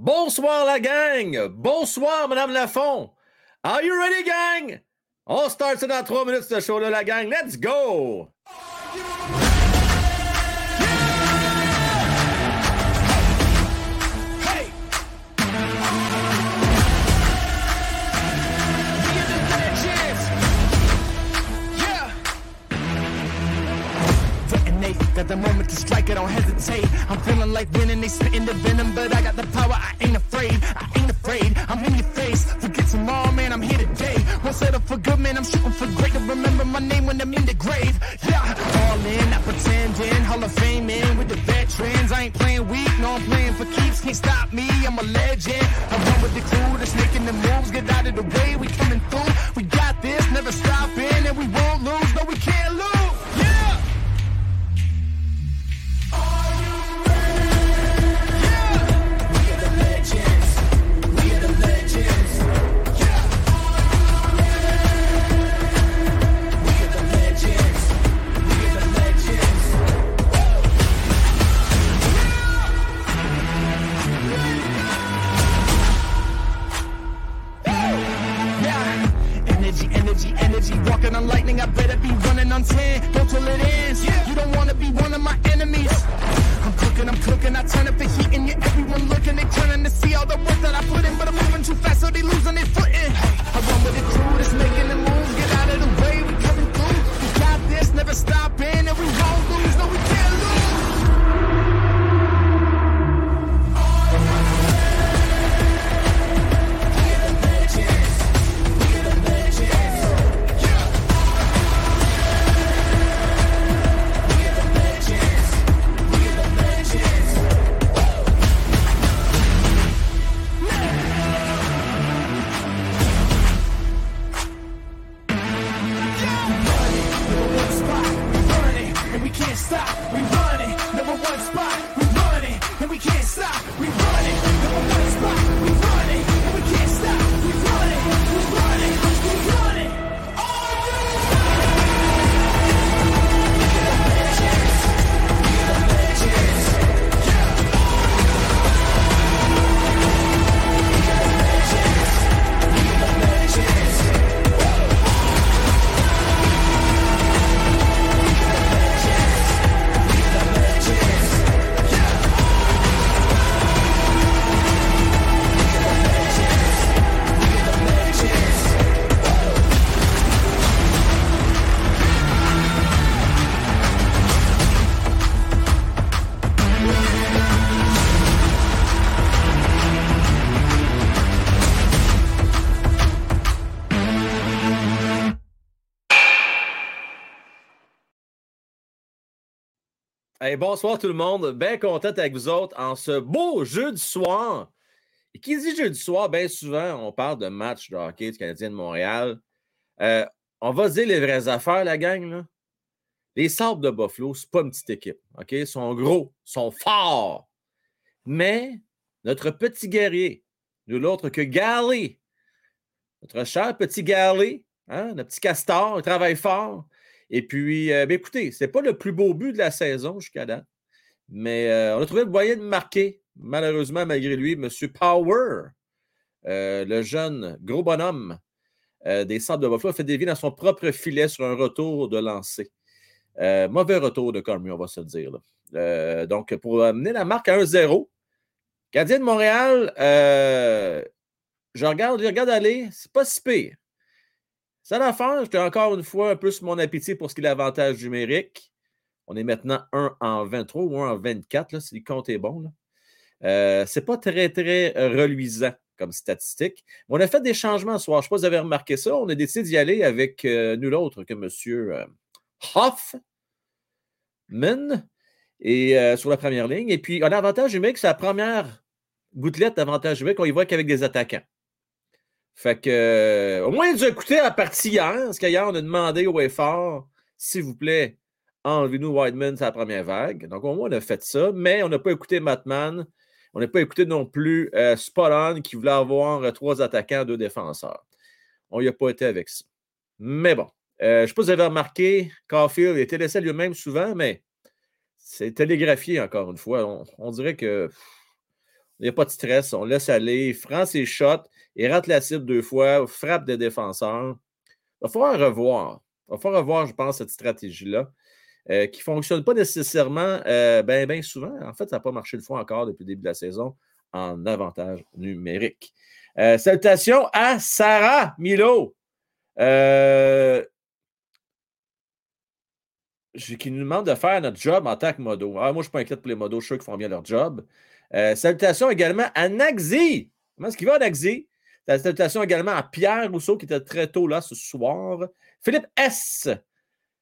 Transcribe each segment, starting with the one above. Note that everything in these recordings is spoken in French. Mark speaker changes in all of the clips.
Speaker 1: Bonsoir la gang! Bonsoir Madame Lafont! Are you ready gang? On start ça dans trois minutes ce show-là la gang. Let's go!
Speaker 2: Got the moment to strike, I don't hesitate. I'm feeling like winning, they spitting the venom, but I got the power, I ain't afraid. I ain't afraid, I'm in your face. Forget tomorrow, man, I'm here today. Won't settle for good, man, I'm shooting for great. Remember my name when I'm in the grave. Yeah, all in, not pretending. Hall of Fame in with the veterans. I ain't playing weak, no, I'm playing for keeps. Can't stop me, I'm a legend. I run with the crew that's making the moves. Get out of the way, we coming through. We got this, never stopping, and we won't lose. No, we can't lose. Walking on lightning, I better be running on 10. Go till it ends. You don't wanna be one of my enemies. I'm cooking, I'm cooking. I turn up the heat and yeah, everyone looking. They turning to see all the work that I put in, but I'm moving too fast, so they losing their footing. I run with the crew that's making the moves. Get out of the way, we coming through. We got this, never stopping, and we won't lose.
Speaker 1: Bonsoir tout le monde. Bien content avec vous autres en ce beau jeu du soir. Et qui dit jeu du soir, bien souvent, on parle de match de hockey du Canadien de Montréal. Euh, on va se dire les vraies affaires, la gang. Là. Les Sabres de Buffalo, c'est pas une petite équipe. OK? Ils sont gros, ils sont forts. Mais notre petit guerrier, nul autre que Galley, notre cher petit Galley, hein, notre petit castor, il travaille fort. Et puis, euh, ben, écoutez, ce n'est pas le plus beau but de la saison jusqu'à date, mais euh, on a trouvé le moyen de marquer, malheureusement, malgré lui, M. Power, euh, le jeune gros bonhomme des Sables de Buffalo, a fait dévier dans son propre filet sur un retour de lancer. Mauvais retour de Cormier, on va se le dire. donc, pour amener la marque à 1-0, Gardien de Montréal, je regarde, je regarde aller, c'est pas si pire. Ça l'affaire, j'étais encore une fois un peu mon appétit pour ce qui est l'avantage numérique. On est maintenant 1 en 23 ou 1 en 24, là, si le compte est bon. Euh, c'est pas très, très euh, reluisant comme statistique. Mais on a fait des changements ce soir. Je ne sais pas si vous avez remarqué ça. On a décidé d'y aller avec euh, nul autre que M. Euh, Hoffman et, sur la première ligne. Et puis, on a avantage numérique, c'est la première gouttelette d'avantage numérique. On y voit qu'avec des attaquants. Fait que, euh, au moins, ils ont écouté la partie hier, parce qu'hier, on a demandé au effort, s'il vous plaît, enlevez-nous Whiteman sur la première vague. Donc, au moins, on a fait ça, mais on n'a pas écouté Matman. On n'a pas écouté non plus euh, qui voulait avoir euh, trois attaquants, deux défenseurs. On n'y a pas été avec ça. Mais bon, euh, je ne sais pas si vous avez remarqué, Caulfield était laissé lui-même souvent, mais c'est télégraphié encore une fois. On, dirait que Il n'y a pas de stress. On laisse aller. Il prend ses. Il rate la cible deux fois. Frappe des défenseurs. Il va falloir revoir. Il va falloir revoir, je pense, cette stratégie-là. Euh, qui ne fonctionne pas nécessairement bien ben, souvent. En fait, ça n'a pas marché le fois encore depuis le début de la saison en avantage numérique. Euh, salutations à Sarah Milo. Euh, qui nous demande de faire notre job en tant que. Ah, moi, je ne suis pas inquiète pour les modos, je suis sûr qu'ils font bien leur job. salutations également à Naxi. Comment est-ce qu'il va, Naxi? Salutations également à Pierre Rousseau, qui était très tôt là ce soir. Philippe S.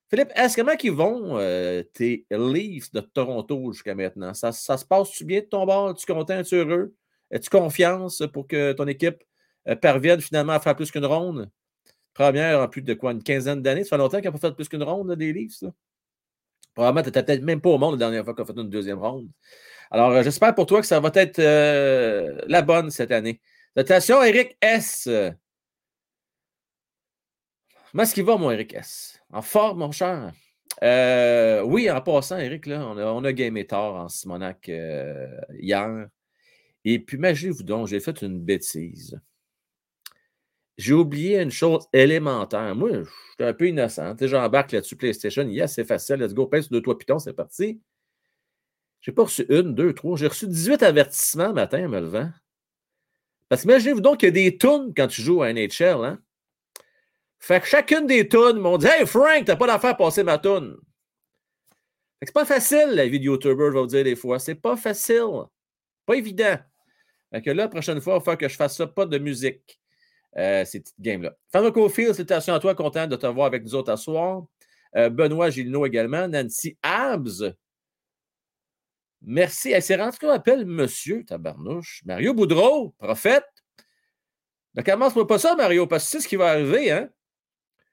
Speaker 1: Philippe, est-ce comment ils vont euh, tes Leafs de Toronto jusqu'à maintenant? Ça, se passe-tu bien de ton bord? Es-tu content? Es-tu heureux? As-tu confiance pour que ton équipe euh, parvienne finalement à faire plus qu'une ronde? Première en plus de quoi? Une quinzaine d'années? Ça fait longtemps qu'ils n'ont pas fait plus qu'une ronde des Leafs? Probablement, tu n'étais peut-être même pas au monde la dernière fois qu'on a fait une deuxième ronde. Alors, euh, j'espère pour toi que ça va être la bonne cette année. Attention, Eric S. Comment est-ce qu'il va, mon Eric S? En forme, mon cher? Euh, oui, en passant, Eric, là, on, a, on gamé tard en Simonac euh, hier. Et puis, imaginez-vous donc, j'ai fait une bêtise. J'ai oublié une chose élémentaire. Moi, je suis un peu innocent. J'embarque là-dessus PlayStation. Yes, c'est facile. Let's go. Pince deux, trois pitons, c'est parti. J'ai pas reçu une, deux, trois. J'ai reçu 18 avertissements le matin en me levant. Parce qu'imaginez-vous donc qu'il y a des tunes quand tu joues à NHL. Hein? Fait que chacune des tunes m'ont dit Hey Frank, t'as pas d'affaire à passer ma tune. c'est pas facile, la vie de YouTuber, je vais vous dire des fois. C'est pas facile. Pas évident. Fait que là, la prochaine fois, il va falloir que je fasse ça, pas de musique. Euh, ces petites games-là. Fernando Cofield, salutations à toi, content de te voir avec nous autres à soir. Euh, Benoît Gilino également. Nancy Abs. Merci. Elle s'est rentrée qu'on appelle Monsieur Tabarnouche. Mario Boudreau, prophète. Ne commence-moi pas ça, Mario, parce que tu sais ce qui va arriver, hein?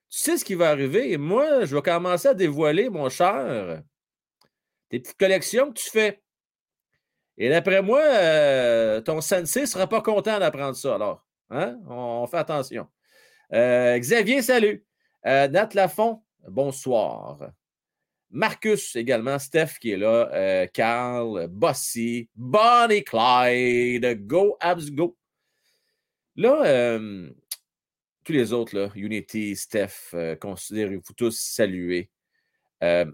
Speaker 1: Tu sais ce qui va arriver. Et moi, je vais commencer à dévoiler, mon cher, tes petites collections que tu fais. Et d'après moi, euh, ton sensei ne sera pas content d'apprendre ça. Alors, hein? on, fait attention. Euh, Xavier, salut. Euh, Nat Lafont, bonsoir. Marcus également, Steph qui est là, Carl, Bossy, Bonnie Clyde, Go Abs Go. Là, tous les autres, Unity, Steph, euh, considérez-vous tous saluer. Euh,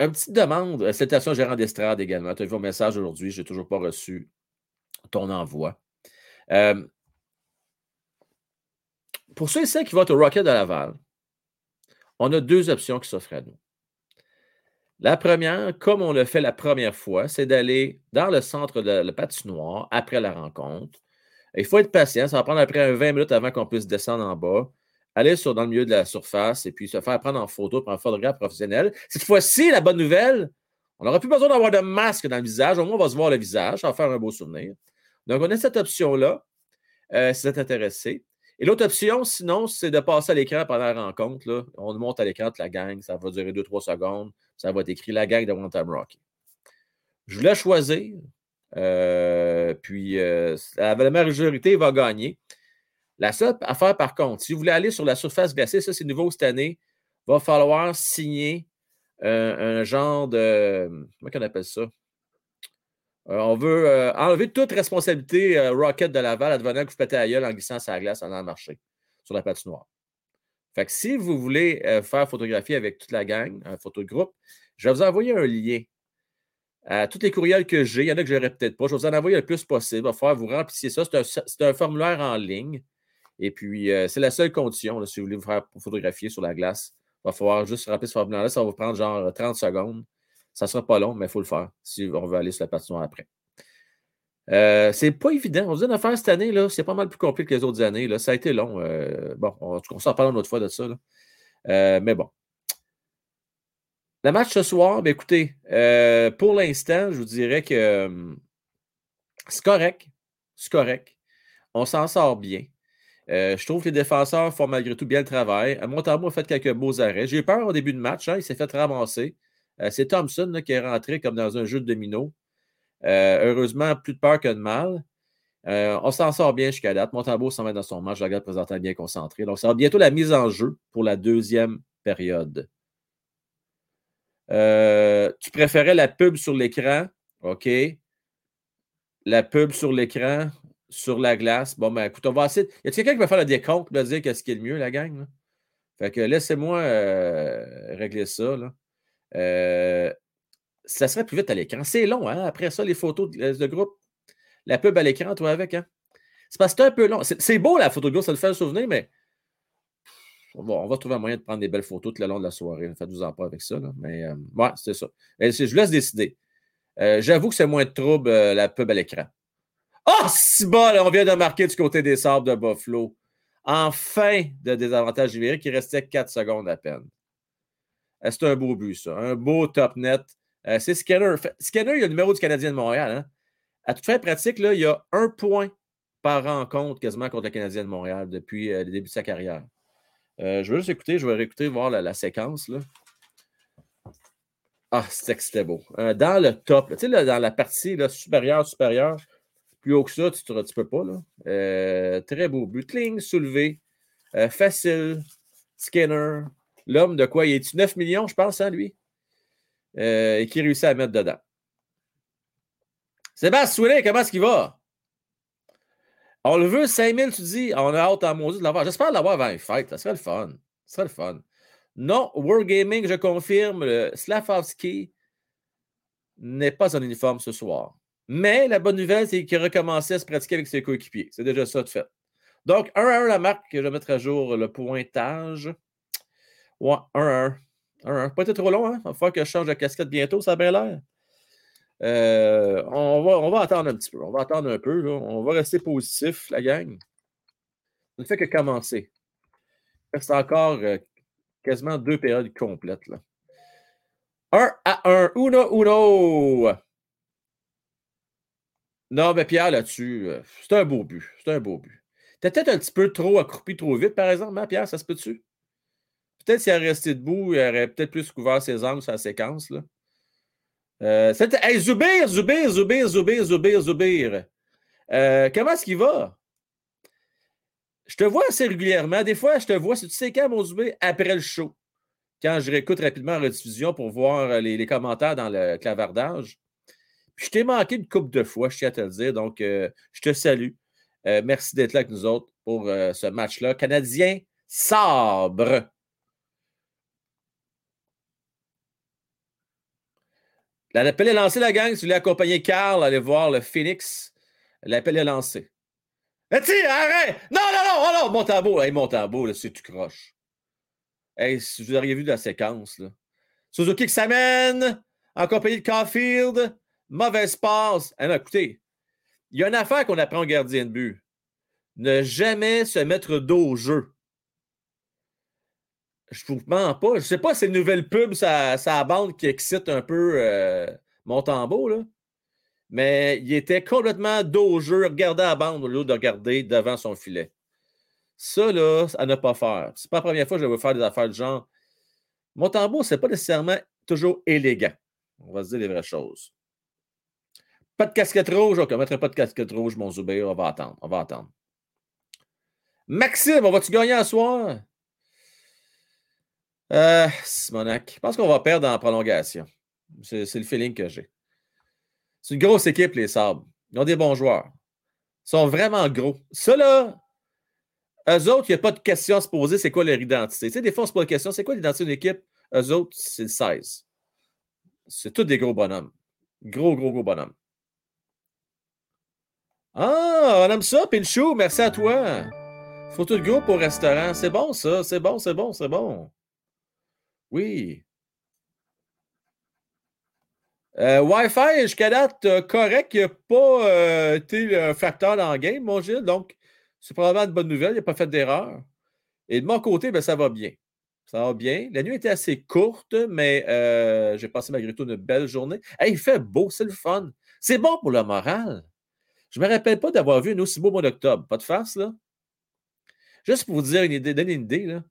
Speaker 1: une petite demande, euh, salutations gérant d'estrade également. Tu as vu mon message aujourd'hui, je n'ai toujours pas reçu ton envoi. pour ceux et celles qui vont au Rocket de Laval, on a deux options qui s'offrent à nous. La première, comme on l'a fait la première fois, c'est d'aller dans le centre de la patinoire après la rencontre il faut être patient. Ça va prendre après 20 minutes avant qu'on puisse descendre en bas, aller sur, dans le milieu de la surface et puis se faire prendre en photo par un photographe professionnel. Cette fois-ci, la bonne nouvelle, on n'aura plus besoin d'avoir de masque dans le visage. Au moins, on va se voir le visage. Ça va faire un beau souvenir. Donc, on a cette option-là, euh, si vous êtes intéressé. Et l'autre option, sinon, c'est de passer à l'écran pendant la rencontre. On monte à l'écran la gang. Ça va durer 2-3 secondes. Ça va être écrit la gang de One Time Rocky. Je voulais choisir. Euh, puis, euh, la majorité va gagner. La seule affaire, par contre, si vous voulez aller sur la surface glacée, ça c'est nouveau cette année, va falloir signer un genre de. Comment on appelle ça? Euh, on veut enlever toute responsabilité Rocket de Laval advenant que vous pétez à gueule en glissant la glace en allant marcher sur la patinoire. Fait que si vous voulez faire photographier avec toute la gang, un photo je vais vous envoyer un lien euh, tous les courriels que j'ai, il y en a que je n'aurai peut-être pas. Je vais vous en envoyer le plus possible. Il va falloir vous remplissiez ça. C'est un, formulaire en ligne. Et puis, euh, c'est la seule condition, si vous voulez vous faire photographier sur la glace. Il va falloir juste remplir ce formulaire-là. Ça va vous prendre genre 30 secondes. Ça ne sera pas long, mais il faut le faire si on veut aller sur la patinoire après. Euh, c'est pas évident. On se dit une affaire cette année, là, c'est pas mal plus compliqué que les autres années. Là. Ça a été long. Euh, bon, on, on s'en parle une autre fois de ça. mais bon, le match ce soir, ben écoutez, euh, pour l'instant, je vous dirais que euh, c'est correct. C'est correct. On s'en sort bien. Euh, je trouve que les défenseurs font malgré tout bien le travail. Montambo a fait quelques beaux arrêts. J'ai eu peur au début de match. Hein, il s'est fait ramasser. C'est Thompson qui est rentré comme dans un jeu de domino. heureusement, plus de peur que de mal. on s'en sort bien jusqu'à date. Montambo s'en met dans son match. Je regarde présentement bien concentré. Donc, ça va bientôt la mise en jeu pour la deuxième période. Euh, tu préférais la pub sur l'écran? OK. la pub sur l'écran, sur la glace. Bon, ben écoute, on va essayer. Y a quelqu'un qui va faire le décompte, va dire qu'est-ce qui est le mieux, la gang? Fait que laissez-moi euh, régler ça. Là. Euh, ça serait plus vite à l'écran. C'est long, hein? Après ça, les photos de, groupe. La pub à l'écran, toi, avec, hein? C'est parce que c'est un peu long. C'est beau, la photo de groupe, ça le fait un souvenir, mais on va trouver un moyen de prendre des belles photos tout le long de la soirée. Faites-vous en pas avec ça. Mais euh, ouais, c'est ça. je vous laisse décider. J'avoue que c'est moins de trouble, la pub à l'écran. Oh, si bon, on vient de marquer du côté des sables de Buffalo. En fin de désavantage numérique, il restait 4 secondes à peine. Euh, c'est un beau but, ça. Un beau top net. Euh, c'est Scanner. Scanner, il y a le numéro du Canadien de Montréal. Hein. À toute fin pratique, là, il y a un point par rencontre quasiment contre le Canadien de Montréal depuis euh, le début de sa carrière. je vais juste écouter, je vais réécouter, voir la, séquence. Là. Ah, c'était beau. dans le top, tu sais, dans la partie supérieure, supérieure, plus haut que ça, tu ne peux pas. Là. Très beau but. Kling, soulevé. Facile. Skinner. L'homme de quoi? Il est 9 millions, je pense, hein, lui? Euh, et qui réussit à mettre dedans? Sébastien Soulet, comment est-ce qu'il va? On le veut, 5000, tu dis? On a hâte à maudit de l'avoir. J'espère l'avoir avant les fêtes. Ça serait le fun. Ça serait le fun. Non, World Gaming, je confirme, le Slavovski n'est pas en uniforme ce soir. Mais la bonne nouvelle, c'est qu'il recommençait à se pratiquer avec ses coéquipiers. C'est déjà ça de fait. Donc, 1 à 1 la marque, je vais mettre à jour le pointage. Ouais, 1 à 1. 1 1. Pas été trop long, hein? Il va falloir que je change de casquette bientôt, ça a bien l'air. Euh, on, va, on va attendre un petit peu. On va attendre un peu. Là. On va rester positif, la gang. Ça ne fait que commencer. C'est encore euh, quasiment deux périodes complètes. Là. 1 à 1. Uno, uno. Non, mais Pierre, là-dessus, euh, c'est un beau but. C'est un beau but. T'es peut-être un petit peu trop accroupi trop vite, par exemple, hein, Pierre, ça se peut-tu? Peut-être s'il avait resté debout, il aurait peut-être plus couvert ses angles sur la séquence. Là. Euh, hey, Zubir, Zubir, Zubir, Zubir, Zubir, Zubir. Euh, comment est-ce qu'il va? Je te vois assez régulièrement. Des fois, je te vois, si tu sais quand, mon Zubir, après le show. Quand je réécoute rapidement la rediffusion pour voir les commentaires dans le clavardage. Je t'ai manqué une couple de fois, je tiens à te le dire. Donc, euh, je te salue. Euh, merci d'être là avec nous autres pour euh, ce match-là. Canadien sabre. L'appel est lancé, la gang. Si vous voulez accompagner Carl, allez voir le Phoenix. L'appel est lancé. Mais tiens, arrête! Non, non, non, oh non, mon tambour. Hey, mon tambour, là, c'est tu croches. Hey, si vous auriez vu la séquence. Suzuki qui s'amène en compagnie de Caulfield. Mauvaise passe. Ah écoutez, il y a une affaire qu'on apprend au gardien de but. Ne jamais se mettre dos au jeu. Je vous mens pas. Je sais pas si c'est une nouvelle pub, sa, bande qui excite un peu euh, là. Mais il était complètement dos au regardait la bande au lieu de regarder devant son filet. Ça, là, à ne pas faire. C'est pas la première fois que je vais faire des affaires de genre. Mon tambour, ce n'est pas nécessairement toujours élégant. On va se dire les vraies choses. Pas de casquette rouge. OK, on ne mettra pas de casquette rouge, mon Zubair. On va attendre. On va attendre. Maxime, on va-tu gagner à soir? Euh, Simonac. Je pense qu'on va perdre en prolongation. C'est le feeling que j'ai. C'est une grosse équipe, les Sabres. Ils ont des bons joueurs. Ils sont vraiment gros. Ça, là, eux autres, il n'y a pas de question à se poser, c'est quoi leur identité. Tu sais, des fois, on se pose la question, c'est quoi l'identité d'une équipe? Eux autres, c'est le 16. C'est tous des gros bonhommes. Gros, gros, gros bonhommes. Ah, on aime ça, Pinchou. Merci à toi. Photo de groupe au restaurant. C'est bon, ça. C'est bon, c'est bon, c'est bon. Oui. Euh, Wi-Fi, jusqu'à date, euh, correct. Il n'a pas euh, été un facteur dans le game, mon Gilles. Donc, c'est probablement une bonne nouvelle. Il n'a pas fait d'erreur. Et de mon côté, ben, ça va bien. Ça va bien. La nuit était assez courte, mais j'ai passé malgré tout une belle journée. il fait beau, c'est le fun. C'est bon pour le moral. Je ne me rappelle pas d'avoir vu un aussi beau mois d'octobre. Pas de farce, là. Juste pour vous dire une idée, donner une idée, là.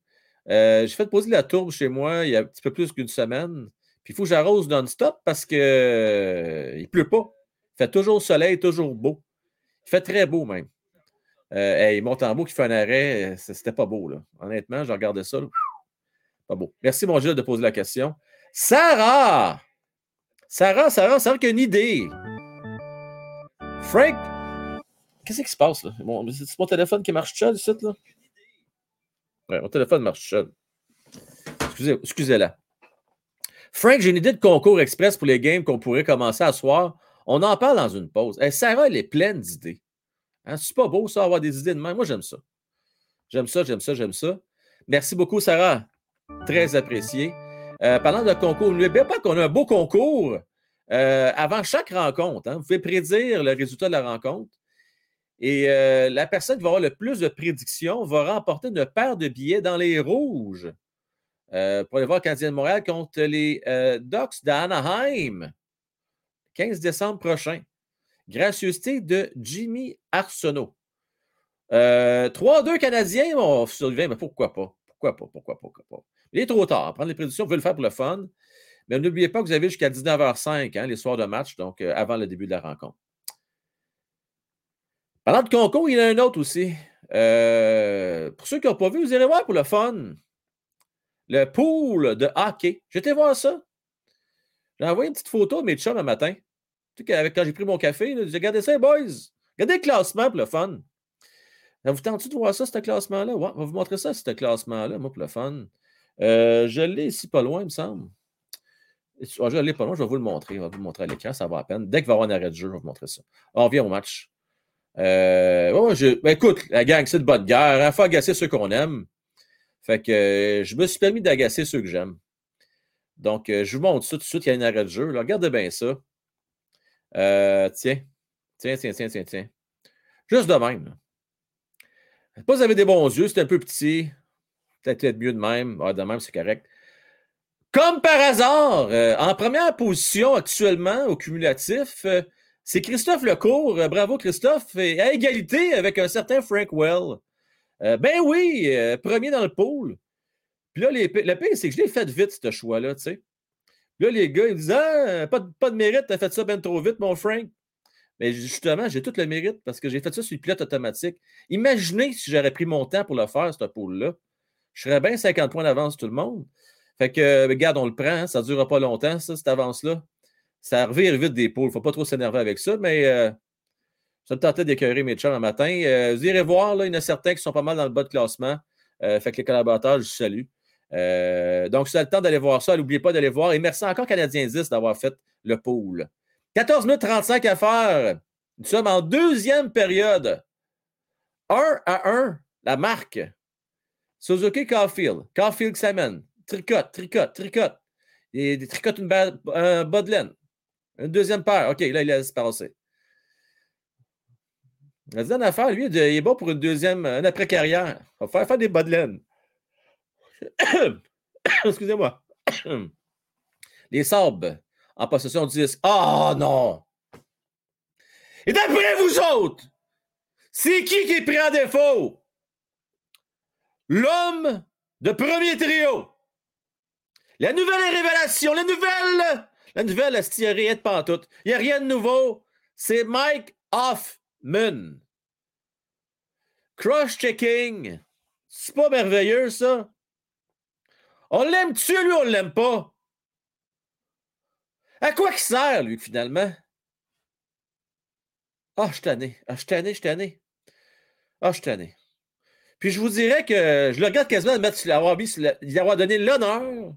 Speaker 1: Euh, j'ai fait poser la tourbe chez moi il y a un petit peu plus qu'une semaine. Puis il faut que j'arrose non-stop parce qu'il euh, ne pleut pas. Il fait toujours soleil, toujours beau. Il fait très beau même. Euh, hey, beau qui fait un arrêt, c'était pas beau. Là. Honnêtement, je regardais ça. Pas beau. Merci, mon Gilles, de poser la question. Sarah! Sarah, Sarah, Sarah qui a une idée. Frank, qu'est-ce qui se passe là? c'est mon téléphone qui marche seul, ici, là? Mon téléphone marche seul. Excusez, excusez-la. Frank, j'ai une idée de concours express pour les games qu'on pourrait commencer à soir. On en parle dans une pause. Sarah, elle est pleine d'idées. Hein? C'est pas beau, ça, avoir des idées de. Moi, j'aime ça. J'aime ça, j'aime ça, j'aime ça. Merci beaucoup, Sarah. Très apprécié. Euh, parlant de concours, n'oubliez pas qu'on a un beau concours euh, avant chaque rencontre. Hein. Vous pouvez prédire le résultat de la rencontre. Et euh, la personne qui va avoir le plus de prédictions va remporter une paire de billets dans les rouges pour aller voir Canadien de Montréal contre les Ducks d'Anaheim, 15 décembre prochain. Gracieuseté de Jimmy Arsenault. 3-2 Canadiens vont survivre, mais pourquoi pas? Pourquoi pas? Pourquoi pas? Pourquoi pas? Il est trop tard. Prendre les prédictions, vous pouvez le faire pour le fun. Mais n'oubliez pas que vous avez jusqu'à 19h05, hein, les soirs de match, donc euh, avant le début de la rencontre. Parlant de concours, il y en a un autre aussi. Euh, pour ceux qui n'ont pas vu, vous irez voir pour le fun. Le pool de hockey. J'étais voir ça. J'ai envoyé une petite photo de mes chums un matin. Quand j'ai pris mon café, j'ai regardé ça, boys. Regardez le classement pour le fun. vous tentez de voir ça, ce classement-là? Ouais, on va vous montrer ça, ce classement-là, moi, pour le fun. Euh, je l'ai ici pas loin, il me semble. Je l'ai pas loin, je vais vous le montrer. Je vais vous le montrer à l'écran, ça va à peine. Dès qu'il va y avoir un arrêt de jeu, je vais vous montrer ça. On revient au match. Euh, ben, écoute, la gang, c'est de bonne guerre. Il hein. faut agacer ceux qu'on aime. Fait que euh, je me suis permis d'agacer ceux que j'aime. Donc, je vous montre ça tout de suite. Il y a un arrêt de jeu. regardez bien ça. tiens. Tiens, tiens, tiens, tiens, tiens. Juste de même. Vous avez des bons yeux, c'est un peu petit peut-être mieux de même. Ah, de même, c'est correct. Comme par hasard, euh, en première position actuellement au cumulatif, euh, c'est Christophe Lecourt. Euh, bravo Christophe. Et à égalité avec un certain Frank Well. ben oui, premier dans le pool. Puis là, le pire, c'est que je l'ai fait vite, ce choix-là, tu sais. Là, les gars, ils disent Ah, pas de, pas de mérite, t'as fait ça bien trop vite, mon Frank. Mais justement, j'ai tout le mérite parce que j'ai fait ça sur le pilote automatique. Imaginez si j'aurais pris mon temps pour le faire, ce pool-là je serais bien 50 points d'avance tout le monde. Fait que, regarde, on le prend, hein, ça ne durera pas longtemps, ça, cette avance-là. Ça revire vite des poules. Il ne faut pas trop s'énerver avec ça, mais euh, je me tentais d'écœurer mes chums un matin. Euh, vous irez voir, là, il y en a certains qui sont pas mal dans le bas de classement. Euh, fait que les collaborateurs, je salue. donc, c'est le temps d'aller voir ça. N'oubliez pas d'aller voir. Et merci encore Canadien 10 d'avoir fait le pool. 14 minutes 35 à faire. Nous sommes en deuxième période. 1 à 1, la marque. Suzuki Caulfield. Caulfield Simon. Tricote, tricote, tricote. Il tricote une un bas de. Une deuxième paire. OK, là, il laisse passer. La deuxième affaire, lui, il est bon pour une deuxième, une après-carrière. Il va faire faire des bas de laine. Excusez-moi. Les sabres en possession 10. Ah oh, non! Et d'après vous autres, c'est qui qui est pris en défaut? L'homme de premier trio. La nouvelle révélation, la nouvelle, la nouvelle est de pantoute. Il n'y a rien de nouveau. C'est Mike Hoffman. Cross-checking. C'est pas merveilleux, ça? On l'aime-tu, lui, on l'aime pas? À quoi qu'il sert, lui, finalement? Ah, je suis tanné. Ah, je suis tanné, je suis tanné. Ah, je suis tanné. Puis je vous dirais que je le regarde quasiment de mettre avoir, avoir donné l'honneur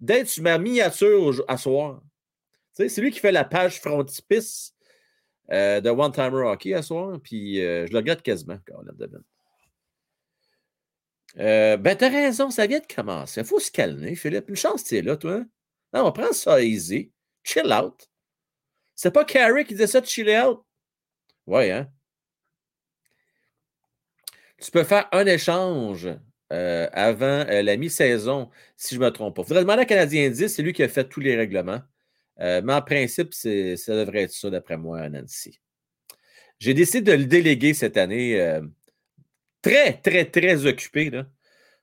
Speaker 1: d'être sur ma miniature à soir. C'est lui qui fait la page frontispice euh, de One Timer Hockey à soir. Puis euh, je le regarde quasiment, euh, ben, t'as raison, ça vient de commencer. Il faut se calmer, Philippe. Une chance, tu es là, toi. Non, on prend ça easy. Chill out. C'est pas Carrie qui disait ça, chill out? Ouais, hein? tu peux faire un échange euh, avant la mi-saison, si je ne me trompe pas. Faudrait demander à Canadien 10, c'est lui qui a fait tous les règlements. Euh, mais en principe, ça devrait être ça, d'après moi, Nancy. J'ai décidé de le déléguer cette année. très, très, très occupé. Là.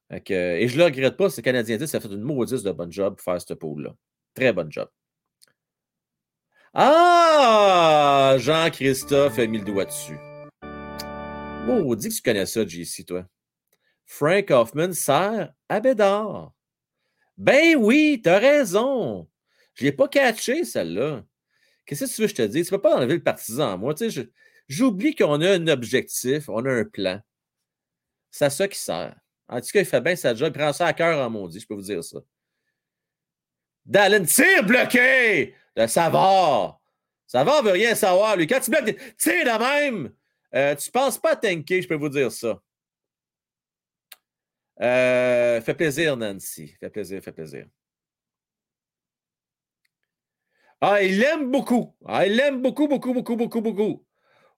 Speaker 1: et je ne le regrette pas, c'est Canadien 10 a fait une maudite de bon job pour faire ce pôle-là. Très bon job. Ah! Jean-Christophe a mis le doigt dessus. Maudit que tu connais ça, JC, toi. Frank Hoffman sert à Bédard. Ben oui, t'as raison. Je l'ai pas catché, celle-là. Qu'est-ce que tu veux que je te dise? Tu ne peux pas enlever le partisan moi. Tu sais, J'oublie qu'on a un objectif, on a un plan. C'est à ça qui sert. En tout cas, il fait bien sa job. Il prend ça à cœur en maudit, je peux vous dire ça. Dallin, tire bloqué de Savard. Savard veut rien savoir, lui. Quand tu bloques, tire de même. Euh, tu ne penses pas à tanker, je peux vous dire ça. Euh, fait plaisir, Nancy. Fait plaisir, fait plaisir. Ah, il l'aime beaucoup. Ah, il l'aime beaucoup, beaucoup, beaucoup, beaucoup, beaucoup.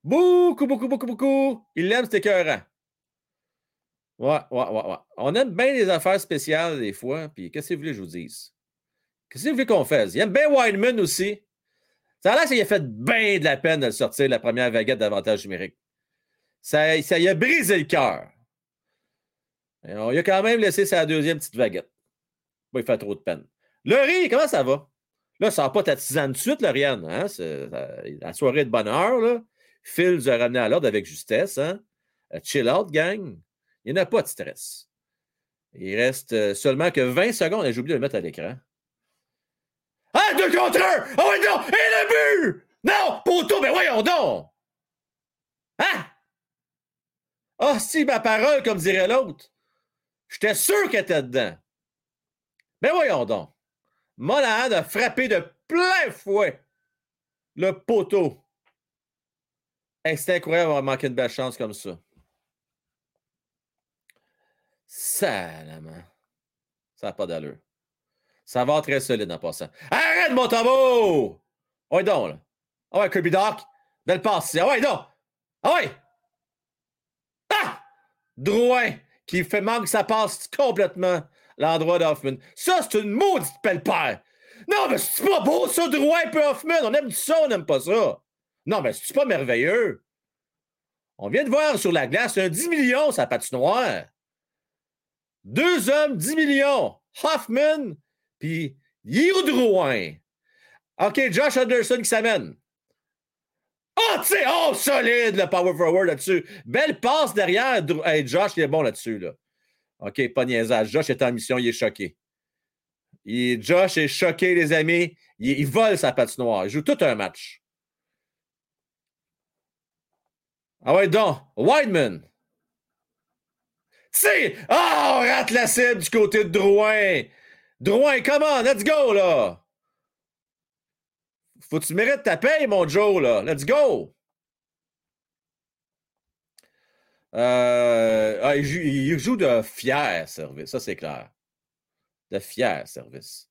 Speaker 1: Beaucoup, beaucoup, beaucoup, beaucoup. Il l'aime, c'était écœurant. Ouais, ouais, ouais, ouais. On aime bien les affaires spéciales des fois. Puis qu'est-ce que vous voulez que je vous dise? Qu'est-ce que vous voulez qu'on fasse? Il aime bien Wildman aussi. Ça a l'air qu'il a fait bien de la peine de sortir la première vaguette d'avantage numérique. Ça, ça y a brisé le cœur. On lui a quand même laissé sa deuxième petite vaguette. il fait trop de peine. Laurie, comment ça va? Là, ça va pas ta tisane de suite, Lauriane. Hein? La soirée de bonheur. Là. Phil nous a ramené à l'ordre avec justesse. Hein? Euh, chill out, gang. Il n'y a pas de stress. Il reste euh, seulement que 20 secondes. J'ai oublié de le mettre à l'écran. Ah, deux contre un! Ah oh, non! Et le but! Non! Poteau, mais voyons donc! Hein? Ah, si, ma parole, comme dirait l'autre. J'étais sûr qu'elle était dedans. Mais voyons donc. Monahan a frappé de plein fouet le poteau. c'est incroyable d'avoir manqué une belle chance comme ça. Salement. Ça n'a pas d'allure. Ça va très solide en passant. Arrête, mon tambour! Ouais, donc, là. Ah ouais, Kirby Doc. Belle passe. Ah ouais, donc. Ah ouais! Ah! Drouin qui fait manque sa passe complètement l'endroit d'Hoffman. Ça, c'est une maudite pelle-père. Non, mais c'est pas beau, ça, Drouin et Hoffman. On aime ça, on n'aime pas ça. Non, mais c'est pas merveilleux. On vient de voir sur la glace un 10 millions, sa patinoire. Deux hommes, 10 millions. Hoffman, puis Drouin. OK, Josh Anderson qui s'amène. Oh, tu sais, oh, solide le power forward là-dessus. Belle passe derrière. Josh, il est bon là-dessus. Là. OK, pas niaisage. Josh est en mission, il est choqué. Josh est choqué, les amis. Il, vole sa patinoire. Il joue tout un match. Ah ouais, donc, Wideman. Tu sais, oh, rate la cible du côté de Drouin. Drouin, come on, let's go, là. Faut que tu mérites ta paye, mon Joe, là. Let's go. Euh, ah, il, joue, de fier service, ça c'est clair. De fier service.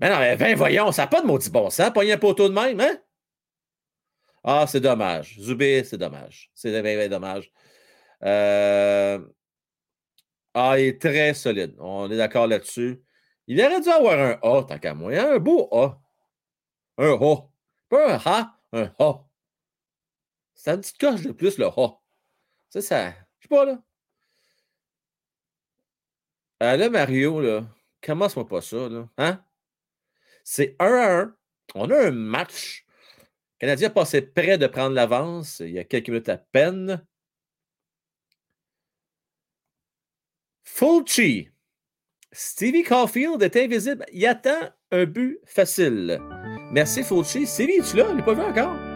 Speaker 1: Mais non, mais ben, voyons, ça n'a pas de maudit bon sens, pas un poteau de même, hein? Ah, c'est dommage. Zubé, c'est dommage. C'est bien, dommage. Euh... Ah, il est très solide. On est d'accord là-dessus. Il aurait dû avoir un A, tant qu'à moi. Un beau A. Un A. Pas un A, un A. C'est une petite coche de plus, le A. Ça, ça. Je sais pas, là. Ah, là, Mario, là, commence-moi pas ça, là. Hein? C'est 1 à 1. On a un match. Le Canadien passé près de prendre l'avance il y a quelques minutes à peine. Fulci. Stevie Caulfield est invisible. Il attend un but facile. Merci, Fulci. Stevie, es-tu là? Je ne l'ai pas vu encore.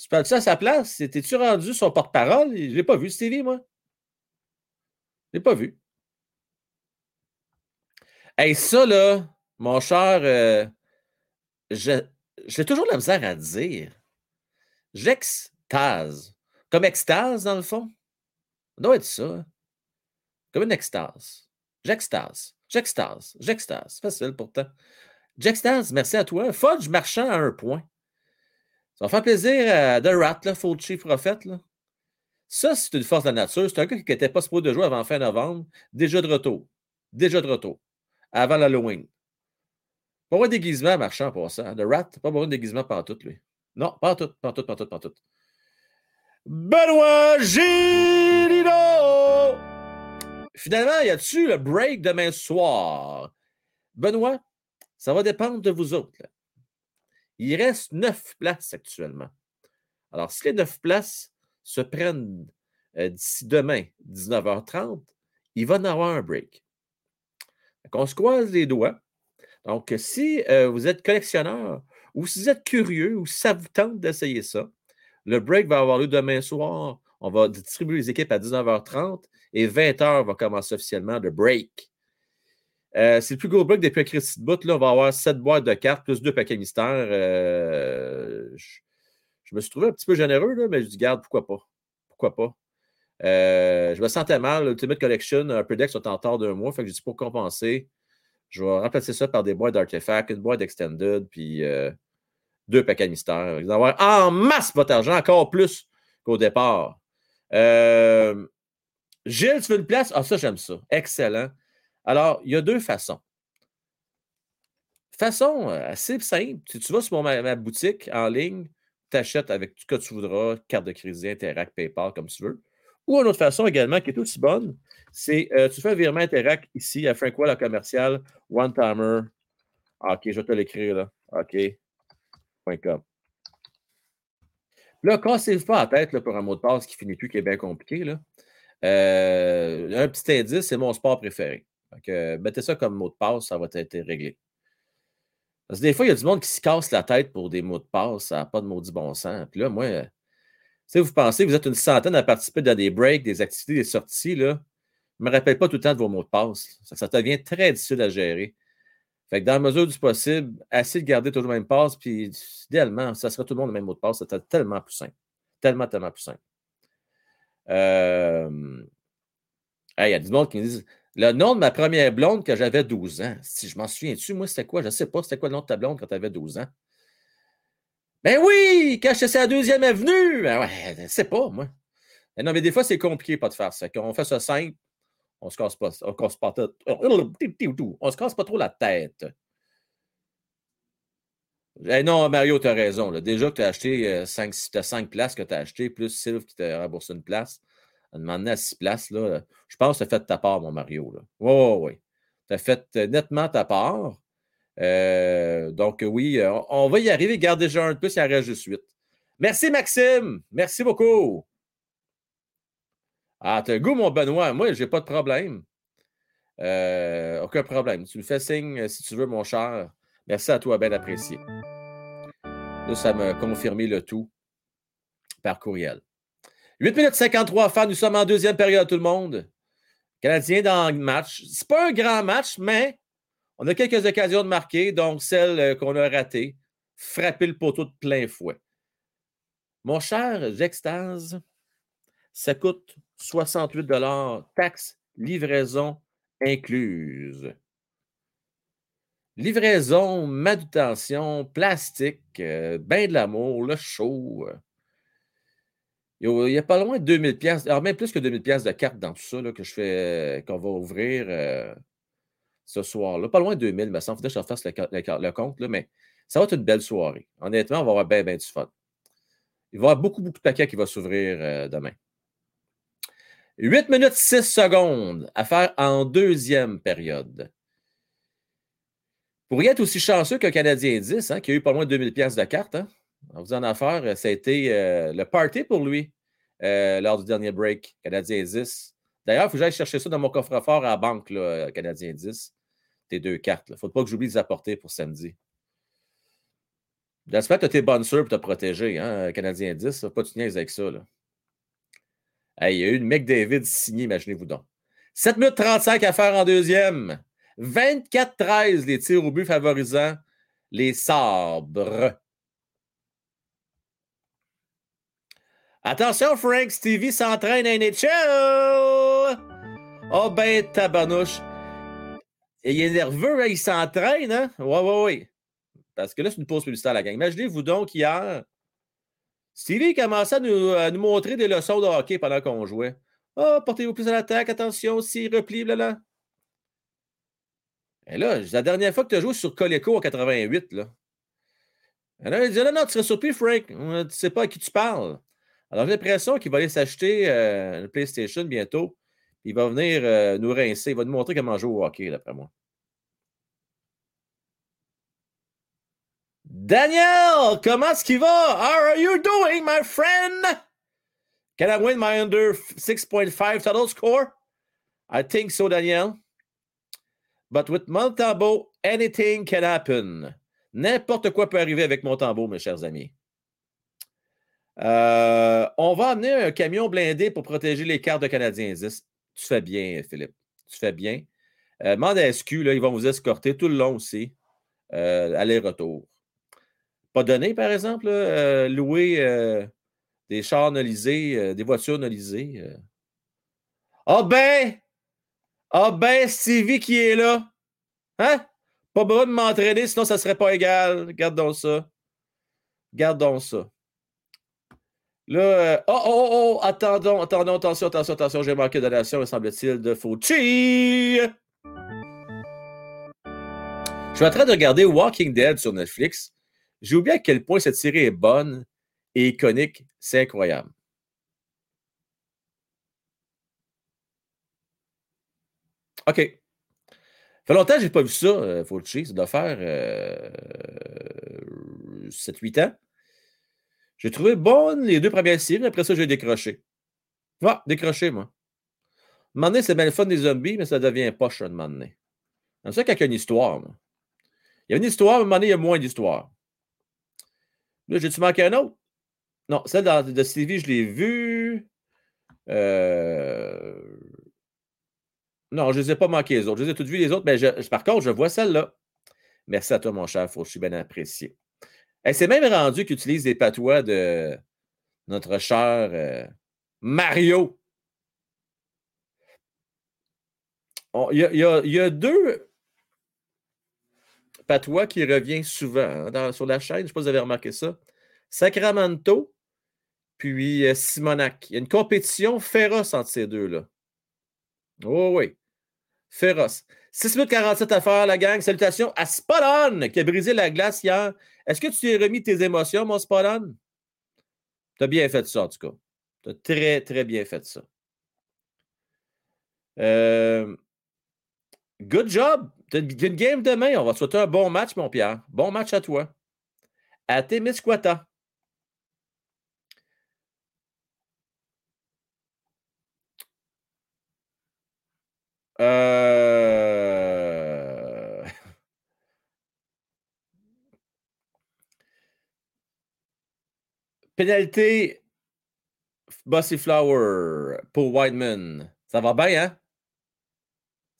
Speaker 1: Tu parles-tu à sa place? T'es-tu rendu son porte-parole? Je ne l'ai pas vu, Stevie, moi. Je l'ai pas vu. Hey, ça, là, mon cher, euh, j'ai toujours la misère à dire. J'extase. Comme extase, dans le fond. Ça doit être ça. Hein. Comme une extase. J'extase. J'extase. J'extase. Facile pourtant. J'extase, merci à toi. Fudge marchand à un point. Ça va faire plaisir à The Rat, là, Chief Prophet. Ça, c'est une force de la nature. C'est un gars qui n'était pas supposé de jouer avant fin novembre. Déjà de retour. Déjà de retour. Avant l'Halloween. Pas avoir déguisement marchand pour ça. The Rat, pas avoir de déguisement tout, lui. Non, pas tout, pas tout, pas pas. Benoît Gilino! Finalement, y a-tu le break demain soir? Benoît, ça va dépendre de vous autres. Il reste neuf places actuellement. Alors, si les neuf places se prennent euh, d'ici demain, 19h30, il va en avoir un break. on se croise les doigts. Donc, si euh, vous êtes collectionneur ou si vous êtes curieux ou si ça vous tente d'essayer ça, le break va avoir lieu demain soir. On va distribuer les équipes à 19h30 et 20h va commencer officiellement le break. Euh, c'est le plus gros break depuis un bout. Là, on va avoir 7 boîtes de cartes plus deux paquets mystères. Euh, je, me suis trouvé un petit peu généreux, là, mais je dis, garde, pourquoi pas? Pourquoi pas? Euh, je me sentais mal. Ultimate Collection, un peu d'ex sont en tort d'un mois. Fait que je dis pour compenser, je vais remplacer ça par des boîtes d'artefacts, une boîte d'extended, puis deux paquets mystères. Vous allez avoir en masse votre argent, encore plus qu'au départ. Gilles, tu veux une place? Ah, ça, j'aime ça. Excellent. Alors, il y a deux façons. Façon euh, assez simple. Si tu vas sur ma, boutique en ligne, tu achètes avec tout ce que tu voudras, carte de crédit, Interact, PayPal, comme tu veux. Ou une autre façon également qui est aussi bonne, c'est euh, tu fais un virement Interact ici à Frankwell, la commercial, One Timer. OK, je vais te l'écrire là. OK. Là, cassez pas la tête pour un mot de passe qui finit plus, qui est bien compliqué. Là. Euh, un petit indice, c'est mon sport préféré mettez ça comme mot de passe, ça va être réglé. Parce que des fois, il y a du monde qui se casse la tête pour des mots de passe, ça n'a pas de maudit bon sens. Puis là, moi, si vous pensez vous êtes une centaine à participer dans des breaks, des activités, des sorties, là, ne me rappelle pas tout le temps de vos mots de passe. Ça, ça devient très difficile à gérer. Fait que dans la mesure du possible, essayez de garder toujours le même passe, puis idéalement, ça sera tout le monde le même mot de passe. C'est tellement plus simple. Tellement, tellement plus simple. Euh, il y a du monde qui me dit le nom de ma première blonde que j'avais 12 ans. Si je m'en souviens-tu, moi, c'était quoi? Je ne sais pas, c'était quoi le nom de ta blonde quand tu avais 12 ans? Ben oui, quand j'étais à la deuxième avenue. Ben ouais, je sais pas, moi. Ben non, mais des fois, c'est compliqué pas de faire ça. Quand on fait ça simple, on se casse pas, on se casse pas, on se casse pas trop la tête. Eh non, Mario, tu as raison. Déjà que tu as acheté 5, euh, 5 places que tu as acheté, plus Sylve qui t'a remboursé une place à demander à six places, là, je pense que tu as fait ta part, mon Mario. Oui, oui, oui. Tu as fait euh, nettement ta part. Euh, donc, oui, euh, on, va y arriver. Garde déjà un de plus, il en reste juste suite. Merci, Maxime. Merci beaucoup. Ah, t'as mon Benoît. Moi, j'ai pas de problème. aucun problème. Tu me fais signe si tu veux, mon cher. Merci à toi, bien apprécié. Là, ça m'a confirmé le tout par courriel. 8 minutes 53 à faire. Nous sommes en deuxième période, tout le monde. Canadien dans le match. C'est pas un grand match, mais on a quelques occasions de marquer, donc celle euh, qu'on a ratée. Frapper le poteau de plein fouet. Mon cher J'extase, ça coûte 68 taxes, livraison incluse. Livraison, manutention, plastique, euh, bain de l'amour, le chaud. Il y a pas loin de 2000 pièces, alors même plus que 2000 pièces de cartes dans tout ça que je fais, qu'on va ouvrir euh, ce soir-là. Pas loin de 2000, mais sans faudrait que je refasse le, compte, là, mais ça va être une belle soirée. Honnêtement, on va avoir bien, bien du fun. Il va y avoir beaucoup, beaucoup de paquets qui vont s'ouvrir euh, demain. 8 minutes 6 secondes à faire en deuxième période. Pour y être aussi chanceux qu'un Canadien 10, hein, qui a eu pas loin de 2000 pièces de cartes, hein, en faisant affaire, euh, ça a été euh, le party pour lui euh, lors du dernier break, Canadien 10. D'ailleurs, il faut que j'aille chercher ça dans mon coffre-fort à la banque, là, Canadien 10. Tes deux cartes. Il ne faut pas que j'oublie de les apporter pour samedi. J'espère que tu as tes bonnes soeurs pour te protéger, hein, Canadien 10. Pas de niaises avec ça. Là. il y a eu une McDavid signée, imaginez-vous donc. 7 minutes 35 à faire en deuxième. 24-13 les tirs au but favorisant les sabres. Attention, Frank, Stevie s'entraîne à NHL! Oh ben, tabarnouche. il est nerveux, hein, il s'entraîne, hein? Ouais, ouais, ouais. Parce que là, c'est une pause publicitaire, la gang. Imaginez-vous donc hier, Stevie commençait à nous, à nous, montrer des leçons de hockey pendant qu'on jouait. oh, portez-vous plus à l'attaque, attention, si repli, là, là. Et là, la dernière fois que tu as joué sur Coleco en 88, là. Et là, il dit Non, non, tu serais surpris, Frank. Tu sais pas à qui tu parles. Alors, j'ai l'impression qu'il va aller s'acheter euh, une PlayStation bientôt. Il va venir euh, nous rincer. Il va nous montrer comment jouer au hockey, d'après moi. Daniel, comment est-ce qu'il va? How are you doing, my friend? Can I win my under 6.5 total score? I think so, Daniel. But with Montabo anything can happen. N'importe quoi peut arriver avec Montembeau, mes chers amis. Euh, on va amener un camion blindé pour protéger les cartes de Canadiens 10. Tu fais bien, Philippe. Tu fais bien. Euh, demande à SQ, ils vont vous escorter tout le long aussi. Euh, aller-retour. Pas donné, par exemple, euh, louer des chars nolisés, des voitures nolisées. Ah ben! Ah ben, Stevie qui est là. Hein? Pas besoin de m'entraîner, sinon ça serait pas égal. Gardons ça. Gardons ça. Là, euh, oh, oh, oh, attendons, attendons, attention, attention, attention, j'ai manqué de nation, me semble-t-il, de Fauci. Je suis en train de regarder Walking Dead sur Netflix. J'ai oublié à quel point cette série est bonne et iconique. C'est incroyable. OK. Ça fait longtemps que je n'ai pas vu ça, euh, Fauci. Ça doit faire 7-8 euh, ans. J'ai trouvé bonne les deux premières séries. Après ça, j'ai décroché. Ah, décroché, moi. Un c'est bien le fun des zombies, mais ça devient poche un moment donné. C'est ça qu'il y a une histoire. Moi. Il y a une histoire, à un moment donné, il y a moins d'histoire. Là, j'ai-tu manqué un autre? Non, celle de, Stevie, je l'ai vue. Euh... Non, je ne les ai pas manquées les autres. Je les ai toutes vues les autres, mais par contre, je vois celle-là. Merci à toi, mon cher. Faut, je suis bien apprécié. Elle s'est même rendu qu'il utilise des patois de notre cher euh, Mario. Il y, a deux patois qui reviennent souvent hein, sur la chaîne. Je ne sais pas si vous avez remarqué ça. Sacramento, puis euh, Simonac. Il y a une compétition féroce entre ces deux-là. Oh oui. Féroce. 6 minutes 47 à faire, la gang. Salutations à Spot qui a brisé la glace hier. Est-ce que tu t'es remis tes émotions, mon Spot Tu as bien fait ça, en tout cas. Tu as très, très bien fait ça. Euh, good job. Tu as une game demain. On va te souhaiter un bon match, mon Pierre. Bon match à toi. À Témiscouata. Euh... Pénalité Bossy Flower pour Whiteman. Ça va bien, hein?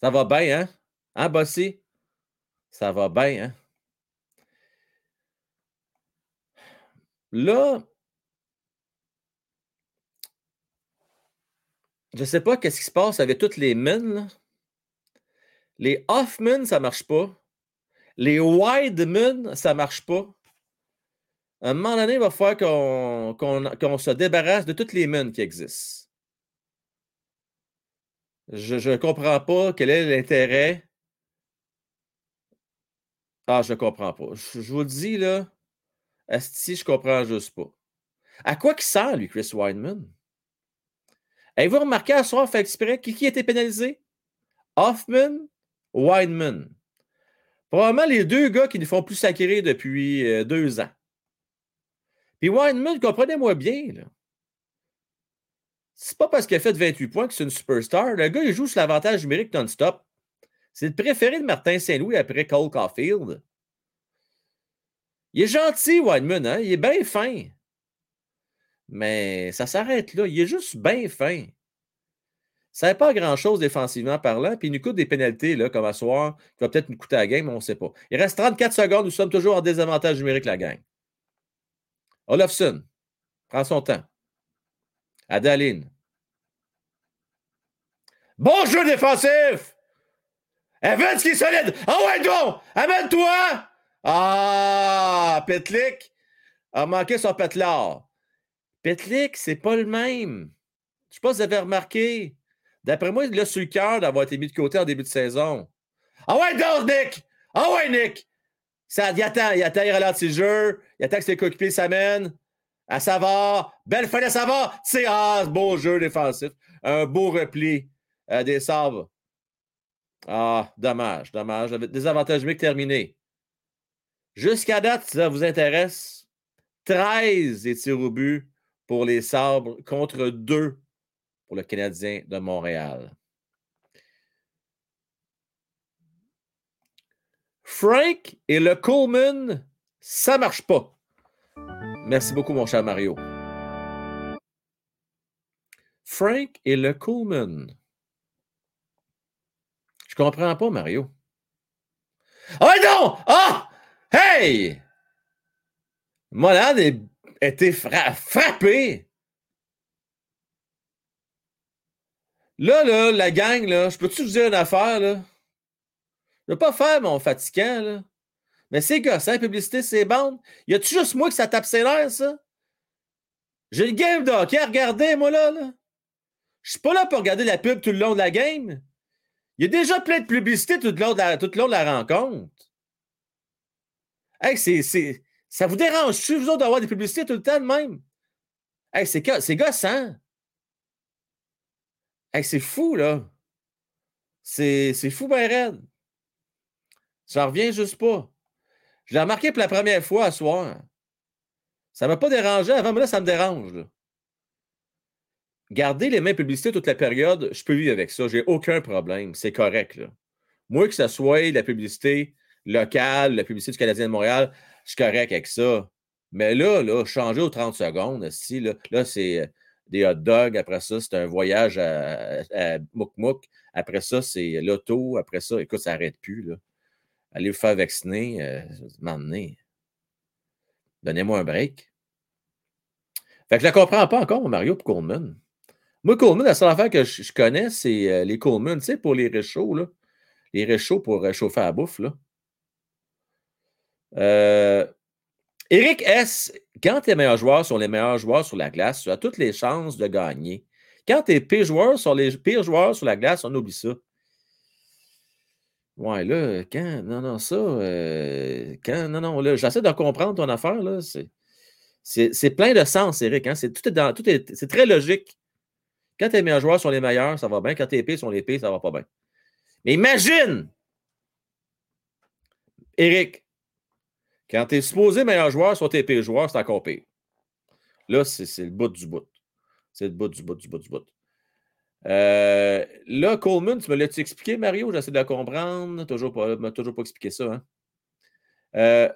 Speaker 1: Ça va bien, hein? Hein, Bossy? Ça va bien, hein? Là, je ne sais pas qu'est-ce qui se passe avec toutes les mines, là. Les Hoffman, ça ne marche pas. Les Wideman, ça ne marche pas. À un moment donné, il va falloir qu'on se débarrasse de toutes les mines qui existent. Je ne comprends pas quel est l'intérêt. Ah, je ne comprends pas. Je, vous le dis, là, si je comprends juste pas. À quoi qu'il sert, lui, Chris Wideman? Avez-vous remarqué à soir, fait exprès, qui, qui a été pénalisé? Hoffman Wideman. Probablement les deux gars qui nous font plus sacrer depuis euh, deux ans. Puis Wideman, comprenez-moi bien, là. C'est pas parce qu'il a fait 28 points que c'est une superstar. Le gars, il joue sur l'avantage numérique non-stop. C'est le préféré de Martin Saint-Louis après Cole Caulfield. Il est gentil, Wideman, hein? Il est bien fin. Mais ça s'arrête là. Il est juste bien fin. Ça n'est pas grand-chose défensivement parlant, puis il nous coûte des pénalités, là, comme à soir, qui va peut-être nous coûter la game, mais on ne sait pas. Il reste 34 secondes, nous sommes toujours en désavantage numérique, la gang. Olofsson, prends son temps. Adaline. Bon jeu défensif! Evans qui est solide! Ah ouais, donc! Amène-toi! Ah! Petlik a manqué son pétlard. Petlik, c'est pas le même. Je sais pas si vous avez remarqué. D'après moi, il a sur le cœur d'avoir été mis de côté en début de saison. Ah ouais, donc, Nick! Ah ouais, Nick! Ça, il attend, il attend, il ralentit le jeu, il attend que ses coéquipiers s'amènent. À Savard, belle fin de Savard, c'est ah, beau jeu défensif. Un beau repli euh, des sabres. Ah, dommage, dommage. Désavantage numérique terminé. Jusqu'à date, si ça vous intéresse, 13 et tirs au but pour les sabres contre 2 pour le Canadien de Montréal. Frank et le Coleman, ça marche pas. Merci beaucoup, mon cher Mario. Frank et le Coleman. Je comprends pas, Mario. Oh non! Ah! Hey! Mollard a été frappé. Là, là, la gang, là, je peux-tu vous dire une affaire, là? Je ne veux pas faire mon fatigant, là. Mais c'est gossant, la publicité, c'est bon. Y a-tu juste moi que ça tape ses nerfs, ça? J'ai le game de hockey à regarder, moi, là. là. Je suis pas là pour regarder la pub tout le long de la game. Il y a déjà plein de publicités tout le long de la, tout le long de la rencontre. Hey, c'est, ça vous dérange-tu, vous autres, d'avoir des publicités tout le temps de même? Hey, c'est, c'est gossant. Hey, c'est fou, là. C'est, c'est fou, ben raide. Ça revient juste pas. Je l'ai remarqué pour la première fois à soir. Ça ne m'a pas dérangé avant, mais là, ça me dérange. Garder les mêmes publicités toute la période, je peux vivre avec ça. J'ai aucun problème. C'est correct. Moi, que ce soit la publicité locale, la publicité du Canadien de Montréal, je suis correct avec ça. Mais là, là, changer aux 30 secondes, là, là c'est euh, des hot dogs. Après ça, c'est un voyage à, à Après ça, c'est l'auto. Après ça, écoute, ça n'arrête plus. Allez vous faire vacciner, euh, m'emmener. Donnez-moi un break. Fait que je ne comprends pas encore, Mario, pour Coleman. Moi, Coleman, la seule affaire que je, connais, c'est euh, les Coleman, tu sais, pour les réchauds. Les réchauds pour réchauffer la bouffe, là. Euh, Eric S., quand tes meilleurs joueurs sont les meilleurs joueurs sur la glace, tu as toutes les chances de gagner. Quand tes pires joueurs sont les pires joueurs sur la glace, on oublie ça. Ouais, là, quand? Non, non, ça. Euh, quand? Non, non, là, j'essaie de comprendre ton affaire, là. C'est plein de sens, Eric. Hein? C'est, tout est dans. Tout est, très logique. Quand tes meilleurs joueurs sont les meilleurs, ça va bien. Quand tes pires sont les pires, ça va pas bien. Mais imagine! Eric, quand tes supposés meilleurs joueurs sont tes pires joueurs, c'est encore pire. Là, c'est le bout du bout. C'est le bout du bout du bout du bout. Euh, là, Coleman, tu me l'as-tu expliqué, Mario? J'essaie de comprendre. Toujours pas, m'a toujours pas expliqué ça. Hein? Euh,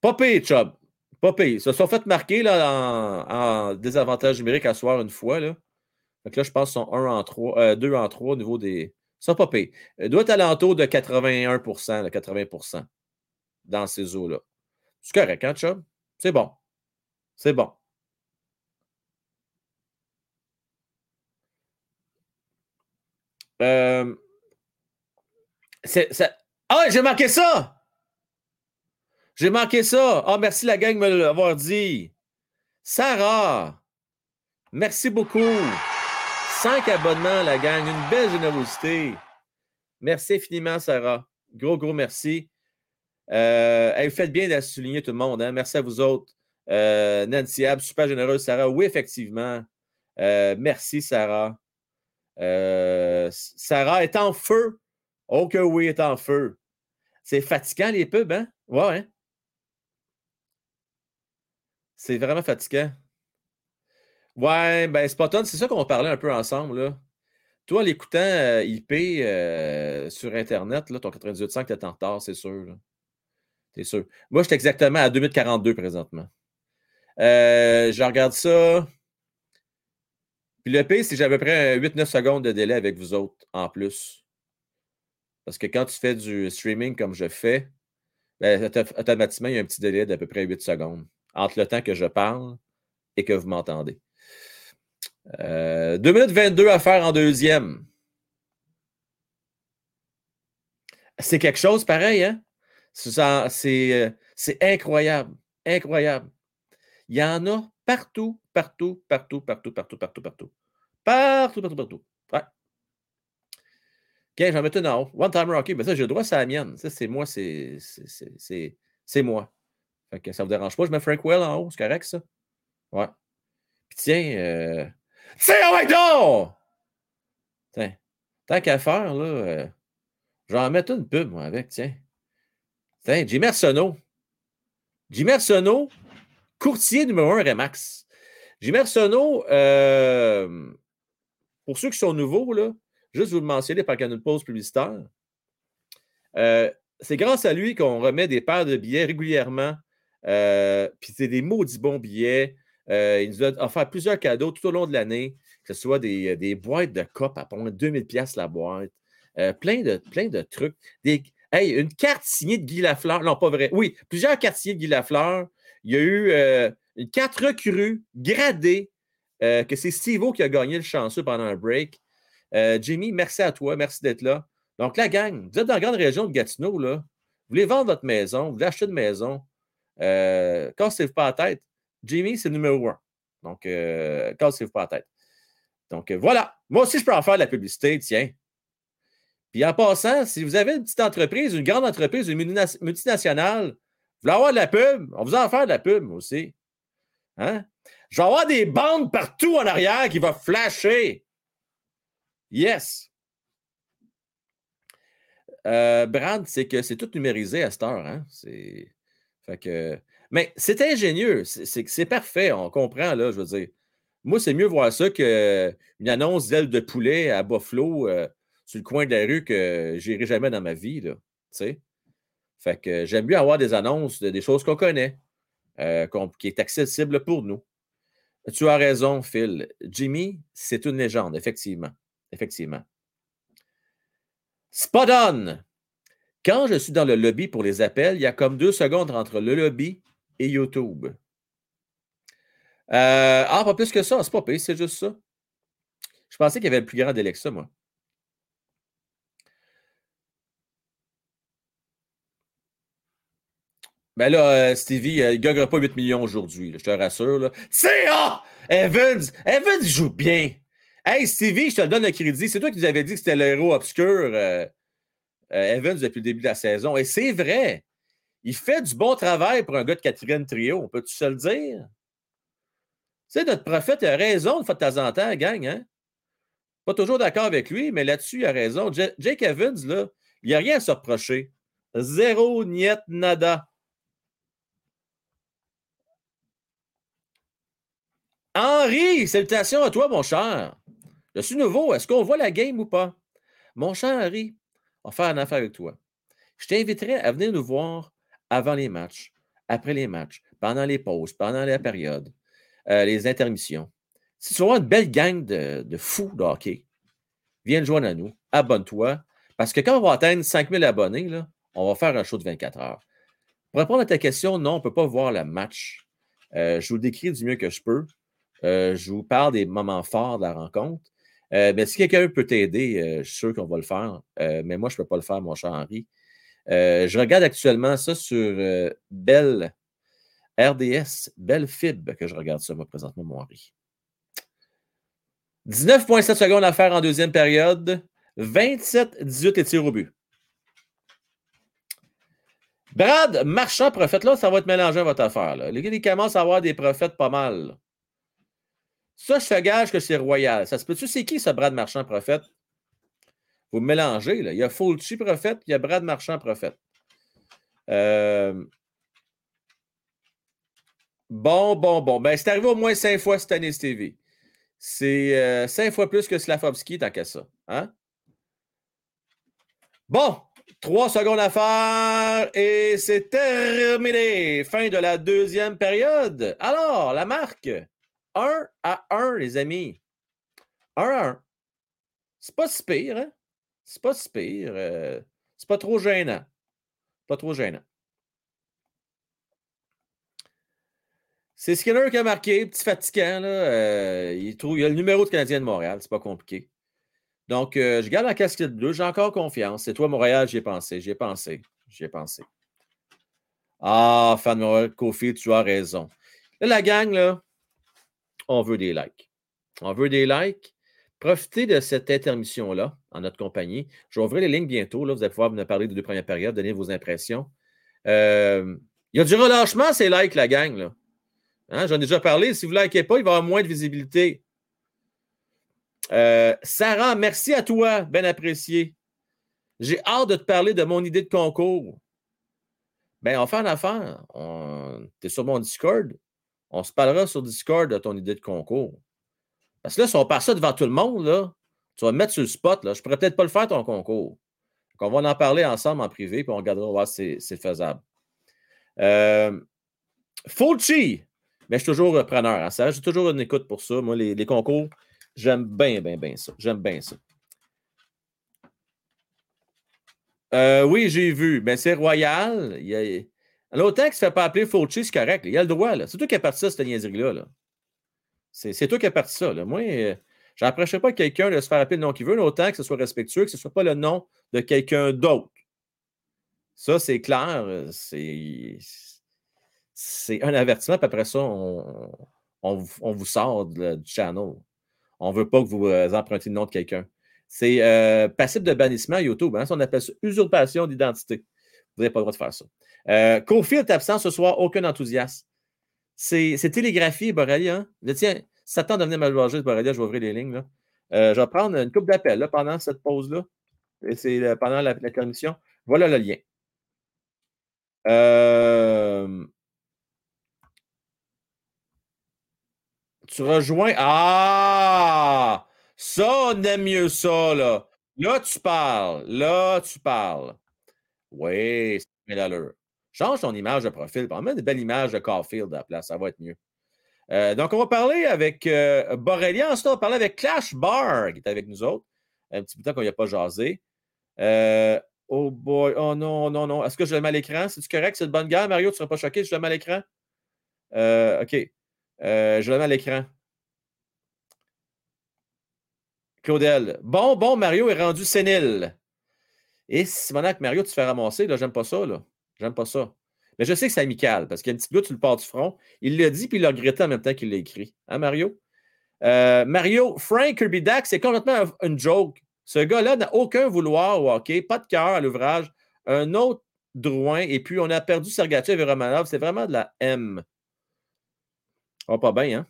Speaker 1: pas Chubb. Pas payé. Ils se sont fait marquer là, en, désavantage numérique à soir une fois. Là. Donc là, je pense qu'ils sont 1 en 3, 2 euh, en 3 au niveau des. Ça pas payé. Il doit être à l'entour de 81 de 80% dans ces eaux-là. C'est correct, hein, Chubb? C'est bon. C'est bon. Euh, ah, j'ai manqué ça! J'ai manqué ça. Ah, merci la gang de me l'avoir dit. Sarah, merci beaucoup. Cinq abonnements, la gang. Une belle générosité. Merci infiniment, Sarah. Gros, gros merci. Euh, vous faites bien de souligner tout le monde. Hein. Merci à vous autres. Euh, Nancy Ab, super généreuse, Sarah. Oui, effectivement. Euh, merci, Sarah. Euh, Sarah est en feu. Oh que oui, est en feu. C'est fatigant les pubs, hein? Ouais, hein? C'est vraiment fatigant. Ouais, ben Spotton, c'est ça qu'on parlait un peu ensemble, là. Toi, l'écoutant euh, IP euh, sur Internet, là, ton 98.5, t'es en retard, c'est sûr. C'est sûr. Moi, je suis exactement à 2042 présentement. je regarde ça. Puis le pire, c'est que j'ai à peu près 8-9 secondes de délai avec vous autres en plus. Parce que quand tu fais du streaming comme je fais, ben, automatiquement, il y a un petit délai d'à peu près 8 secondes entre le temps que je parle et que vous m'entendez. Euh, 2 minutes 22 à faire en deuxième. C'est quelque chose pareil, hein? Euh, c'est incroyable. Incroyable. Il y en a partout, partout, partout, partout, partout, partout, partout. Partout, partout, partout. Ouais. OK, j'en mets une en haut. One timer hockey, ben ça, j'ai le droit, c'est la mienne. Ça, c'est moi, c'est moi. Fait que ça ne vous dérange pas, je mets Frank Well en haut, c'est correct, ça? Ouais. Puis tiens, euh... tiens, ouais, non! Tiens, tant qu'à faire, là, euh... j'en mets une pub, moi, avec, tiens. Tiens, Jimmy Arsenault. Jimmy Arsenault, courtier numéro un Remax. Jimmy Arsenault, euh, pour ceux qui sont nouveaux, là, juste vous le mentionner par qu'il y a une pause publicitaire. Euh, c'est grâce à lui qu'on remet des paires de billets régulièrement. Euh, puis c'est des maudits bons billets. Il nous a offert plusieurs cadeaux tout au long de l'année, que ce soit des, boîtes de copes à 2000 pièces la boîte. plein, de, plein de trucs. Hey, une carte signée de Guy Lafleur. Non, pas vrai. Oui, plusieurs cartes de Guy Lafleur. Il y a eu une carte recrue, gradée, que c'est Steve qui a gagné le chanceux pendant un break. Jimmy, merci à toi. Merci d'être là. Donc, la gang, vous êtes dans la grande région de Gatineau, là. Vous voulez vendre votre maison, vous voulez acheter une maison. Euh, cassez-vous pas la tête. Jimmy, c'est le numéro un. Donc, euh, cassez-vous pas la tête. Donc, euh, voilà. Moi aussi, je peux en faire de la publicité, tiens. Puis en passant, si vous avez une petite entreprise, une grande entreprise, une multinationale, vous voulez avoir de la pub, on vous en faire de la pub aussi. Hein? Je vais avoir des bandes partout en arrière qui vont flasher. Yes. Euh, Brad, c'est que c'est tout numérisé à cette heure. Hein? Fait que... Mais c'est ingénieux. C'est parfait. On comprend, là, je veux dire. Moi, c'est mieux voir ça qu'une annonce d'aile de poulet à Buffalo euh, sur le coin de la rue que j'irai jamais dans ma vie. Là, fait que j'aime mieux avoir des annonces, des choses qu'on connaît, euh, qui est accessible pour nous. Tu as raison, Phil. Jimmy, c'est une légende, effectivement. Effectivement. Spot on! Quand je suis dans le lobby pour les appels, il y a comme deux secondes entre le lobby et YouTube. Euh, ah, pas plus que ça, c'est pas pire, c'est juste ça. Je pensais qu'il y avait le plus grand ça, moi. Ben là, euh, Stevie, euh, il ne gagnera pas 8 millions aujourd'hui, je te rassure. C'est ah! Evans! Evans joue bien. Hey, Stevie, je te donne le crédit. C'est toi qui nous avais dit que c'était l'héros obscur, euh, Evans, depuis le début de la saison. Et c'est vrai. Il fait du bon travail pour un gars de quatrième trio. On peut-tu se le dire? Tu sais, notre prophète a raison de, de temps en temps, gang. Hein? Pas toujours d'accord avec lui, mais là-dessus, il a raison. Jake Evans, là, il n'y a rien à se reprocher. Zéro, niet, nada. Henri, salutations à toi, mon cher. Je suis nouveau. Est-ce qu'on voit la game ou pas? Mon cher Harry, on va faire une affaire avec toi. Je t'inviterai à venir nous voir avant les matchs, après les matchs, pendant les pauses, pendant la période, euh, les intermissions. Si tu veux une belle gang de, fous de hockey, viens te joindre à nous, abonne-toi, parce que quand on va atteindre 5000 abonnés, là, on va faire un show de 24 heures. Pour répondre à ta question, non, on ne peut pas voir le match. Euh, je vous décris du mieux que je peux. Euh, je vous parle des moments forts de la rencontre. Euh, mais si quelqu'un peut t'aider, euh, je suis sûr qu'on va le faire. Mais moi, je ne peux pas le faire, mon cher Henri. je regarde actuellement ça sur Belle RDS, Belle Fib, que je regarde ça, moi, présentement, mon Henri. 19,7 secondes à faire en deuxième période. 27-18 et tir au but. Brad, marchand, prophète, là, ça va être mélangé à votre affaire. Là. Les gars, ils commencent à avoir des prophètes pas mal. Ça, je te gage que c'est royal. Ça se peut-tu, c'est qui ce Brad Marchand prophète? Vous mélangez, là. Il y a Fulci prophète, il y a Brad Marchand prophète. Euh, bon, bon, bon. Ben, c'est arrivé au moins cinq fois cette année, Stevie. C'est euh, cinq fois plus que Slavovski, tant qu'à ça. Hein? Bon, trois secondes à faire et c'est terminé. Fin de la deuxième période. Alors, la marque? 1 à 1, les amis. 1 à 1. C'est pas si pire, hein? C'est pas si pire. Euh, c'est pas trop gênant. Pas trop gênant. C'est Skinner qui a marqué, petit fatigant. Là, euh, il, trouve, il a le numéro de Canadien de Montréal, c'est pas compliqué. Donc, euh, je garde la casquette bleue, j'ai encore confiance. C'est toi, Montréal, j'y ai pensé, j'y ai pensé, j'y ai pensé. Ah, fan de Montréal, Kofi, tu as raison. Là, la gang, là, on veut des likes. On veut des likes. Profitez de cette intermission-là en notre compagnie. Je vais ouvrir les lignes bientôt. Là. Vous allez pouvoir me parler des deux premières périodes, donner vos impressions. Euh, il y a du relâchement, ces likes, la gang. Là. Hein, j'en ai déjà parlé. Si vous ne likez pas, il va y avoir moins de visibilité. Euh, Sarah, merci à toi. Bien apprécié. J'ai hâte de te parler de mon idée de concours. Ben, on fait affaire. Tu es sur mon Discord. On se parlera sur Discord de ton idée de concours. Parce que là, si on passe ça devant tout le monde, là, tu vas me mettre sur le spot. Là, je pourrais peut-être pas le faire, ton concours. on va en parler ensemble en privé, puis on regardera voir si c'est faisable. Euh, Fulci, mais je suis toujours preneur. Hein, j'ai toujours une écoute pour ça. Moi, les, concours, j'aime bien, bien, bien ça. J'aime bien ça. Euh, oui, j'ai vu. Mais c'est royal. Il y a... L'autant que se fait pas appeler Fulci, c'est correct. Il a le droit. C'est toi qui as parti ça, cette niaiserie-là. C'est toi qui as parti ça. Là. Moi, euh, j'approcherai pas quelqu'un de se faire appeler le nom qu'il veut, autant que ce soit respectueux, que ce ne soit pas le nom de quelqu'un d'autre. Ça, c'est clair. C'est c'est un avertissement, puis après ça, on, vous sort du channel. On ne veut pas que vous euh, empruntiez le nom de quelqu'un. C'est euh, passible de bannissement à YouTube. Hein, on appelle ça usurpation d'identité. Vous n'avez pas le droit de faire ça. Euh, Kofi est absent ce soir, aucun enthousiasme. C'est télégraphie, Borrelia. Hein? Tiens, si ça tente de venir me Borrelia, je vais ouvrir les lignes. Là. je vais prendre une coupe d'appel pendant cette pause-là. C'est pendant la, la commission. Voilà le lien. Euh, Tu rejoins. Ah! Ça, on aime mieux ça, là. Là, tu parles. Là, tu parles. Oui, c'est l'allure. Change ton image de profil. Prends une belle image de Caulfield à la place. Ça va être mieux. Euh, donc, on va parler avec euh. Ensuite, on va parler avec Clash Bar, qui est avec nous autres. Un petit peu de temps qu'on n'y a pas jasé. Euh, oh boy. Oh non, non, non. Est-ce que je le mets à l'écran? C'est-tu correct? C'est une bonne guerre, Mario? Tu ne seras pas choqué je le mets à l'écran? Euh, OK. Je le mets à l'écran. Claudel. Bon, bon, Mario est rendu sénile. Et Simonac, Mario, tu te fais ramasser, là, j'aime pas ça, là. J'aime pas ça. Mais je sais que c'est amical, parce qu'il y a un petit peu, tu le pars du front. Il l'a dit, puis il l'a regretté en même temps qu'il l'a écrit. Hein, Mario? Euh, Mario, Frank Kirby Dax, c'est complètement une joke. Ce gars-là n'a aucun vouloir au pas de cœur à l'ouvrage, un autre Drouin, et puis on a perdu Sergachev et Romanov. C'est vraiment de la M. Oh, pas bien, hein?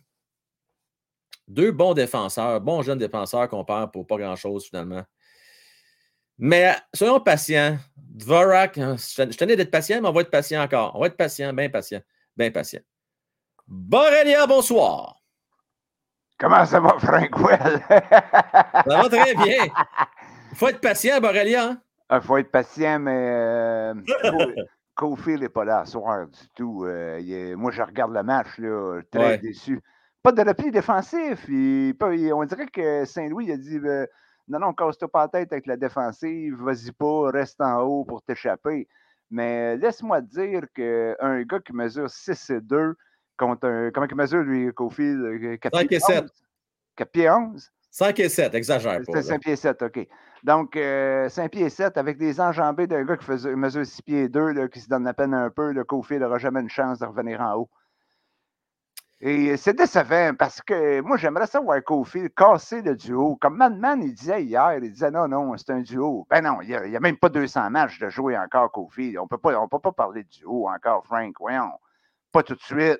Speaker 1: Deux bons défenseurs, bons jeunes défenseurs qu'on perd pour pas grand-chose finalement. Mais soyons patients. Dvorak, hein, je tenais d'être patient, mais on va être patient encore. On va être patient, bien patient, bien patient. Borelia, bonsoir.
Speaker 3: Comment ça va, Frank Well?
Speaker 1: ça va très bien. Il faut être patient, Borelia. Il hein?
Speaker 3: ah, faut être patient, mais euh, Cofield n'est pas là ce soir du tout. Euh, moi, je regarde le match, là, très déçu. Pas de repli défensif. on dirait que Saint-Louis a dit ben, non, non, casse-toi pas la tête avec la défensive, vas-y pas, reste en haut pour t'échapper. Mais laisse-moi te dire qu'un gars qui mesure 6 et 2 contre un. Comment il mesure, lui,
Speaker 1: 4 5 et 7.
Speaker 3: 4 pieds 11
Speaker 1: 5 et 7, exagère
Speaker 3: pas. 5 pieds 7, OK. Donc, euh, 5 pieds 7 avec des enjambées d'un gars qui faisait, mesure 6 pieds 2, là, qui se donne la peine un peu, le Kofi n'aura jamais une chance de revenir en haut. Et c'est décevant parce que moi, j'aimerais savoir Kofi casser le duo. Comme Madman, il disait hier, il disait non, non, c'est un duo. Ben non, il n'y a, même pas 200 matchs de jouer encore Kofi. On ne peut pas parler de duo encore, Frank. Voyons, pas tout de suite.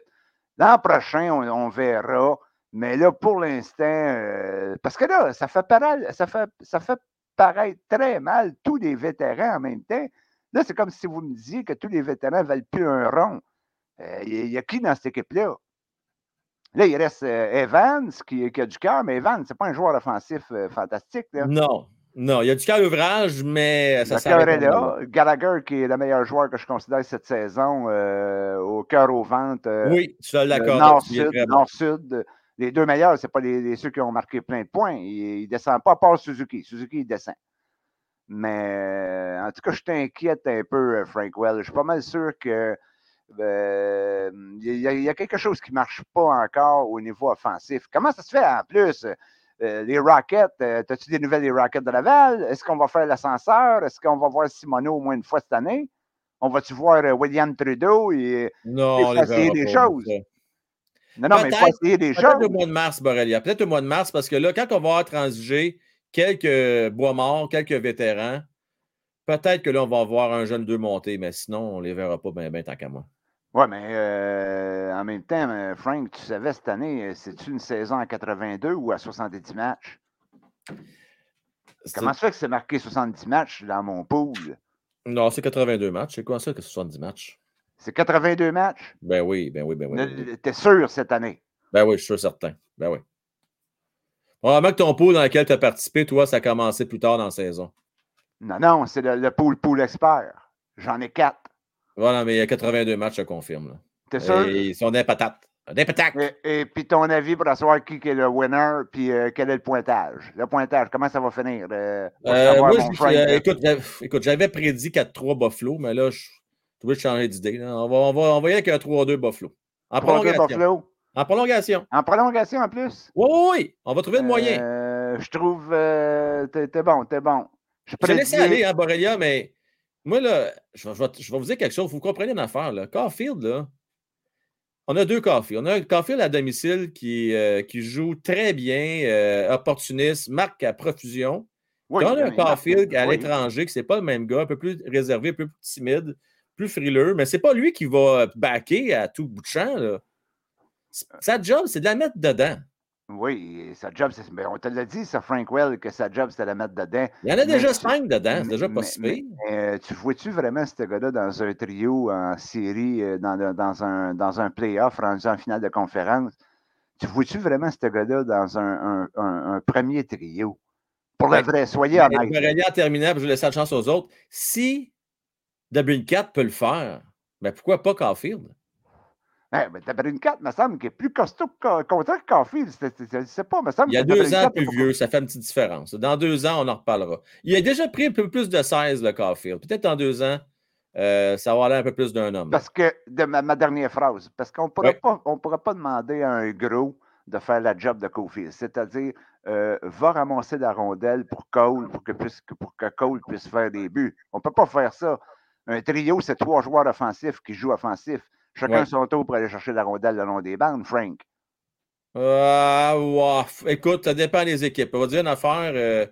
Speaker 3: L'an prochain, on verra. Mais là, pour l'instant, euh, parce que là, ça fait, paraître, ça, fait, ça fait paraître très mal tous les vétérans en même temps. Là, c'est comme si vous me disiez que tous les vétérans ne valent plus un rond. Euh, il y, a qui dans cette équipe-là? Là, il reste euh, Evans qui, qui, a du cœur, mais Evans, c'est pas un joueur offensif fantastique.
Speaker 1: Non, non, il y a du cœur ouvrage, mais ça
Speaker 3: s'arrête là. Gallagher, qui est le meilleur joueur que je considère cette saison, au cœur au ventre.
Speaker 1: oui, tu as l'accord.
Speaker 3: Nord-Sud, Nord-Sud. Les deux meilleurs, ce n'est pas les, ceux qui ont marqué plein de points. Ils ne descendent pas à part Suzuki. Suzuki, il descend. Mais en tout cas, je t'inquiète un peu, euh, Frank Well. Je suis pas mal sûr que euh, il y, a quelque chose qui ne marche pas encore au niveau offensif. Comment ça se fait en plus? Euh, les Rockets, as-tu des nouvelles des Rockets de Laval? Est-ce qu'on va faire l'ascenseur? Est-ce qu'on va voir Simono au moins une fois cette année? On va-tu voir William Trudeau et,
Speaker 1: non,
Speaker 3: essayer des choses? Non, non, mais il faut essayer des choses.
Speaker 1: Peut-être au mois de mars, Borrelia. Peut-être au mois de mars, parce que là, quand on va transigé quelques bois morts, quelques vétérans, peut-être que là, on va voir un jeune deux monter, mais sinon, on ne les verra pas bien, bien tant qu'à moi.
Speaker 3: Oui, mais euh, en même temps, euh, Frank, tu savais cette année, euh, c'est-tu une saison à 82 ou à 70 matchs? Comment ça fait que c'est marqué 70 matchs dans mon pool?
Speaker 1: Non, c'est 82 matchs. C'est quoi ça que 70 matchs?
Speaker 3: C'est 82 matchs?
Speaker 1: Ben oui, ben oui, ben oui.
Speaker 3: T'es sûr cette année?
Speaker 1: Ben oui, je suis sûr certain. Ben oui. Probablement que ton pool dans lequel tu as participé, toi, ça a commencé plus tard dans la saison.
Speaker 3: Non, non, c'est le, le pool pool expert. J'en ai quatre.
Speaker 1: Voilà, mais il y a 82 matchs, je confirme. là.
Speaker 3: T'es sûr?
Speaker 1: Et ils sont des patates. Des patates!
Speaker 3: Et, et puis ton avis pour savoir qui est le winner, puis euh, quel est le pointage? Le pointage, comment ça va finir? Euh,
Speaker 1: Euh, moi, je- écoute, j'avais- écoute, j'avais prédit 4-3 Buffalo, mais là, je suis obligé de changer d'idée. On va, on, va, on va y aller avec un 3-2 Buffalo. En prolongation.
Speaker 3: Buffalo?
Speaker 1: En prolongation.
Speaker 3: En prolongation en plus?
Speaker 1: Oui, oui, oui. On va trouver le moyen.
Speaker 3: Je trouve. t'es t'es bon, t'es bon. Je
Speaker 1: Je
Speaker 3: prédis-
Speaker 1: aller, hein, Borrelia, mais moi, là, je vais, je vous dire quelque chose. Vous comprenez une affaire, là. Caulfield, là, on a deux Caulfield. On a un Caulfield à domicile qui, euh, qui joue très bien, euh, opportuniste, marque à profusion.
Speaker 3: Oui,
Speaker 1: on a un
Speaker 3: oui,
Speaker 1: Caulfield à
Speaker 3: oui.
Speaker 1: l'étranger, que c'est pas le même gars, un peu plus réservé, un peu plus timide, plus frileux, mais c'est pas lui qui va backer à tout bout de champ, là. Sa job, c'est de la mettre dedans.
Speaker 3: Oui, sa job, c'est. ben, on te l'a dit, ça, Frank Well, que sa job, c'était de la mettre dedans.
Speaker 1: Il y en a
Speaker 3: Mais
Speaker 1: déjà
Speaker 3: tu-
Speaker 1: cinq dedans, c'est déjà pas
Speaker 3: Mais-
Speaker 1: si
Speaker 3: mais-
Speaker 1: pire.
Speaker 3: mais, euh, tu vois-tu vraiment ce gars-là dans un trio en série, euh, dans, dans un, dans un playoff, rendu en finale de conférence? Tu vois-tu vraiment ce gars-là dans un, un- un- un premier trio? Pour le
Speaker 1: Ouais.
Speaker 3: vrai, soyez
Speaker 1: Mais
Speaker 3: honnête.
Speaker 1: Borrelia, en terminant, puis je vais laisser la chance aux autres. Si Cat peut le faire, ben pourquoi pas Caulfield?
Speaker 3: Hey, mais t'as une 4, me semble, qui est plus costaud que contre que Caulfield. Sais pas, me semble
Speaker 1: Il y a deux ans plus vieux, ça fait une petite différence. Dans deux ans, on en reparlera. Il a déjà pris un peu plus de 16, le Caulfield. Peut-être dans deux ans, euh, ça va aller un peu plus d'un homme.
Speaker 3: Parce que, de ma, ma dernière phrase, parce qu'on ne pourra,
Speaker 1: Ouais.
Speaker 3: pas- on pourra pas demander à un gros de faire la job de Caulfield. C'est-à-dire, euh, va ramasser la rondelle pour Cole, pour que, puisse- pour que Cole puisse faire des buts. On ne peut pas faire ça. Un trio, c'est trois joueurs offensifs qui jouent offensif. Chacun
Speaker 1: Ouais.
Speaker 3: son tour pour aller chercher la rondelle le long des bandes, Frank.
Speaker 1: Ah. Écoute, ça dépend des équipes. On va dire une affaire. euh,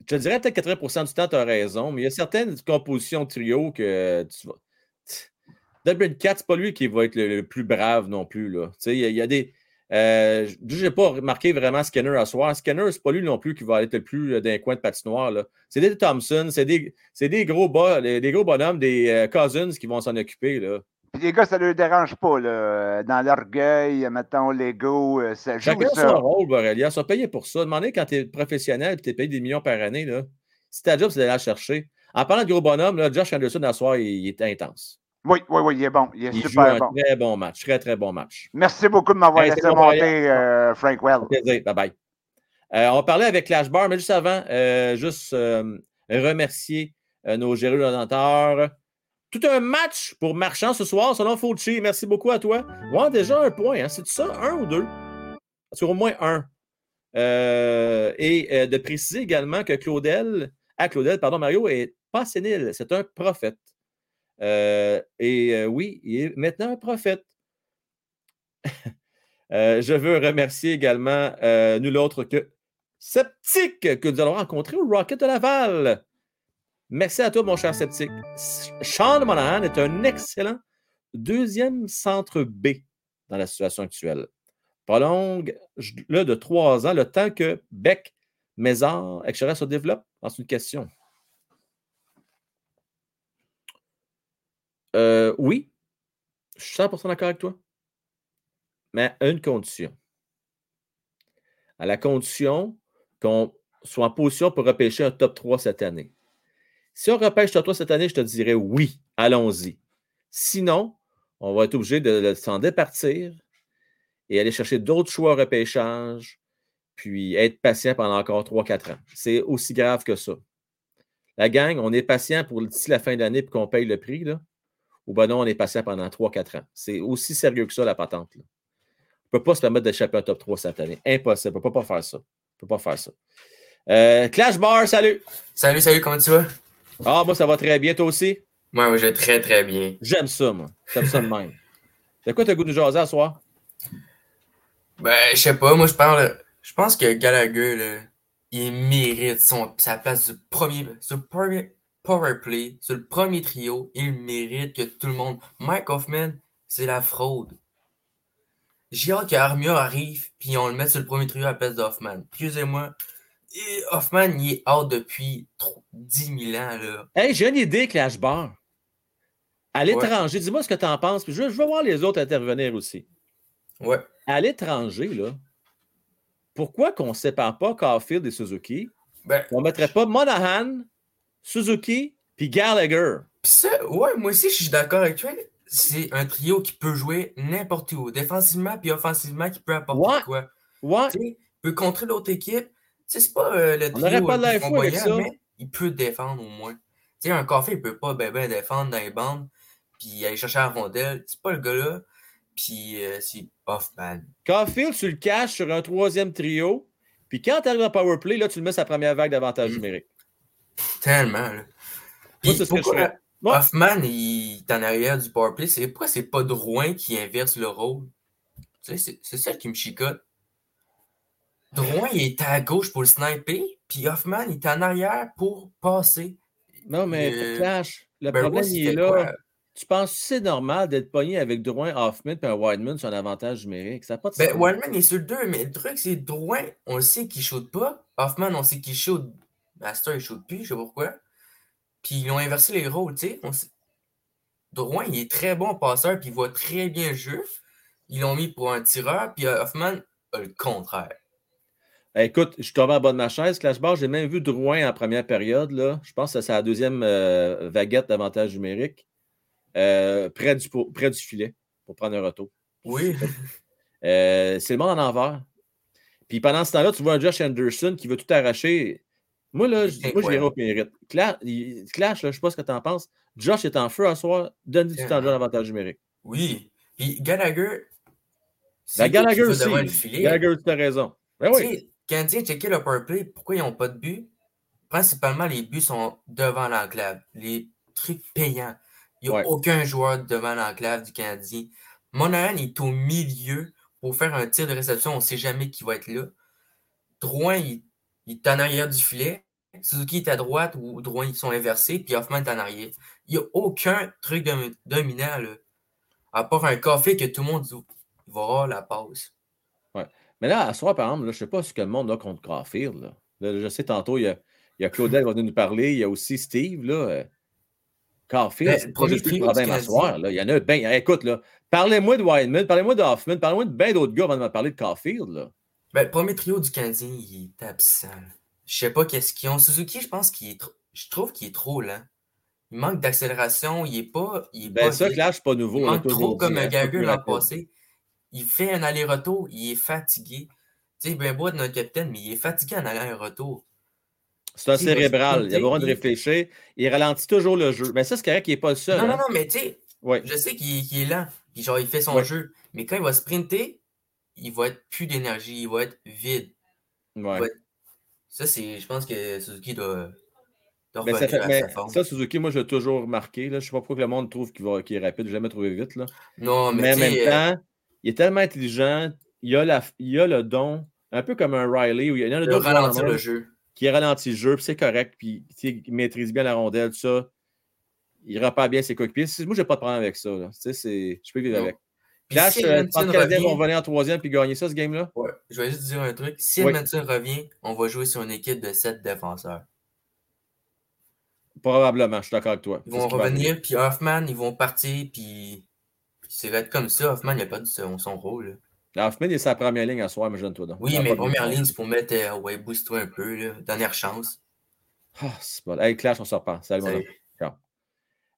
Speaker 1: je te dirais peut-être 80% du temps, tu as raison, mais il y a certaines compositions de trio que tu vas. Dublin Cat, c'est pas lui qui va être le, le plus brave non plus. Là. Tu sais, Il, y a, il y a des. Euh, je n'ai pas remarqué vraiment Skinner à soir. Skinner, c'est pas lui non plus qui va être le plus euh, d'un coin de patinoire. C'est des Thompson, c'est des, gros bas, des, des gros bonhommes, des euh, Cousins qui vont s'en occuper. Là.
Speaker 3: Puis les gars, ça ne leur dérange pas. Là. Dans l'orgueil, mettons, l'ego, euh, ça joue
Speaker 1: Chacun
Speaker 3: ça.
Speaker 1: son rôle, Borrelia. Ils sont payés pour ça. Demandez quand tu es professionnel et tu es payé des millions par année. Là, si ta job, c'est d'aller la chercher. En parlant de gros bonhomme, là, Josh Anderson, à soir, il, il est intense.
Speaker 3: Oui, oui, oui, il est bon. Il est
Speaker 1: Il joue
Speaker 3: super
Speaker 1: un
Speaker 3: bon.
Speaker 1: très bon match. Très, très bon match.
Speaker 3: Merci beaucoup de m'avoir
Speaker 1: Hey,
Speaker 3: laissé monter, euh, Frank Well.
Speaker 1: Plaisir. Bye bye. Euh, on parlait avec Clash Bar, mais juste avant, euh, juste euh, remercier nos géreux donateurs. Tout un match pour Marchand ce soir, selon Fauci. Merci beaucoup à toi. Ouais, déjà un point. Hein. C'est ça, un ou deux? C'est au moins un. Et de préciser également que Claudel, à Claudel, pardon, Mario, est pas sénile. C'est un prophète. Euh, et euh, oui, il est maintenant un prophète. Euh, je veux remercier également nul autre que Sceptique que nous allons rencontrer au Rocket de Laval. Merci à toi, mon cher Sceptique. Sean Monahan est un excellent deuxième centre B dans la situation actuelle. Prolonge-le de trois ans, le temps que Beck, Mézard, etc. se développent. C'est une question. Euh, oui, je suis 100% d'accord avec toi. Mais à une condition. À la condition qu'on soit en position pour repêcher un top 3 cette année. Si on repêche top 3 cette année, je te dirais oui, allons-y. Sinon, on va être obligé de, s'en départir et aller chercher d'autres choix au repêchage, puis être patient pendant encore 3-4 ans. C'est aussi grave que ça. La gang, on est patient pour d'ici la fin de l'année qu'on paye le prix, là, ou ben non, on est patient pendant 3-4 ans. C'est aussi sérieux que ça, la patente. Là. On ne peut pas se permettre d'échapper un top 3 cette année. Impossible. On ne peut pas faire ça. On ne peut pas faire ça. Euh, Clash Bar, salut!
Speaker 4: Salut, salut, comment tu vas?
Speaker 1: Ah, moi, ça va très bien, toi aussi?
Speaker 4: Moi, ouais, je vais très, très bien.
Speaker 1: J'aime ça, moi. J'aime ça de même. De quoi t'as goût de nous jaser à soir?
Speaker 4: Ben, je sais pas, moi, je parle. Je pense que Gallagher, là, il mérite son, sa place du premier, le premier power play, sur le premier trio. Il mérite que tout le monde. Mike Hoffman, c'est la fraude. J'ai hâte qu'Armia arrive, puis on le mette sur le premier trio à la place d'Hoffman. Excusez-moi. Et Hoffman, il est out depuis trop- 10 000 ans, là.
Speaker 1: Hey, j'ai une idée, Clash Bar. À l'étranger, dis-moi ce que tu en penses, puis je, je vais voir les autres intervenir aussi.
Speaker 4: Ouais.
Speaker 1: À l'étranger, là, pourquoi qu'on ne sépare pas Caulfield et Suzuki?
Speaker 4: Ben,
Speaker 1: On mettrait pas Monahan, Suzuki, puis Gallagher.
Speaker 4: Pis ça, ouais, moi aussi, je suis d'accord avec toi. C'est un trio qui peut jouer n'importe où, défensivement puis offensivement, qui peut apporter
Speaker 1: Ouais.
Speaker 4: quoi.
Speaker 1: Ouais.
Speaker 4: Tu sais, il peut contrer l'autre équipe. C'est pas euh, le
Speaker 1: On
Speaker 4: trio
Speaker 1: pas
Speaker 4: le
Speaker 1: de fou avec ça.
Speaker 4: mais il peut défendre au moins. Tu sais, un café, il peut pas ben, ben défendre dans les bandes, puis aller chercher la rondelle. C'est pas le gars-là. Puis euh, c'est Hoffman.
Speaker 1: Caulfield, tu le caches sur un troisième trio. Puis quand tu arrives en powerplay, là, tu le mets sa première vague d'avantage
Speaker 4: Mm.
Speaker 1: numérique.
Speaker 4: Tellement, là. Puis pourquoi Hoffman, il est en arrière du powerplay. C'est pourquoi c'est pas Drouin qui inverse le rôle? Tu sais, c'est- c'est ça qui me chicote. Drouin, il est à gauche pour le sniper, puis Hoffman, il est en arrière pour passer.
Speaker 1: Non, mais
Speaker 4: Euh,
Speaker 1: Clash, le
Speaker 4: Ben,
Speaker 1: problème, il est là.
Speaker 4: quoi?
Speaker 1: Tu penses que c'est normal d'être pogné avec Drouin, Hoffman et un Wideman sur un avantage numérique? Ça pas de
Speaker 4: Ben. Wildman est sur le 2, mais le truc, c'est Drouin, on le sait qu'il shoot pas. Hoffman, on sait qu'il shoot. Master, il shoot plus, je sais pas pourquoi. Puis ils ont inversé les rôles, tu sais. on Drouin, il est très bon passeur, puis il voit très bien le jeu. Ils l'ont mis pour un tireur, puis euh, Hoffman a le contraire.
Speaker 1: Eh, Écoute, je suis tombé en bas de ma chaise. Clash Bar, j'ai même vu Drouin en première période. Là. Je pense que c'est sa deuxième euh, vaguette d'avantage numérique. euh, près, du, près du filet pour prendre un retour.
Speaker 4: Oui.
Speaker 1: Euh, c'est le monde en envers. Puis pendant ce temps-là, tu vois un Josh Anderson qui veut tout arracher. Moi, là, moi, je dirais au mérite. Clash, là, je ne sais pas ce que tu en penses. Josh est en feu à soir. Donne du temps de d'avantage numérique.
Speaker 4: Oui. Puis Gallagher. c'est
Speaker 1: La Gallagher aussi. Gallagher, tu as raison. Ben oui.
Speaker 4: sais, Canadiens, checker le powerplay, pourquoi ils n'ont pas de but? Principalement, les buts sont devant l'enclave. Les trucs payants. Il n'y a
Speaker 1: Ouais.
Speaker 4: aucun joueur devant l'enclave du Canadien. Monahan est au milieu pour faire un tir de réception. On ne sait jamais qui va être là. Drouin, il, il est en arrière du filet. Suzuki est à droite ou Drouin, ils sont inversés. Puis Hoffman est en arrière. Il n'y a aucun truc domi- dominant. Là, à part un café que tout le monde dit, il va avoir la passe.
Speaker 1: Mais là, à soir, par exemple, là, je ne sais pas ce que le monde a contre Caulfield. Là. Là, je sais, tantôt, il y a, il y a Claudel qui va venir nous parler. Il y a aussi Steve. Là. Euh, Caulfield,
Speaker 4: Ben,
Speaker 1: c'est le problème à
Speaker 4: Canadien.
Speaker 1: soir. Là. Il y en a bien. Écoute, là, parlez-moi de Wideman, parlez-moi de Hoffman, parlez-moi de bien d'autres gars avant de me parler de Caulfield. Là.
Speaker 4: Ben, le premier trio du Canadien, il est absent. Je sais pas qu'est-ce qu'ils ont. Suzuki, je pense qu'il est trop. Je trouve qu'il est trop lent. Il manque d'accélération. Il est pas. Il est
Speaker 1: Ben,
Speaker 4: pas
Speaker 1: ça. Clash, pas nouveau.
Speaker 4: Il manque trop comme
Speaker 1: hein,
Speaker 4: un
Speaker 1: plus
Speaker 4: l'an passé. Il fait un aller-retour. Il est fatigué. Tu sais, ben beau être notre capitaine, mais il est fatigué en aller-retour.
Speaker 1: C'est un
Speaker 4: Il va
Speaker 1: cérébral. Il a besoin de réfléchir. Il ralentit toujours le jeu. Mais ça, c'est correct qu'il n'est pas le seul.
Speaker 4: Non, non,
Speaker 1: hein.
Speaker 4: non, mais tu sais,
Speaker 1: Ouais.
Speaker 4: je sais qu'il est lent. Puis genre, il fait son
Speaker 1: Ouais.
Speaker 4: jeu. Mais quand il va sprinter, il va être plus d'énergie. Il va être vide.
Speaker 1: Ouais.
Speaker 4: Ouais. Ça, c'est. Je pense que Suzuki doit. doit
Speaker 1: Mais, ça
Speaker 4: revenir
Speaker 1: fait-
Speaker 4: à
Speaker 1: mais
Speaker 4: sa forme.
Speaker 1: ça, Suzuki, moi, je l'ai toujours remarqué. Là. Je ne sais pas pourquoi que le monde trouve qu'il va- qu'il est rapide. Je l'ai jamais trouvé vite. Là.
Speaker 4: Non, mais,
Speaker 1: Mais en même
Speaker 4: euh,
Speaker 1: temps, il est tellement intelligent. Il a, la, il a le don, un peu comme un Riley, où il y en a
Speaker 4: de
Speaker 1: d'autres joueurs
Speaker 4: ralentir
Speaker 1: le
Speaker 4: le jeu.
Speaker 1: qui ralentit le jeu, puis c'est correct, puis il maîtrise bien la rondelle, tout ça. Il repart bien ses coéquipiers. Moi, je n'ai pas de problème avec ça. Là. C'est- Je peux vivre
Speaker 4: Non.
Speaker 1: avec. Clash,
Speaker 4: si
Speaker 1: euh, Canadiens
Speaker 4: revient-
Speaker 1: vont venir en troisième puis gagner ça, ce game-là?
Speaker 4: Ouais, je vais juste dire un truc. Si
Speaker 1: Oui.
Speaker 4: Edmondson revient, on va jouer sur une équipe de 7 défenseurs.
Speaker 1: Probablement, je suis d'accord avec toi.
Speaker 4: Ils vont revenir, puis Hoffman, ils vont partir, puis puis ça va être comme ça. Hoffman, il n'a pas de son, son rôle. là.
Speaker 1: Hoffman, il est sa première ligne à soir, mais jeune-toi donc.
Speaker 4: Oui, mais première ligne, c'est pour mettre. euh, ouais, booste-toi un peu, là. Dernière chance.
Speaker 1: Ah, c'est bon. Hey, Clash, on se reprend. Salut, mon
Speaker 4: Salut.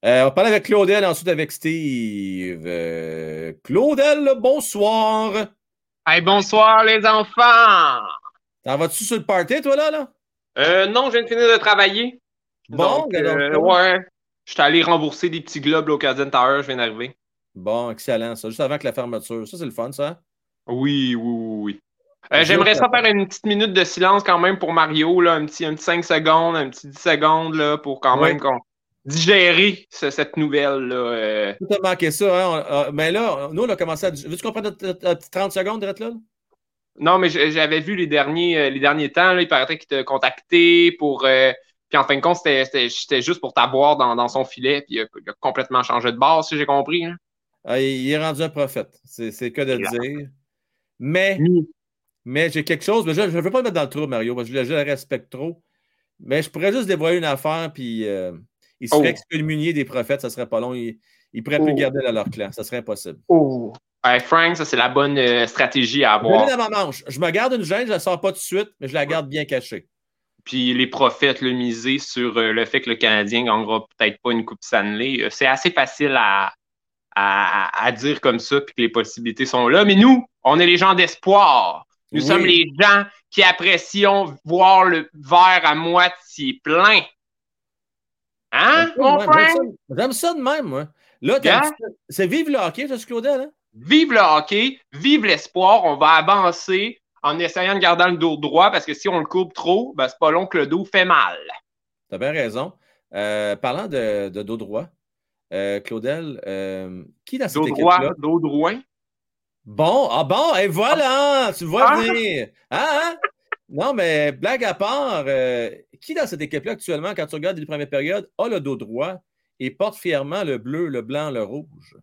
Speaker 1: Euh, on parle avec Claudel, ensuite avec Steve. Euh, Claudel, bonsoir.
Speaker 5: Hey, bonsoir les enfants!
Speaker 1: T'en vas-tu sur le party, toi, là? là?
Speaker 5: Euh, non, je viens de finir de travailler.
Speaker 1: Bon,
Speaker 5: Donc,
Speaker 1: regarde
Speaker 5: euh,
Speaker 1: donc.
Speaker 5: ouais. Je suis allé rembourser des petits globes au Canadian Tower, je viens d'arriver.
Speaker 1: Bon, excellent, ça. Juste avant que la fermeture. Ça, c'est le fun, ça.
Speaker 5: Oui, oui, oui, oui. Euh, J'aimerais ça faire une petite minute de silence quand même pour Mario, là, un petit, un petit 5 secondes, un petit 10 secondes là, pour quand
Speaker 1: Oui.
Speaker 5: même qu'on digérer ce- cette nouvelle. Là, euh.
Speaker 1: Tout a manqué ça, hein. On- mais là, nous, on a commencé à. Veux-tu qu'on prenne notre, notre- notre petit 30 secondes, direct là?
Speaker 5: Non, mais j'avais vu les derniers, euh, les derniers temps, là, il paraîtrait qu'il t'a contacté pour. euh, Puis en fin de compte, c'était- juste pour t'avoir dans, dans son filet, puis il a, il a complètement changé de base, si j'ai compris. hein.
Speaker 1: Ah, il est rendu un prophète. C'est cas de le
Speaker 5: Yeah.
Speaker 1: dire. Mais, mais j'ai quelque chose. Mais je ne veux pas le mettre dans le trou, Mario, parce que je, le- je le respecte trop. Mais je pourrais juste dévoiler une affaire, puis euh, il se
Speaker 5: Oh.
Speaker 1: des prophètes, ça serait pas long. Il ne pourraient plus
Speaker 5: Oh.
Speaker 1: le garder dans leur clan. Ça serait impossible.
Speaker 5: Oh. Ouais, Frank, ça c'est la bonne euh, stratégie à
Speaker 1: Je
Speaker 5: avoir.
Speaker 1: dans ma manche. Je me garde une gêne, je ne la sors pas tout de suite, mais je la garde bien cachée.
Speaker 5: puis les prophètes le miser sur euh, le fait que le Canadien gagnera peut-être pas une Coupe Stanley. Euh, c'est assez facile à, à, à, dire comme ça, puis que les possibilités sont là. Mais nous, on est les gens d'espoir. Nous
Speaker 1: Oui.
Speaker 5: sommes les gens qui apprécions voir le verre à moitié plein. Hein, mon frère?
Speaker 1: J'aime ça de même, moi. Là, c'est vive le hockey, ça, ce Claudel, hein?
Speaker 5: Vive le hockey, vive l'espoir. On va avancer en essayant de garder le dos droit parce que si on le coupe trop, ben, c'est pas long que le dos fait mal.
Speaker 1: T'as bien raison. Euh, parlant de, de dos droit, euh, Claudel, euh, qui dans cette
Speaker 5: Dos droit,
Speaker 1: équipe-là?
Speaker 5: dos droit.
Speaker 1: Bon, ah bon, et voilà, tu vois
Speaker 5: Ah.
Speaker 1: venir. Hein, hein? Non, mais blague à part, qui dans cette équipe-là actuellement, quand tu regardes les premières périodes, a le dos droit et porte fièrement le bleu, le blanc, le rouge?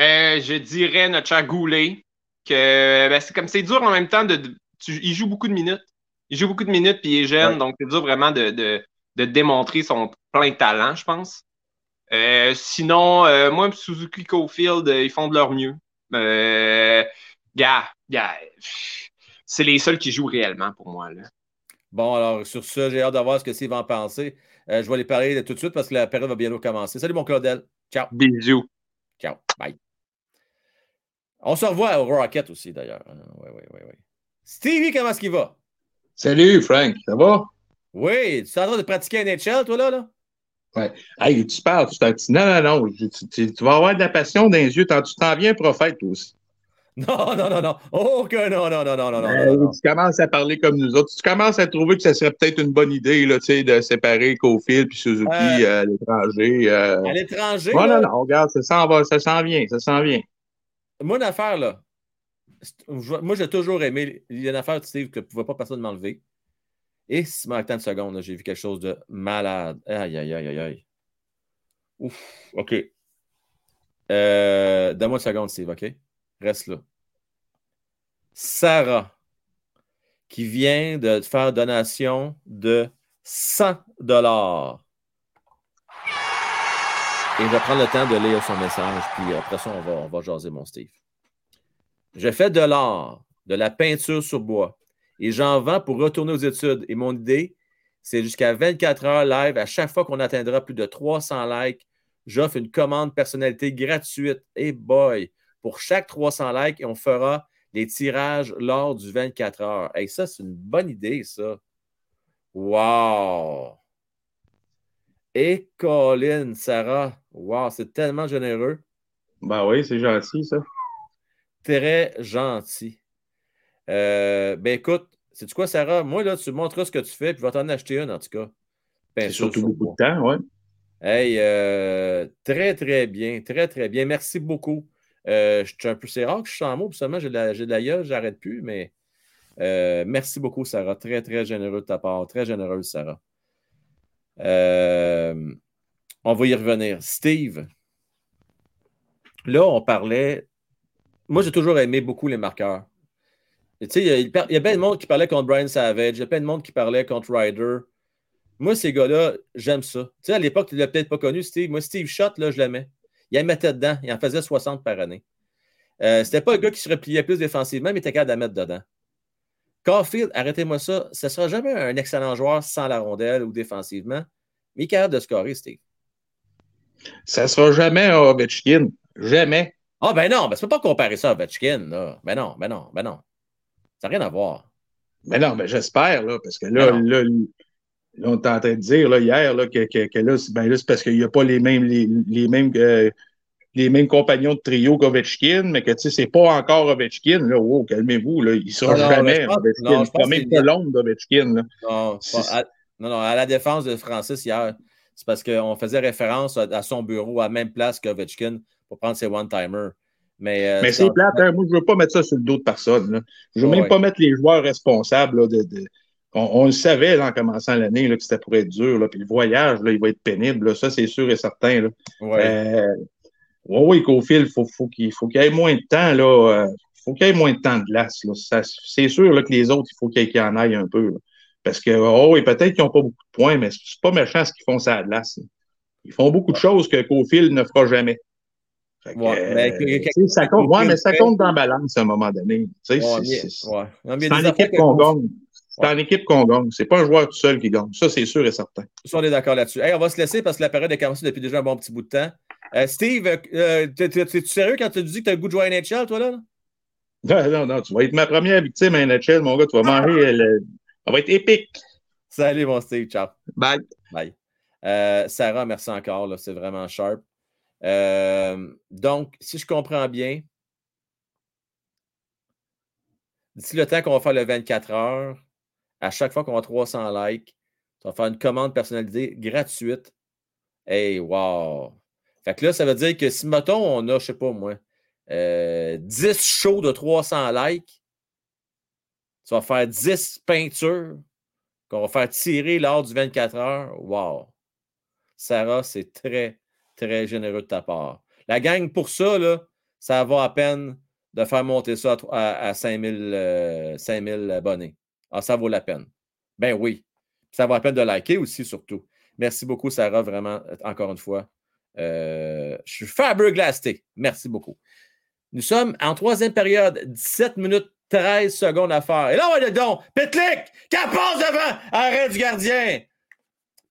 Speaker 5: Euh, je dirais notre cher Goulet que ben, c'est comme c'est dur en même temps de. tu- il joue beaucoup de minutes. Il joue beaucoup de minutes puis il est jeune,
Speaker 1: Ouais.
Speaker 5: donc c'est dur vraiment de, de, de démontrer son plein talent, je pense. Euh, sinon, euh, moi, Suzuki Cofield, euh, ils font de leur mieux. Euh, gars, c'est les seuls qui jouent réellement pour moi. Là.
Speaker 1: Bon, alors, sur ce, j'ai hâte de voir ce que Steve va en penser. Euh, je vais les parler tout de suite parce que la période va bientôt commencer. Salut, mon Claudel. Ciao.
Speaker 5: Bisous.
Speaker 1: Ciao. Bye. On se revoit au Rocket aussi, d'ailleurs. Oui, oui, oui, oui. Stevie, comment est-ce qu'il va?
Speaker 6: Salut, Frank, ça va?
Speaker 1: Oui, tu es en train de pratiquer NHL, toi, là? là?
Speaker 6: Hey, tu parles, tu t'en dis, non, non, non, tu, tu- tu vas avoir de la passion dans les yeux, tu t'en viens prophète aussi.
Speaker 1: Non, non, non, non. Oh, que non, non, non, non, non, non,
Speaker 6: Hey,
Speaker 1: non, non.
Speaker 6: Tu commences à parler comme nous autres. Tu commences à trouver que ça serait peut-être une bonne idée là, de séparer Cofield puis Suzuki
Speaker 1: Euh,
Speaker 6: euh, à l'étranger. euh.
Speaker 1: À l'étranger, là,
Speaker 6: non, non, regarde, ça s'en va, ça s'en vient, ça s'en vient.
Speaker 1: moi, une affaire, là. Moi, j'ai toujours aimé. Il y a une affaire, Steve, que ne pouvait pas personne m'enlever. Et si manque tant de secondes, j'ai vu quelque chose de malade. Aïe, aïe, aïe, aïe, aïe. Ouf, OK. Euh, Donne-moi une seconde, Steve, OK? Reste là. Sarah, qui vient de faire donation de 100 dollars. Et je vais prendre le temps de lire son message, puis après ça, on va, on va jaser mon Steve. Je fais de l'art, de la peinture sur bois, et j'en vends pour retourner aux études. Et mon idée, c'est jusqu'à 24 heures live. À chaque fois qu'on atteindra plus de 300 likes, j'offre une commande personnalité gratuite. Et boy, pour chaque 300 likes, on fera les tirages lors du 24 heures. Et ça, c'est une bonne idée, ça. Wow! Et Colin, Sarah, wow, c'est tellement généreux.
Speaker 6: Ben oui, c'est gentil, ça.
Speaker 1: Très gentil. Euh, ben écoute, sais-tu quoi, Sarah? Moi, là, tu me montreras ce que tu fais, puis je vais t'en acheter une, en tout cas.
Speaker 6: C'est
Speaker 1: Peinture
Speaker 6: surtout
Speaker 1: sur
Speaker 6: beaucoup de temps, ouais.
Speaker 1: Hey, euh, très, très bien. Très, très bien. Merci beaucoup. Euh, je suis un peu, c'est rare que je suis sans mots, seulement j'ai de la, gueule, j'arrête plus, mais euh, merci beaucoup, Sarah. Très, très généreux de ta part. Très généreuse, Sarah. Euh, on va y revenir. Steve, là, on parlait. Moi, j'ai toujours aimé beaucoup les marqueurs. Tu sais, il y a- plein de monde qui parlait contre Brian Savage, il y a plein de monde qui parlait contre Ryder. Moi, ces gars-là, j'aime ça. À l'époque, tu ne l'as peut-être pas connu, Steve. Moi, Steve Schott, là, je l'aimais. Il en mettait dedans. Il en faisait 60 par année. Euh, C'était pas le gars qui se repliait plus défensivement, mais il était capable de la mettre dedans. Caulfield, arrêtez-moi ça. Ce ne sera jamais un excellent joueur sans la rondelle ou défensivement, mais il est capable de scorer, Steve.
Speaker 6: Ça sera jamais un Ovechkin. Jamais.
Speaker 1: Ah, ben non, ben, tu ne peux pas comparer ça à Ovechkin. Là. Ben non, ben non, ben non. Ça n'a rien à voir.
Speaker 6: Mais non, mais j'espère, là, parce que là,
Speaker 1: non.
Speaker 6: là, là, on est en train de dire là, hier là, que, que, que là, c'est ben là, c'est parce qu'il n'y a pas les mêmes, les, les mêmes, euh, les mêmes compagnons de trio qu'Ovechkin, mais que sais, c'est pas encore Ovechkin. Là, wow, calmez-vous, là, il sera
Speaker 1: Non, non, mais
Speaker 6: jamais
Speaker 1: pense-
Speaker 6: Ovechkin.
Speaker 1: non, je
Speaker 6: sera
Speaker 1: pense
Speaker 6: même pas l'ombre d'Ovechkin. là.
Speaker 1: Non,
Speaker 6: C'est-
Speaker 1: pas- à, non, non, à la défense de Francis hier, c'est parce qu'on faisait référence à, à son bureau à la même place qu'Ovechkin pour prendre ses one-timers. Mais, euh,
Speaker 6: Mais c'est plate, hein. moi, je veux pas mettre ça sur le dos de personne. Là. Je veux
Speaker 1: Ouais.
Speaker 6: même pas mettre les joueurs responsables là, de. de- On, on le savait là, en commençant l'année là, que c'était pour être dur. Là, puis le voyage, là, il va être pénible. là. Ça, c'est sûr et certain. Là.
Speaker 1: Ouais.
Speaker 6: Euh, oui, oui, qu'au fil, faut, faut qu'il faut qu'il y ait moins de temps, là. euh, faut qu'il y ait moins de temps de glace. C'est sûr là, que les autres, il faut qu'il y en aille un peu. là. Parce que, oh, oui, peut-être qu'ils n'ont pas beaucoup de points, mais c'est pas méchant ce qu'ils font ça à la glace. là. Ils font beaucoup de choses que Cofield ne fera jamais. Que,
Speaker 1: Ouais,
Speaker 6: euh,
Speaker 1: mais que-
Speaker 6: ça compte, ouais, mais ça compte dans la balance à un moment donné.
Speaker 1: Ouais,
Speaker 6: c'est-
Speaker 1: ouais.
Speaker 6: En équipe qu'on gagne. C'est en équipe qu'on gagne. C'est pas un joueur tout seul qui gagne. Ça, c'est sûr et certain.
Speaker 1: Ça, on est d'accord là-dessus. Hey, on va se laisser parce que la période est commencée depuis déjà un bon petit bout de temps. Euh, Steve, euh, t'es- t'es- t'es-tu sérieux quand tu dis que tu as le goût de jouer à NHL, toi, là?
Speaker 6: Non, non, non. Tu vas être ma première victime à NHL, mon gars. Tu vas manger. le- Ça va être épique.
Speaker 1: Salut, mon Steve. Ciao.
Speaker 6: Bye.
Speaker 1: Bye. Euh, Sarah, merci encore. C'est vraiment sharp. Euh, donc, si je comprends bien, d'ici le temps qu'on va faire le 24 heures, à chaque fois qu'on va 300 likes, tu vas faire une commande personnalisée gratuite. Hey, wow! Fait que là, ça veut dire que si, mettons, on a, je sais pas moi, euh, 10 shows de 300 likes, tu vas faire 10 peintures qu'on va faire tirer lors du 24 heures. Wow! Sarah, c'est très, très généreux de ta part. La gang, pour ça, là, ça va à peine de faire monter ça à, à, à 5000, euh, 5000 abonnés. Ah, ça vaut la peine. Ben oui. Ça vaut la peine de liker aussi, surtout. Merci beaucoup, Sarah, vraiment, euh, encore une fois. Euh, je suis faberglasté. Merci beaucoup. Nous sommes en troisième période, 17 minutes 13 secondes à faire. Et là, on est donc. Petlik, qu'elle passe devant. Arrête du gardien.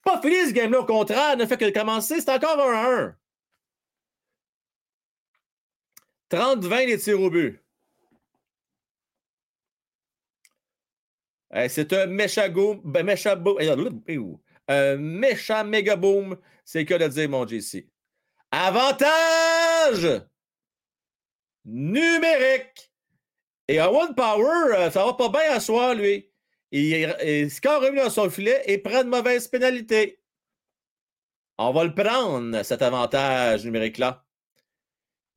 Speaker 1: Pas fini ce game-là, au contraire, ne fait que commencer. C'est encore un 1. 30-20 les tirs au but. Hey, c'est un mécha boom. Ben, mécha boom. Un mécha méga boom. C'est cas de dire, mon JC. Avantage numérique. Et One Power, euh, ça va pas bien à soir, lui. Il, il score revenu dans son filet et prend de mauvaises pénalités. On va le prendre, cet avantage numérique-là.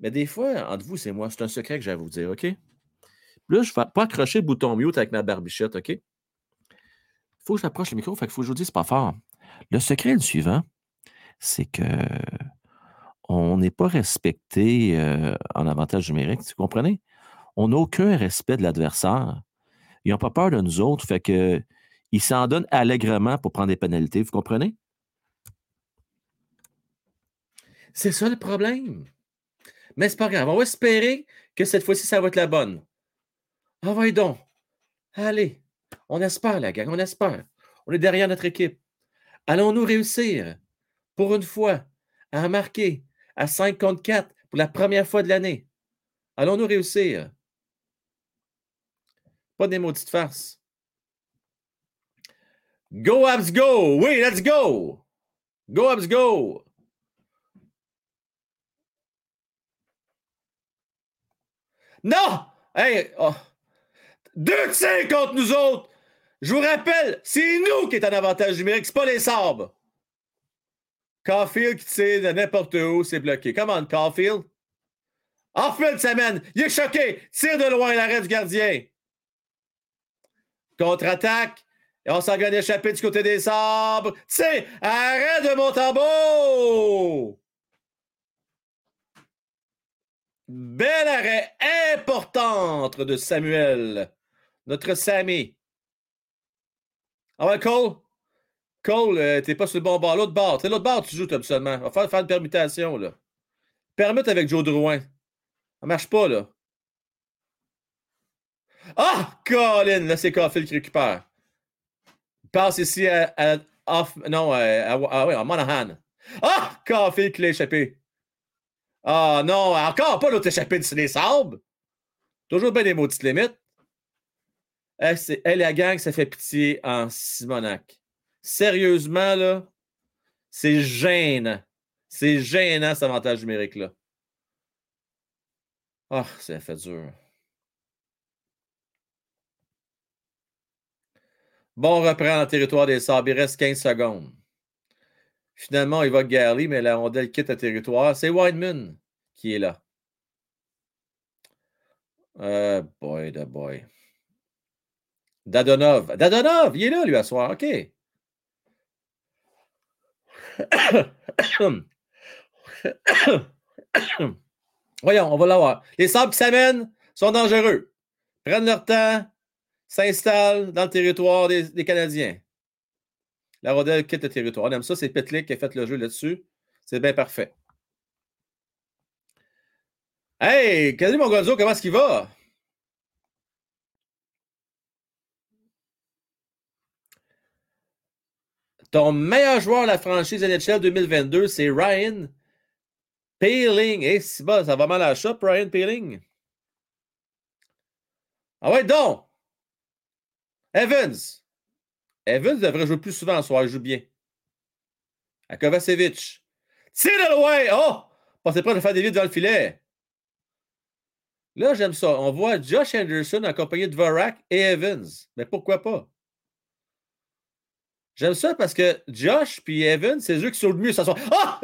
Speaker 1: Mais des fois, entre vous, c'est moi, c'est un secret que j'ai à vous dire, OK? Là, je ne vais pas accrocher le bouton mute avec ma barbichette, OK? Faut que j'approche le micro, fait qu'il faut que je vous dise pas fort. Le secret est le suivant, c'est que on n'est pas respecté euh, en avantage numérique, vous comprenez? On n'a aucun respect de l'adversaire. Ils n'ont pas peur de nous autres, fait que ils s'en donnent allègrement pour prendre des pénalités, vous comprenez? C'est ça le problème. Mais c'est pas grave. On va espérer que cette fois-ci, ça va être la bonne. Envoyez donc. Allez. On espère, la gang. On espère. On est derrière notre équipe. Allons-nous réussir, pour une fois, à marquer à 5 contre 4 pour la première fois de l'année? Allons-nous réussir? Pas des maudites farces. Go, Abs, go! Oui, let's go! Go, Abs, go! Non! Hey! oh. Deux tirs contre nous autres! Je vous rappelle, c'est nous qui est en avantage numérique, c'est pas les sabres. Caulfield qui tire de n'importe où, c'est bloqué. Comment, Caulfield? En fin de semaine, il est choqué. Tire de loin l'arrêt du gardien. Contre-attaque. Et on s'en gagne échappé du côté des sabres. Tire! Arrêt de Montembeau! Bel arrêt importante de Samuel. Notre Sammy. Ah ouais, Cole? Cole, euh, t'es pas sur le bon bord. L'autre bord. L'autre bord tu joues absolument. Va faire, faire une permutation, là. Permute avec Joe Drouin. Ça marche pas, là. Ah! Colin! Là, c'est Caulfield qui récupère. Il passe ici à, off, non, à, à- ah à Monahan. Ah! Caulfield qui l'a échappé. Ah non, encore pas l'autre échappé de les sables. Toujours bien des maudites limites. C'est- eh, la gang, ça fait pitié en Simonac. Sérieusement, là, c'est gênant. C'est gênant, cet avantage numérique-là. Ah, ça fait dur. Bon, on reprend le territoire des sables. Il reste 15 secondes. Finalement, il va Gary, mais la rondelle quitte le territoire. C'est Wideman qui est là. Euh, boy, de boy. Dadonov. Dadonov, il est là, lui, à soir. OK. Voyons, on va l'avoir. Les sables qui s'amènent sont dangereux. Prennent leur temps, s'installent dans le territoire des, Canadiens. La rondelle quitte le territoire. On aime ça, c'est Petlik qui a fait le jeu là-dessus. C'est bien parfait. Hey, Cadry Mongonzo, comment est-ce qu'il va? Ton meilleur joueur de la franchise NHL 2022, c'est Ryan Peeling. Eh, c'est bon, ça va mal à la shop, Ryan Peeling. Ah ouais, donc! Evans. Evans devrait jouer plus souvent en soir, il joue bien. À Kovacevic. Tire de loin! Oh! Pensez pas de faire des vides dans le filet. Là, j'aime ça. On voit Josh Anderson accompagné de Vorak et Evans. Mais pourquoi pas? J'aime ça parce que Josh puis Evans, c'est eux qui sont le mieux ce soir. Ah!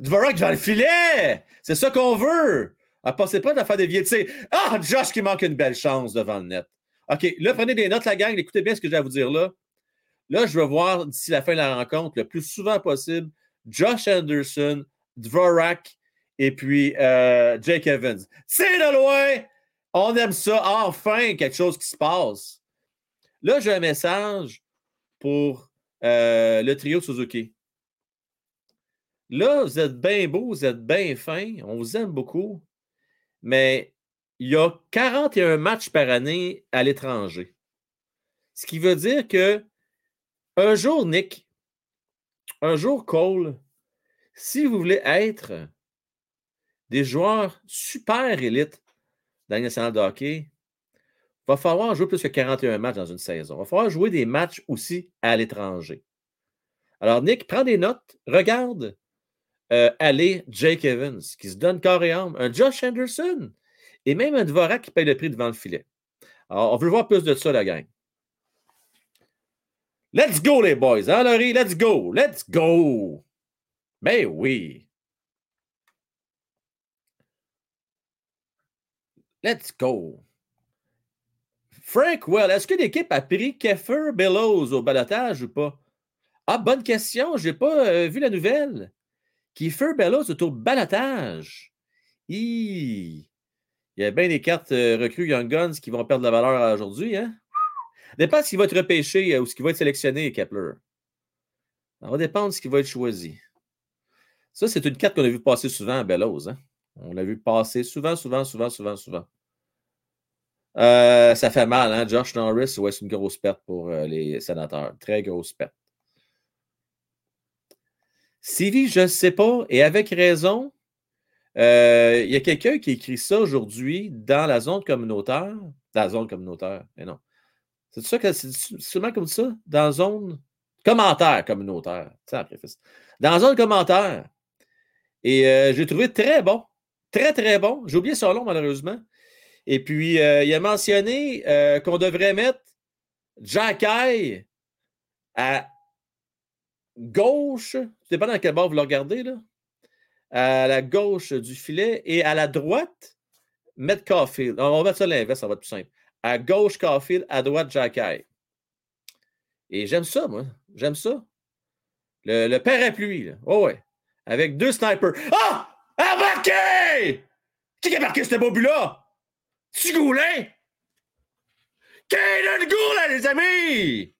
Speaker 1: Dvorak dans le filet! C'est ça qu'on veut! Ah, pensez pas de faire des vieux Ah! Josh qui manque une belle chance devant le net. OK, là, prenez des notes, la gang. Écoutez bien ce que j'ai à vous dire là. Là, je veux voir d'ici la fin de la rencontre, le plus souvent possible, Josh Anderson, Dvorak et puis euh, Jake Evans. C'est de loin! On aime ça. Enfin, quelque chose qui se passe. Là, j'ai un message pour euh, le trio Suzuki. Là, vous êtes bien beau, vous êtes bien fin, on vous aime beaucoup, mais il y a 41 matchs par année à l'étranger. Ce qui veut dire que un jour, Nick, un jour, Cole, si vous voulez être des joueurs super élites dans le national de hockey, va falloir jouer plus que 41 matchs dans une saison. Il va falloir jouer des matchs aussi à l'étranger. Alors, Nick, prends des notes, regarde euh, aller Jake Evans, qui se donne corps et âme, un Josh Anderson, et même un Dvorak qui paye le prix devant le filet. Alors, on veut voir plus de ça, la gang. Let's go, les boys, hein? Let's go! Let's go! Ben oui! Let's go! Frank Well, est-ce que l'équipe a pris Keffer Bellows au balotage ou pas? Ah, bonne question, je n'ai pas euh, vu la nouvelle. Keffer Bellows est au balotage. Il y a bien des cartes euh, recrues Young Guns qui vont perdre de la valeur aujourd'hui. Hein? Dépend ce qui va être repêché euh, ou ce qui va être sélectionné, Kepler. Ça va dépendre de ce qui va être choisi. Ça, c'est une carte qu'on a vu passer souvent à Bellows. Hein? On l'a vu passer souvent, souvent, souvent, souvent, souvent. Euh, ça fait mal, hein? Josh Norris, ouais, c'est une grosse perte pour euh, les sénateurs? Très grosse perte. Sylvie, je ne sais pas, et avec raison, il y a quelqu'un qui écrit ça aujourd'hui dans la zone communautaire. Dans la zone communautaire, mais non. C'est ça que c'est seulement comme ça? Dans zone commentaire communautaire. Dans zone commentaire. Et euh, j'ai trouvé très bon. Très, très bon. J'ai oublié son nom, malheureusement. Et puis, euh, il a mentionné euh, qu'on devrait mettre Jack à gauche. Je ne pas dans quel bord vous le regardez, là. À la gauche du filet et à la droite, mettre Caulfield. On va mettre ça l'inverse, ça va être plus simple. À gauche, Caulfield. À droite, Jacky. Et j'aime ça, moi. J'aime ça. Le, le parapluie, là. Oh ouais. Avec deux snipers. Ah! Embarqué! Qui a marqué ce beau but-là? Tu Goulin? Kaden Goulin, les amis!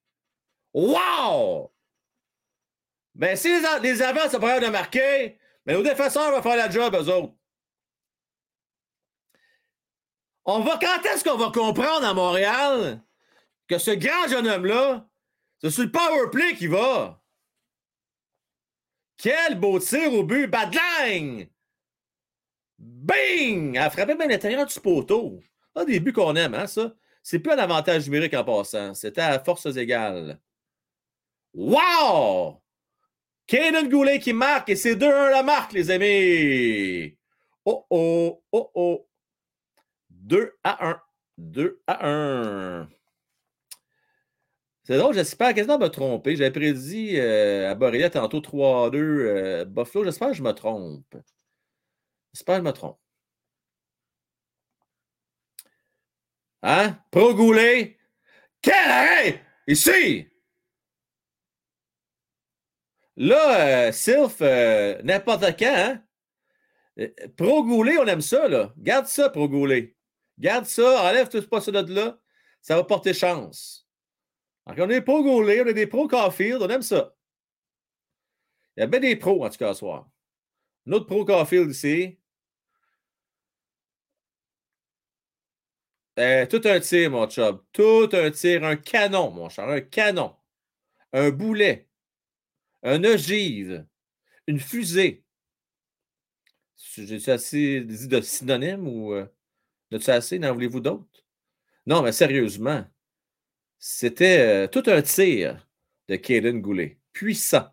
Speaker 1: Wow! Ben, si les, les avants sont pas de marquer, mais nos défenseurs vont faire la job, eux autres. On va, quand est-ce qu'on va comprendre à Montréal que ce grand jeune homme-là, c'est sur le power play qui va? Quel beau tir au but! Badlang! Bing! Elle a frappé bien l'intérieur du poteau. Un des buts qu'on aime, hein, ça? C'est plus un avantage numérique en passant. C'était à forces égales. Wow! Kaden Goulet qui marque et c'est 2-1 la marque, les amis. Oh oh, oh oh. 2 à 1. 2 à 1. C'est drôle, j'espère quasiment me tromper. J'avais prédit euh, à Borrelia tantôt 3-2 euh, Buffalo. J'espère que je me trompe. J'espère que je me trompe. Hein? Pro Goulet. Quel arrêt! Ici! Là, euh, Sylph, euh, n'importe quand, hein? Pro Goulet, on aime ça, là. Garde ça, Pro Goulet. Garde ça, enlève tout pas ça de là. Ça va porter chance. On est pro Goulet, on est des pros Caulfield, on aime ça. Il y a bien des pros, en tout cas, ce soir. Un autre pro Caulfield ici. Eh, tout un tir, mon chum. Tout un tir, un canon, mon cher. Un canon. Un boulet. un ogive, une fusée. J'ai assez dit de synonyme ou euh, de assez? N'en voulez-vous d'autres? Non, mais sérieusement, c'était euh, tout un tir de Kaden Goulet. Puissant.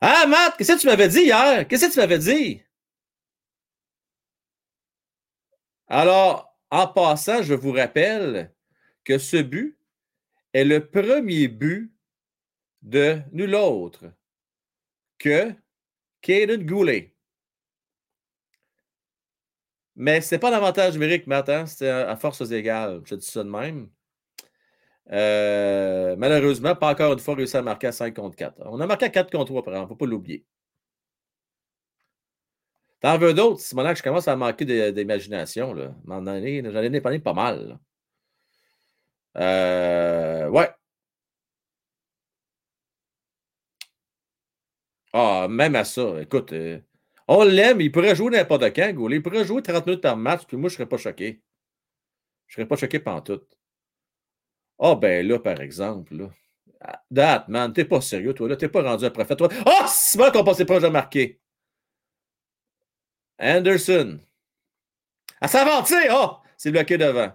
Speaker 1: Ah, Matt, qu'est-ce que tu m'avais dit hier? Qu'est-ce que tu m'avais dit? Alors, en passant, je vous rappelle que ce but est le premier but de nul autre que Caden Goulet. Mais ce n'est pas l'avantage numérique, Matt, hein? c'était à forces égales. Je dis ça de même. Euh, malheureusement, pas encore une fois réussi à marquer à 5 contre 4. On a marqué à 4 contre 3, par exemple. Il ne faut pas l'oublier. T'en veux d'autres? Que je commence à manquer d'imagination. J'en ai dépanné pas mal. Euh, ouais. Ah, même à ça, écoute, euh, on l'aime, il pourrait jouer n'importe quand, Goulet. Il pourrait jouer 30 minutes par match, puis moi, je ne serais pas choqué. Je ne serais pas choqué par tout. Ah, ben là, par exemple, là. Ah, That, man, t'es pas sérieux, toi, là. T'es pas rendu un prophète. Ah, oh, c'est bon qu'on passait pas de marquer. Anderson. À s'avancer, oh, c'est bloqué devant.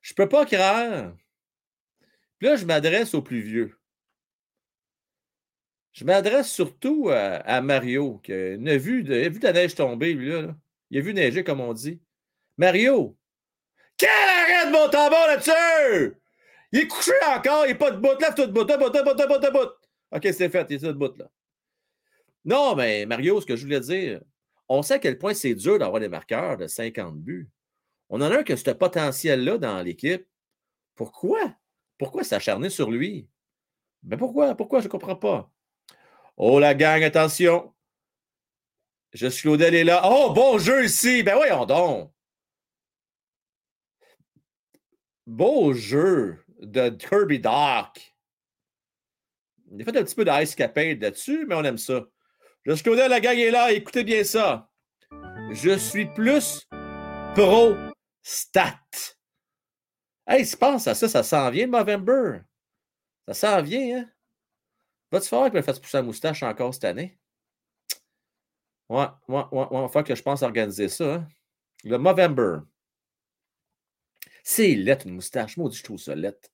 Speaker 1: Je peux pas croire. Puis là, je m'adresse aux plus vieux. Je m'adresse surtout à, Mario, qui a vu, de, vu de la neige tomber, lui, là, Il a vu neiger, comme on dit. Mario! Quel arrêt de mon tambour là-dessus! Il est couché encore, il n'est pas de bout. Lève tout de bout, bout, bout, bout, de bout. OK, c'est fait, il est de bout, là. Non, mais Mario, ce que je voulais dire, on sait à quel point c'est dur d'avoir des marqueurs de 50 buts. On en a un qui a ce potentiel-là dans l'équipe. Pourquoi? Pourquoi s'acharner sur lui? Mais ben, pourquoi? Pourquoi? Je ne comprends pas. Oh, la gang, attention. Je suis Claudel est là. Oh, bon jeu ici. Ben voyons donc. Beau jeu de Kirby Dark. Il a fait un petit peu d'ice capade là-dessus, mais on aime ça. Suis Claudel, la gang est là. Écoutez bien ça. Je suis plus pro stat. Hey, si pense à ça, ça s'en vient, November. Ça s'en vient, hein? Va-tu falloir que je me fasse pousser la moustache encore cette année? Ouais, ouais, ouais, ouais. Falloir que je pense organiser ça. Hein? Le Movember. C'est lettre, une moustache. Moi, je trouve ça lettre.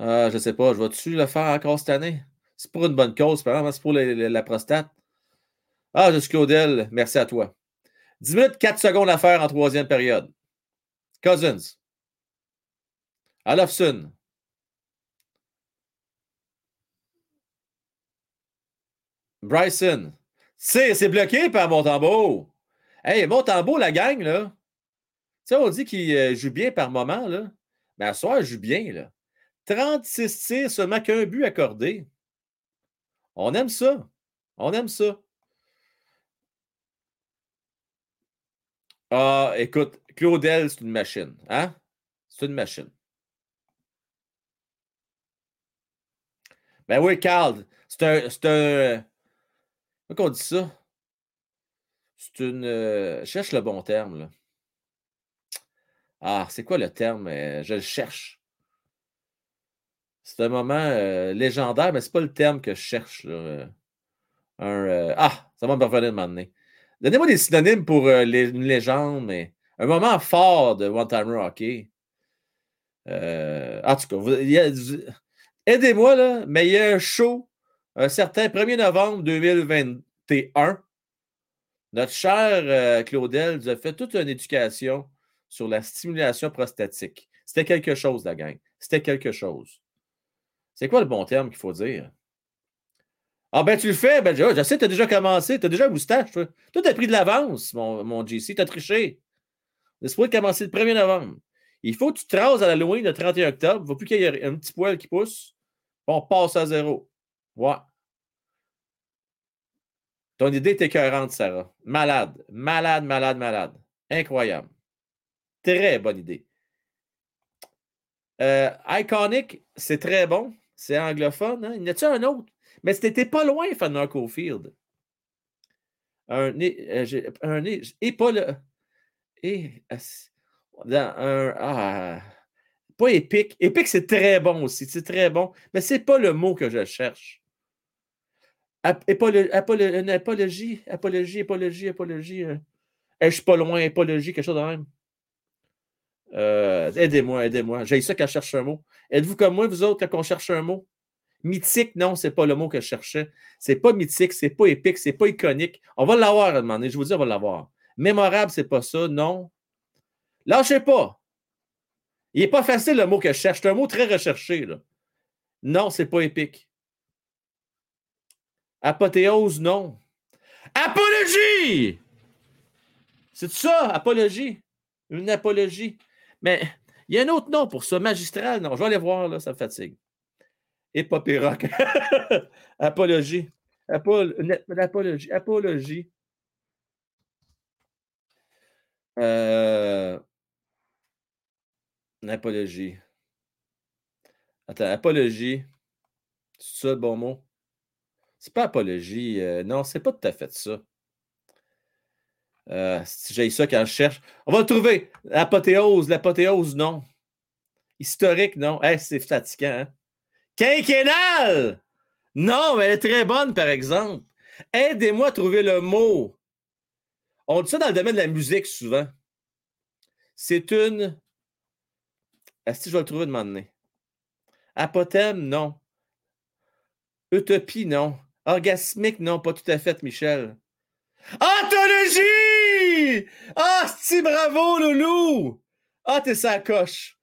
Speaker 1: Euh, je sais pas, je vais-tu le faire encore cette année? C'est pour une bonne cause, c'est pour la, prostate. Ah, je suis Claudel, merci à toi. 10 minutes, 4 secondes à faire en troisième période. Cousins. Alofson. Bryson. C'est bloqué par Montembeau. Hey, Montembeau, la gang, là. Tu sais, on dit qu'il euh, joue bien par moment, là. Mais à soir, il joue bien, là. 36 tirs, seulement qu'un but accordé. On aime ça. On aime ça. Ah, écoute, Claudel, c'est une machine. Hein? C'est une machine. Ben oui, Carl, c'est un, un, Comment on dit ça? C'est une. Euh, cherche le bon terme. Ah, c'est quoi le terme? Euh, je le cherche. C'est un moment euh, légendaire, mais c'est pas le terme que je cherche. Là. Un, ah, ça va me revenir de m'amener. Donnez-moi des synonymes pour une légende, mais un moment fort de One Timer Hockey. en tout cas, aidez-moi, là, mais il y a un show un certain 1er novembre 2021, notre cher euh, Claudel nous a fait toute une éducation sur la stimulation prostatique. C'était quelque chose, la gang. C'était quelque chose. C'est quoi le bon terme qu'il faut dire? Ah ben tu le fais, ben je sais, tu as déjà commencé, tu as déjà un. Toi, tu as pris de l'avance, mon, mon JC, tu as triché. On supposé commencer le 1er novembre. Il faut que tu traces à l'Halloween le 31 octobre. Il ne faut plus qu'il y ait un petit poil qui pousse. On passe à zéro. Ouais. Ton idée est écœurante, Sarah. Malade, malade, malade, malade. Incroyable. Très bonne idée. Euh, Iconic, c'est très bon. C'est anglophone. Hein? Il y en a-tu un autre? Mais c'était pas loin, Fanner Cofield. Un euh, un et pas le. Et, dans un, ah, Pas épique. Épique, c'est très bon aussi. C'est très bon. Mais c'est pas le mot que je cherche. Apologie, apologie, apologie, apologie. euh, Je suis pas loin, apologie, quelque chose de même. Euh, aidez-moi, aidez-moi. J'ai ça quand je cherche un mot. Êtes-vous comme moi, vous autres, quand on cherche un mot? Mythique, non, c'est pas le mot que je cherchais. C'est pas mythique, c'est pas épique, c'est pas iconique. On va l'avoir à donné, je vous dis, on va l'avoir. Mémorable, c'est pas ça, non. Lâchez pas. Il n'est pas facile le mot que je cherche. C'est un mot très recherché. Là. Non, c'est pas épique. Apothéose, non. Apologie! C'est ça, apologie? Une apologie? Mais il y a un autre nom pour ça, magistral. Non, je vais aller voir, là, ça me fatigue. Épopée rock. apologie. Apol... apologie. Apologie. Euh... Apologie. Attends, apologie. C'est ça le bon mot? C'est pas apologie. euh, non, c'est pas tout à fait ça. Euh, si j'ai ça quand je cherche. On va le trouver. L'apothéose, l'apothéose, non. Historique, non. Hey, c'est fatigant. Hein? Quinquennal! Non, mais elle est très bonne, par exemple. Aidez-moi à trouver le mot. On dit ça dans le domaine de la musique souvent. C'est une. Est-ce que je vais le trouver de donné? Apothème, non. Utopie, non. Orgasmique, non, pas tout à fait, Michel. Anthologie! Ah, si bravo, Loulou! Ah, t'es sa coche.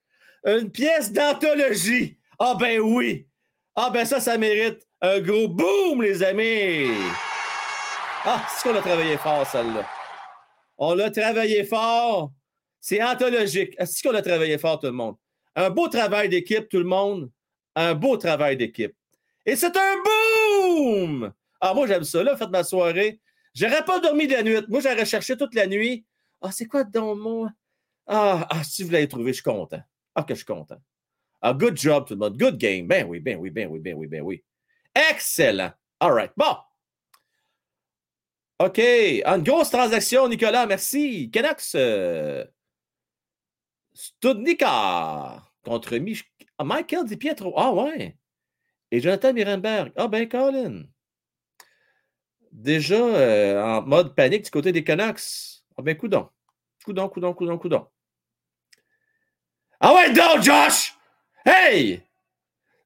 Speaker 1: Une pièce d'anthologie. Ah, ben oui. Ah, ben ça, ça mérite un gros boom, les amis. Ah, c'est qu'on a travaillé fort, celle-là. On l'a travaillé fort. C'est anthologique. Est-ce qu'on a travaillé fort, tout le monde? Un beau travail d'équipe, tout le monde. Un beau travail d'équipe. Et c'est un boom! Ah, moi, j'aime ça. Là, faites ma soirée. J'aurais pas dormi de la nuit. Moi, j'aurais cherché toute la nuit. Ah, c'est quoi donc moi? Ah, ah, si vous l'avez trouvé, je suis content. Ah, que je suis content. Ah, good job, tout le monde. Good game. Ben oui, ben oui, ben oui, ben oui, ben oui. Excellent. All right. Bon. OK. Une grosse transaction, Nicolas. Merci. Canucks. Euh... Studnika contre Mich ah, Michael Di Pietro. Ah ouais. Et Jonathan Mirenberg. Ah ben Colin. Déjà euh, en mode panique du côté des Canucks. Ah ben coudon. Coudon, coudon, coudon, coudon. Ah ouais, donc, Josh! Hey!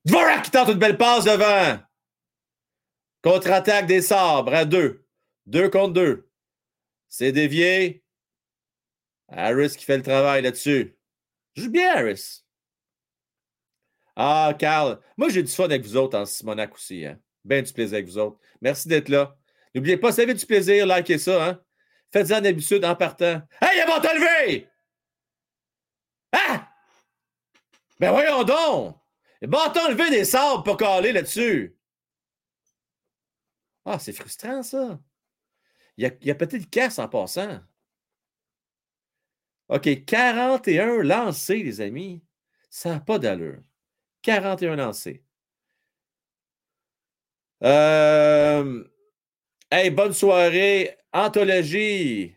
Speaker 1: Dvorak qui tente une belle passe devant. Contre-attaque des sabres à deux. Deux contre deux. C'est dévié. Harris qui fait le travail là-dessus. Joue bien, Harris. Ah, Carl. Moi, j'ai du fun avec vous autres en Simonac aussi. Hein? Ben du plaisir avec vous autres. Merci d'être là. N'oubliez pas, si vous avez du plaisir, likez ça. Hein? Faites-en d'habitude en partant. Hey, il va te lever! Ah! Ben voyons donc! Bâton levé des sables pour caler là-dessus. Ah, c'est frustrant, ça. Il y a, il y a peut-être casse en passant. OK, 41 lancés, les amis. Ça n'a pas d'allure. 41 lancés. Euh... Hey, bonne soirée. Anthologie.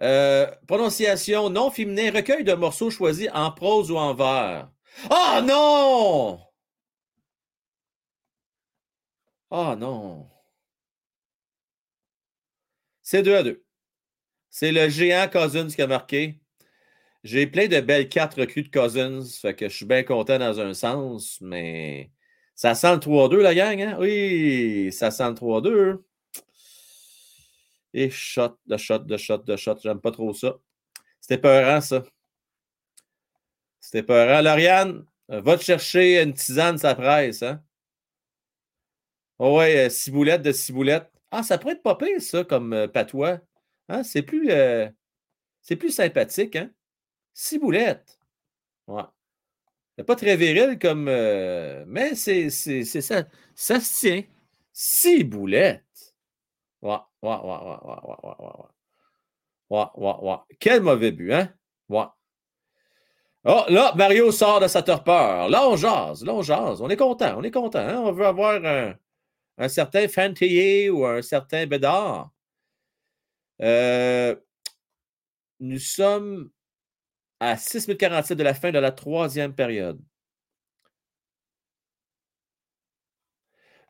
Speaker 1: Euh, prononciation non féminin, recueil de morceaux choisis en prose ou en vers. Oh non! Oh non! C'est 2 à 2. C'est le géant Cousins qui a marqué. J'ai plein de belles cartes recrues de Cousins, fait que je suis bien content dans un sens, mais ça sent le 3-2, la gang, hein? Oui, ça sent le 3-2. Et shot, de shot, de shot, de shot. J'aime pas trop ça. C'était peurant, ça. C'était peurant. Lauriane, va te chercher une tisane, ça presse, hein? Oh ouais, euh, ciboulette de ciboulette. Ah, ça pourrait être pas ça, comme euh, patois. Hein? C'est plus, euh, c'est plus sympathique, hein? Ciboulette. Ouais. C'est pas très viril comme. Euh, mais c'est, c'est, c'est ça. Ça se tient. Ciboulette. Ouais, ouais, ouais, ouais, ouais, ouais, ouais, ouais. Ouais, ouais. Quel mauvais but, hein? Ouais. Oh, là, Mario sort de sa torpeur. Là, on jase, là, on jase. On est content, on est content. Hein? On veut avoir un, un certain Fantillier ou un certain Bédard. Euh, nous sommes à 6 minutes 47 de la fin de la troisième période.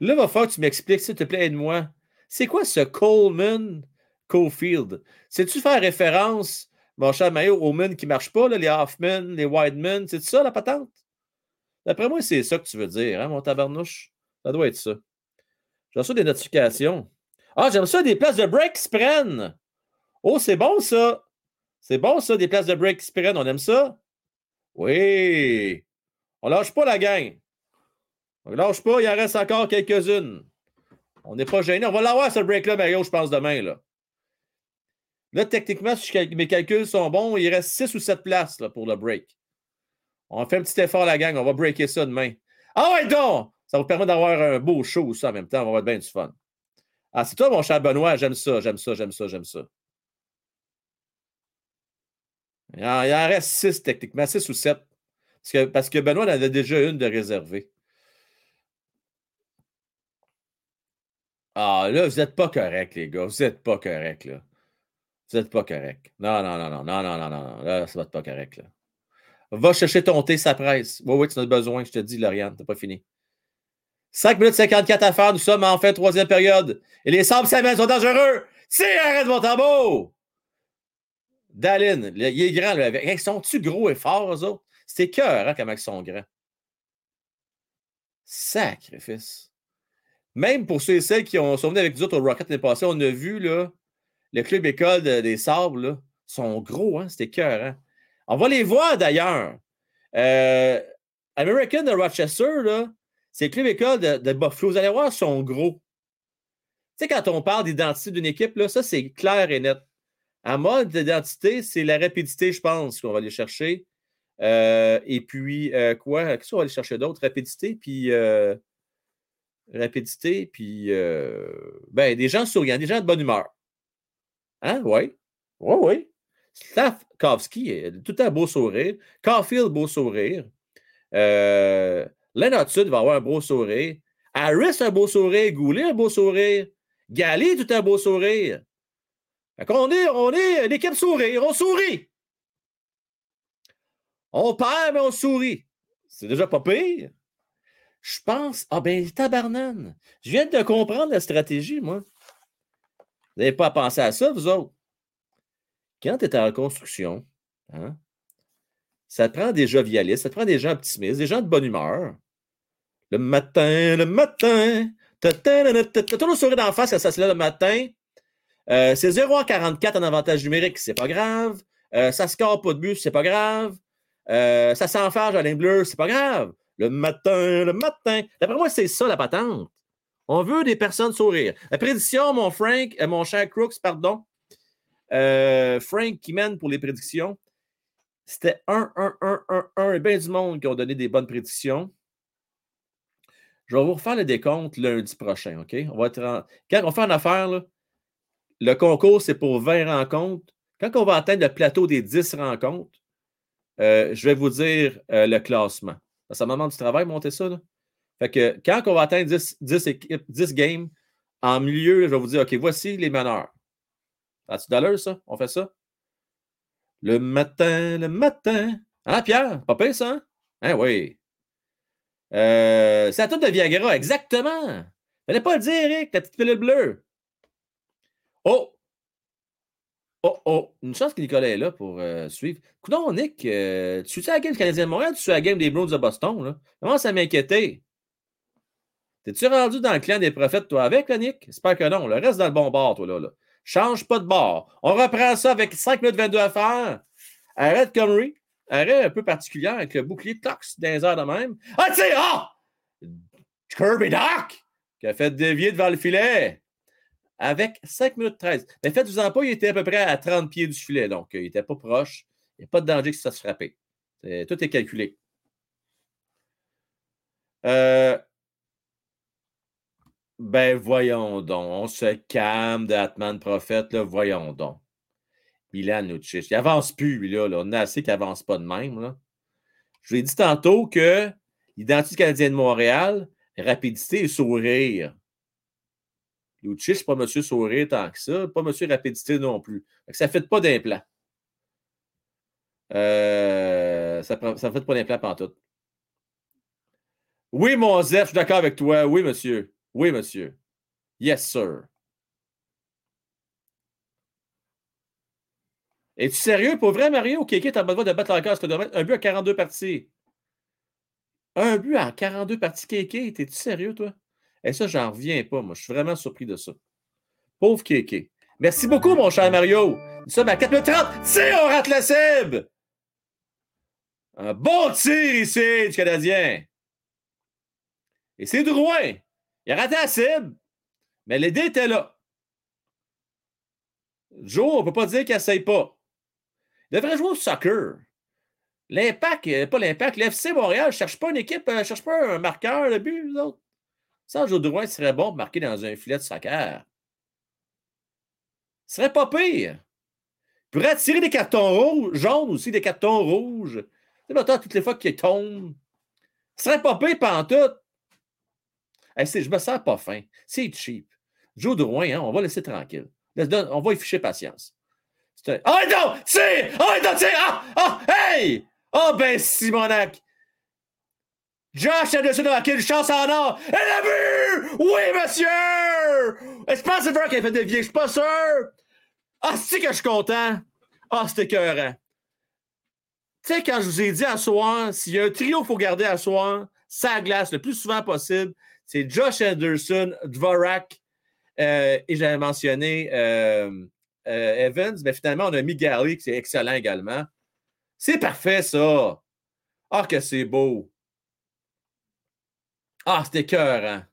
Speaker 1: Là, il va falloir que tu m'expliques, s'il te plaît, aide-moi. C'est quoi ce Coleman Cofield? Sais-tu faire référence, mon cher Mayo, aux men qui ne marchent pas, là, les Hoffman, les Wideman? C'est ça la patente? D'après moi, c'est ça que tu veux dire, hein, mon tabarnouche? Ça doit être ça. J'ai reçu des notifications. Ah, j'aime ça, des places de break se. Oh, c'est bon ça. C'est bon ça, des places de break qui. On aime ça? Oui. On lâche pas la gang. On lâche pas, il en reste encore quelques-unes. On n'est pas gêné. On va l'avoir, ce break-là, Mario, je pense, demain. Là, là techniquement, mes calculs sont bons, il reste 6 ou 7 places pour le break. On fait un petit effort, la gang. On va breaker ça demain. Ah ouais, donc! Ça vous permet d'avoir un beau show, ça, en même temps. On va avoir bien du fun. Ah, c'est toi, mon cher Benoît. J'aime ça, j'aime ça, j'aime ça, j'aime ça. Il en, reste six techniquement, six ou sept. Parce que, Benoît en avait déjà une de réservée. Ah, là, vous n'êtes pas correct, les gars. Vous n'êtes pas correct, là. Vous n'êtes pas correct. Non, non, non, non, non, non, non, non. Là, ça va être pas correct, là. Va chercher ton thé, ça presse. Oui, oui, tu en as besoin, je te dis, Lauriane, t'as pas fini. 5 minutes 54 à faire, nous sommes en fin de troisième période. Et les sables s'amènent, sont dangereux. C'est arrête mon tambour! Dallin, il est grand, là. Ils sont-tu gros et forts, eux autres? C'est cœur, hein, comment ils sont grands. Sacrifice. Même pour ceux et celles qui ont, sont venus avec nous autres au Rocket l'année passée, on a vu là, le club école de- des sables, là, sont gros, hein? C'était cœur. On va les voir d'ailleurs. Euh, American de Rochester, là, c'est le club école de, de Buffalo. Vous allez voir, sont gros. Tu sais, quand on parle d'identité d'une équipe, là, ça, c'est clair et net. En mode d'identité, c'est la rapidité, je pense, qu'on va aller chercher. Euh, et puis, euh, quoi? Qu'est-ce qu'on va aller chercher d'autre? Rapidité, puis. euh, rapidité, puis. ben, des gens souriants, des gens de bonne humeur. Hein? Oui. Oui, oui. Slavkovski, tout un beau sourire. Caulfield, beau sourire. Euh, Sud va avoir un beau sourire. Harris, un beau sourire. Goulet, un beau sourire. Gali, tout un beau sourire. Fait qu'on est, on est l'équipe sourire. On sourit. On perd, mais on sourit. C'est déjà pas pire. Je pense. Ah ben, tabarnane. Je viens de comprendre la stratégie, moi. Vous n'avez pas à penser à ça, vous autres. Quand tu es en reconstruction, hein, ça te prend des jovialistes, ça te prend des gens optimistes, des gens de bonne humeur. Le matin, le matin, t'as toujours le sourire d'en face quand ça se lève le matin. Euh, c'est 0 à 44 en avantage numérique, c'est pas grave. Euh, ça score pas de but, c'est pas grave. Euh, ça s'enfarge à bleu, c'est pas grave. Le matin, le matin. D'après moi, c'est ça la patente. On veut des personnes sourire. La prédiction, mon Frank, euh, mon cher Crooks, pardon. Frank qui mène pour les prédictions. C'était 1, 1, 1, 1, 1. Et bien du monde qui ont donné des bonnes prédictions. Je vais vous refaire le décompte lundi prochain, OK? On va être en- Quand on fait une affaire, là, le concours, c'est pour 20 rencontres. Quand on va atteindre le plateau des 10 rencontres, euh, je vais vous dire euh, le classement. Ça demande du travail, monter ça. Là. Fait que quand on va atteindre 10, 10 équipes, 10 games, en milieu, je vais vous dire, OK, voici les meneurs. As-tu d'allure, ça? On fait ça? Le matin, le matin. Hein, Pierre? Pas pire, ça? Hein, Hein, oui. Euh, c'est la toute de Viagra, exactement. Fallait pas le dire, Eric, la petite pilule bleue. Oh! Oh, oh! Une chance que Nicolas est là pour euh, suivre. Coudon, Nick, euh, tu suis à la game du Canadien de Montréal tu suis à la game des Browns de Boston? Là? Comment ça m'inquiétait? T'es-tu rendu dans le clan des prophètes, toi, avec, Nick? J'espère que non. Le reste dans le bon bord, toi, là. là. Change pas de bord. On reprend ça avec 5 minutes 22 à faire. Arrête Comrie. Arrêt un peu particulier avec le bouclier tox dans les airs de même. Ah, sais, ah! Kirby Doc qui a fait dévier devant le filet avec 5 minutes 13. Mais faites-vous-en pas, il était à peu près à 30 pieds du filet, donc euh, il n'était pas proche. Il n'y a pas de danger que ça se frappe. tout est calculé. Euh, ben, voyons donc. On se calme d'Atman Prophète, là. Voyons donc. Milan Lucic. Il avance plus, lui, là. là. On a assez qu'il avance pas de même, là. Je vous ai dit tantôt que l'identité canadienne de Montréal, rapidité et sourire. C'est pas monsieur sourire tant que ça, pas monsieur rapidité non plus. Ça ne fait pas d'implant. Euh, ça ne fait pas l'implant pantoute. Oui, mon Zef, je suis d'accord avec toi. Oui, monsieur. Oui, monsieur. Yes, sir. Es-tu sérieux? Pour vrai, Mario? Kéké est en bonne voie de battre encore ce domaine. Un but à 42 parties. Un but à 42 parties, Kéké. T'es-tu sérieux, toi? Et ça, j'en reviens pas, moi. Je suis vraiment surpris de ça. Pauvre Kéké. Merci beaucoup, mon cher Mario. Nous sommes à 4 30. C'est on rate la cible! Un bon tir ici du Canadien. Et c'est Drouin. Il a raté la cible, mais l'idée était là. Joe, on ne peut pas dire qu'il n'essaye pas. Il devrait jouer au soccer. L'impact, euh, pas l'impact, l'FC Montréal ne cherche pas une équipe, ne euh, cherche pas un marqueur de but, vous autres. Joe Drouin serait bon de marquer dans un filet de soccer. Ce serait pas pire. Il pourrait tirer des cartons rouges, jaunes aussi, des cartons rouges. Tu sais, toutes les fois qu'il tombe. Ce serait pas pire pendant tout. je me sens pas fin. C'est cheap. Joe Drouin, hein, on va laisser tranquille. On va y ficher patience. Un... Oh non! C'est! Oh non, c'est! Ah! Ah! Hey! Oh ben Simonac! Josh Anderson a quelle chance en or! Elle a vu! Oui, monsieur! Est-ce que c'est vrai qu'elle fait dévier? Je suis pas sûr! Ah, c'est que je suis content! Ah, c'était écœurant. Tu sais, quand je vous ai dit à soir, s'il y a un trio qu'il faut garder à soir, ça glace le plus souvent possible, c'est Josh Anderson, Dvorak, euh, et j'avais mentionné euh, euh, Evans, mais finalement, on a mis Gary, qui est excellent également. C'est parfait, ça. Ah, que c'est beau. Ah, c'était cœur, hein?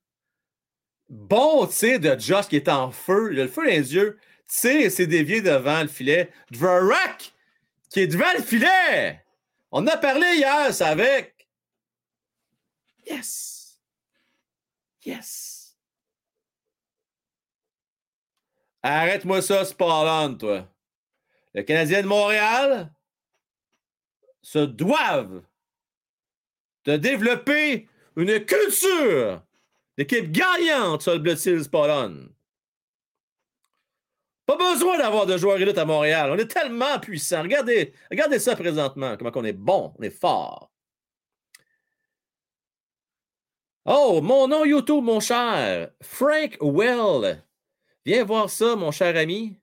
Speaker 1: Bon tir de Josh qui est en feu. Il a le feu dans les yeux. Tire, c'est dévié devant le filet. Dvorak, qui est devant le filet. On a parlé hier, avec. Yes. Yes. Arrête-moi ça, Spallon, toi. Le Canadien de Montréal se doivent de développer une culture d'équipe gagnante sur le Blood Spallon. Pas besoin d'avoir de joueurs élites à Montréal. On est tellement puissant. Regardez, regardez ça présentement, comment on est bon, on est fort. Oh, mon nom YouTube, mon cher. Frank Well. Viens voir ça, mon cher ami.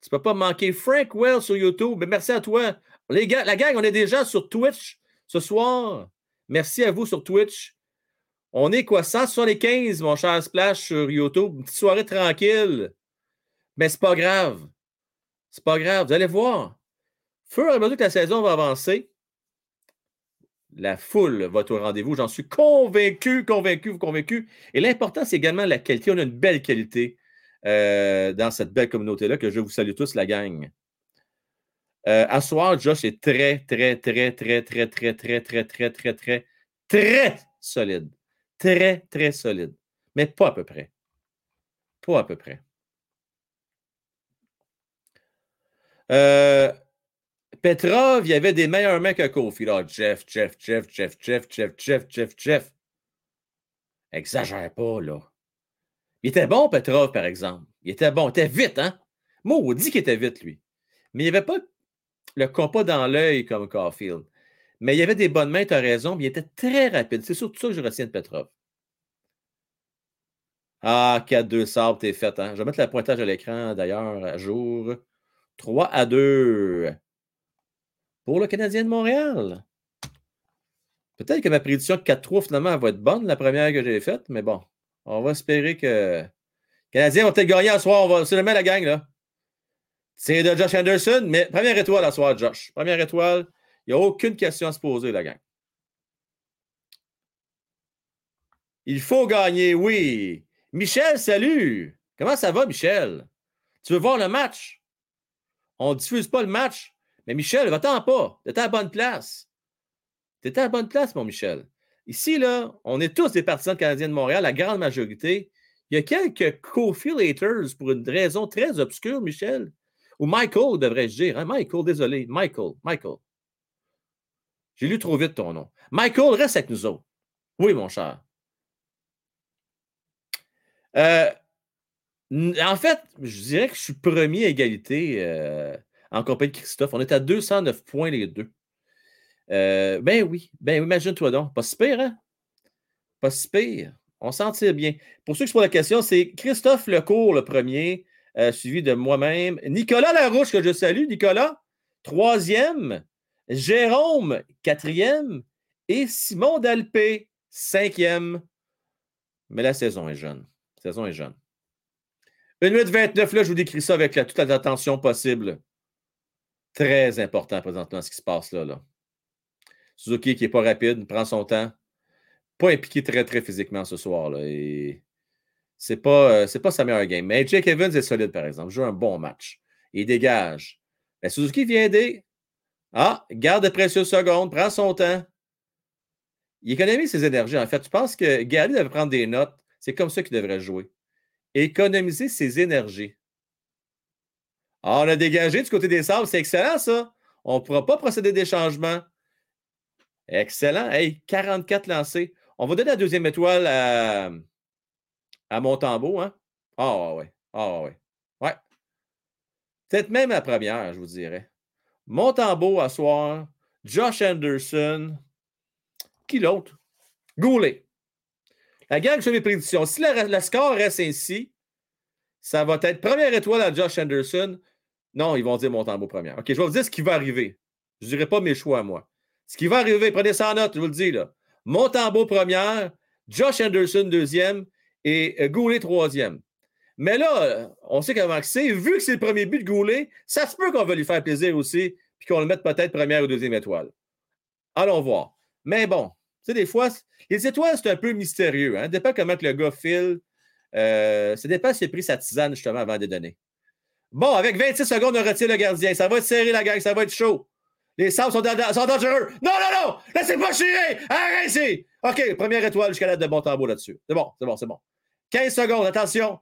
Speaker 1: Tu peux pas manquer Frank Well sur YouTube. Mais merci à toi. La gang, on est déjà sur Twitch ce soir. Merci à vous sur Twitch. On est quoi, 175, mon cher Splash, sur YouTube? Une petite soirée tranquille. Mais c'est pas grave. C'est pas grave. Vous allez voir. Fur et à mesure que la saison va avancer, la foule va être au rendez-vous. J'en suis convaincu, convaincu, convaincu. Et l'important, c'est également la qualité. On a une belle qualité euh, dans cette belle communauté-là que je vous salue tous, la gang. Euh, à soir, Josh est très, très, très, très, très, très, très, très, très, très, très, très solide. Très, très solide. Mais pas à peu près. Pas à peu près. Euh, Petrov, il y avait des meilleurs mecs que Kofi. Là, Jeff, Jeff, Jeff, Jeff, Jeff, Jeff, Jeff, Jeff, Jeff. Exagère pas, là. Il était bon, Petrov, par exemple. Il était bon. Il était vite, hein? Moi, on dit qu'il était vite, lui. Mais il n'y avait pas le compas dans l'œil comme Caulfield. Mais il y avait des bonnes mains, tu as raison, mais il était très rapide. C'est surtout ça que je retiens de Petrov. Ah, 4-2 sable, t'es fait. Hein? Je vais mettre le pointage à l'écran, d'ailleurs, à jour. 3 à 2 pour le Canadien de Montréal. Peut-être que ma prédiction de 4-3, finalement, va être bonne, la première que j'ai faite, mais bon, on va espérer que. Les Canadiens vont peut-être gagner ce soir. On va se le mettre la gang, là. C'est de Josh Anderson, mais première étoile à soir, Josh. Première étoile. Il n'y a aucune question à se poser, la gang. Il faut gagner, oui. Michel, salut. Comment ça va, Michel? Tu veux voir le match? On ne diffuse pas le match. Mais Michel, va-t'en pas. Tu étais à la bonne place. Tu étais à la bonne place, mon Michel. Ici, là, on est tous des partisans canadiens de Montréal, la grande majorité. Il y a quelques co-filators pour une raison très obscure, Michel. Ou Michael, devrais-je dire. Hein? Michael, désolé. Michael, Michael. J'ai lu trop vite ton nom. Michael, reste avec nous autres. Oui, mon cher. Euh, en fait, je dirais que je suis premier à égalité. Euh, en compagnie de Christophe. On est à 209 points les deux. Euh, ben oui, ben imagine-toi donc. Pas si pire, hein? Pas si pire. On s'en tire bien. Pour ceux qui se posent la question, c'est Christophe Lecourt, le premier, euh, suivi de moi-même. Nicolas Larouche, que je salue. Nicolas, troisième. Jérôme, quatrième. Et Simon Dalpé, cinquième. Mais la saison est jeune. La saison est jeune. 1 minute 29, là, je vous décris ça avec toute l'attention possible. Très important présentement ce qui se passe là. Suzuki qui n'est pas rapide, prend son temps. Pas impliqué très, très physiquement ce soir. Là, c'est pas, euh, pas sa meilleure game. Mais Jake Evans est solide, par exemple. Il joue un bon match. Il dégage. Mais Suzuki vient aider. Ah, garde de précieuses secondes, prend son temps. Il économise ses énergies. En fait, tu penses que Gary devrait prendre des notes? C'est comme ça qu'il devrait jouer. Économiser ses énergies. Ah, on a dégagé du côté des sables. C'est excellent, ça. On ne pourra pas procéder des changements. Excellent. Hey, 44 lancés. On va donner la deuxième étoile à, à Montembeau, hein? Ah, ouais. Ah, ouais. Ouais. Peut-être même la première, je vous dirais. Montembeau à soir. Josh Anderson. Qui l'autre? Goulet. La gang, je fais mes prédictions. Si le score reste ainsi, ça va être première étoile à Josh Anderson. Non, ils vont dire Montembeau première. OK, je vais vous dire ce qui va arriver. Je ne dirai pas mes choix, moi. Ce qui va arriver, prenez ça en note, je vous le dis. Là. Première, Josh Anderson deuxième et euh, Goulet troisième. Mais là, on sait comment c'est. Vu que c'est le premier but de Goulet, ça se peut qu'on va lui faire plaisir aussi, puis qu'on le mette peut-être première ou deuxième étoile. Allons voir. Mais bon, tu sais, des fois, les étoiles, c'est un peu mystérieux. Hein? Ça dépend comment le gars file. Euh, ça dépend s'il a pris sa tisane justement avant de donner. Bon, avec 26 secondes, on retire le gardien. Ça va être serré, la gang. Ça va être chaud. Les sables sont, dangereux. Non, non, non! Laissez pas chier! Arrêtez! OK, première étoile jusqu'à l'aide de bon tambour là-dessus. C'est bon, c'est bon, c'est bon. 15 secondes, attention.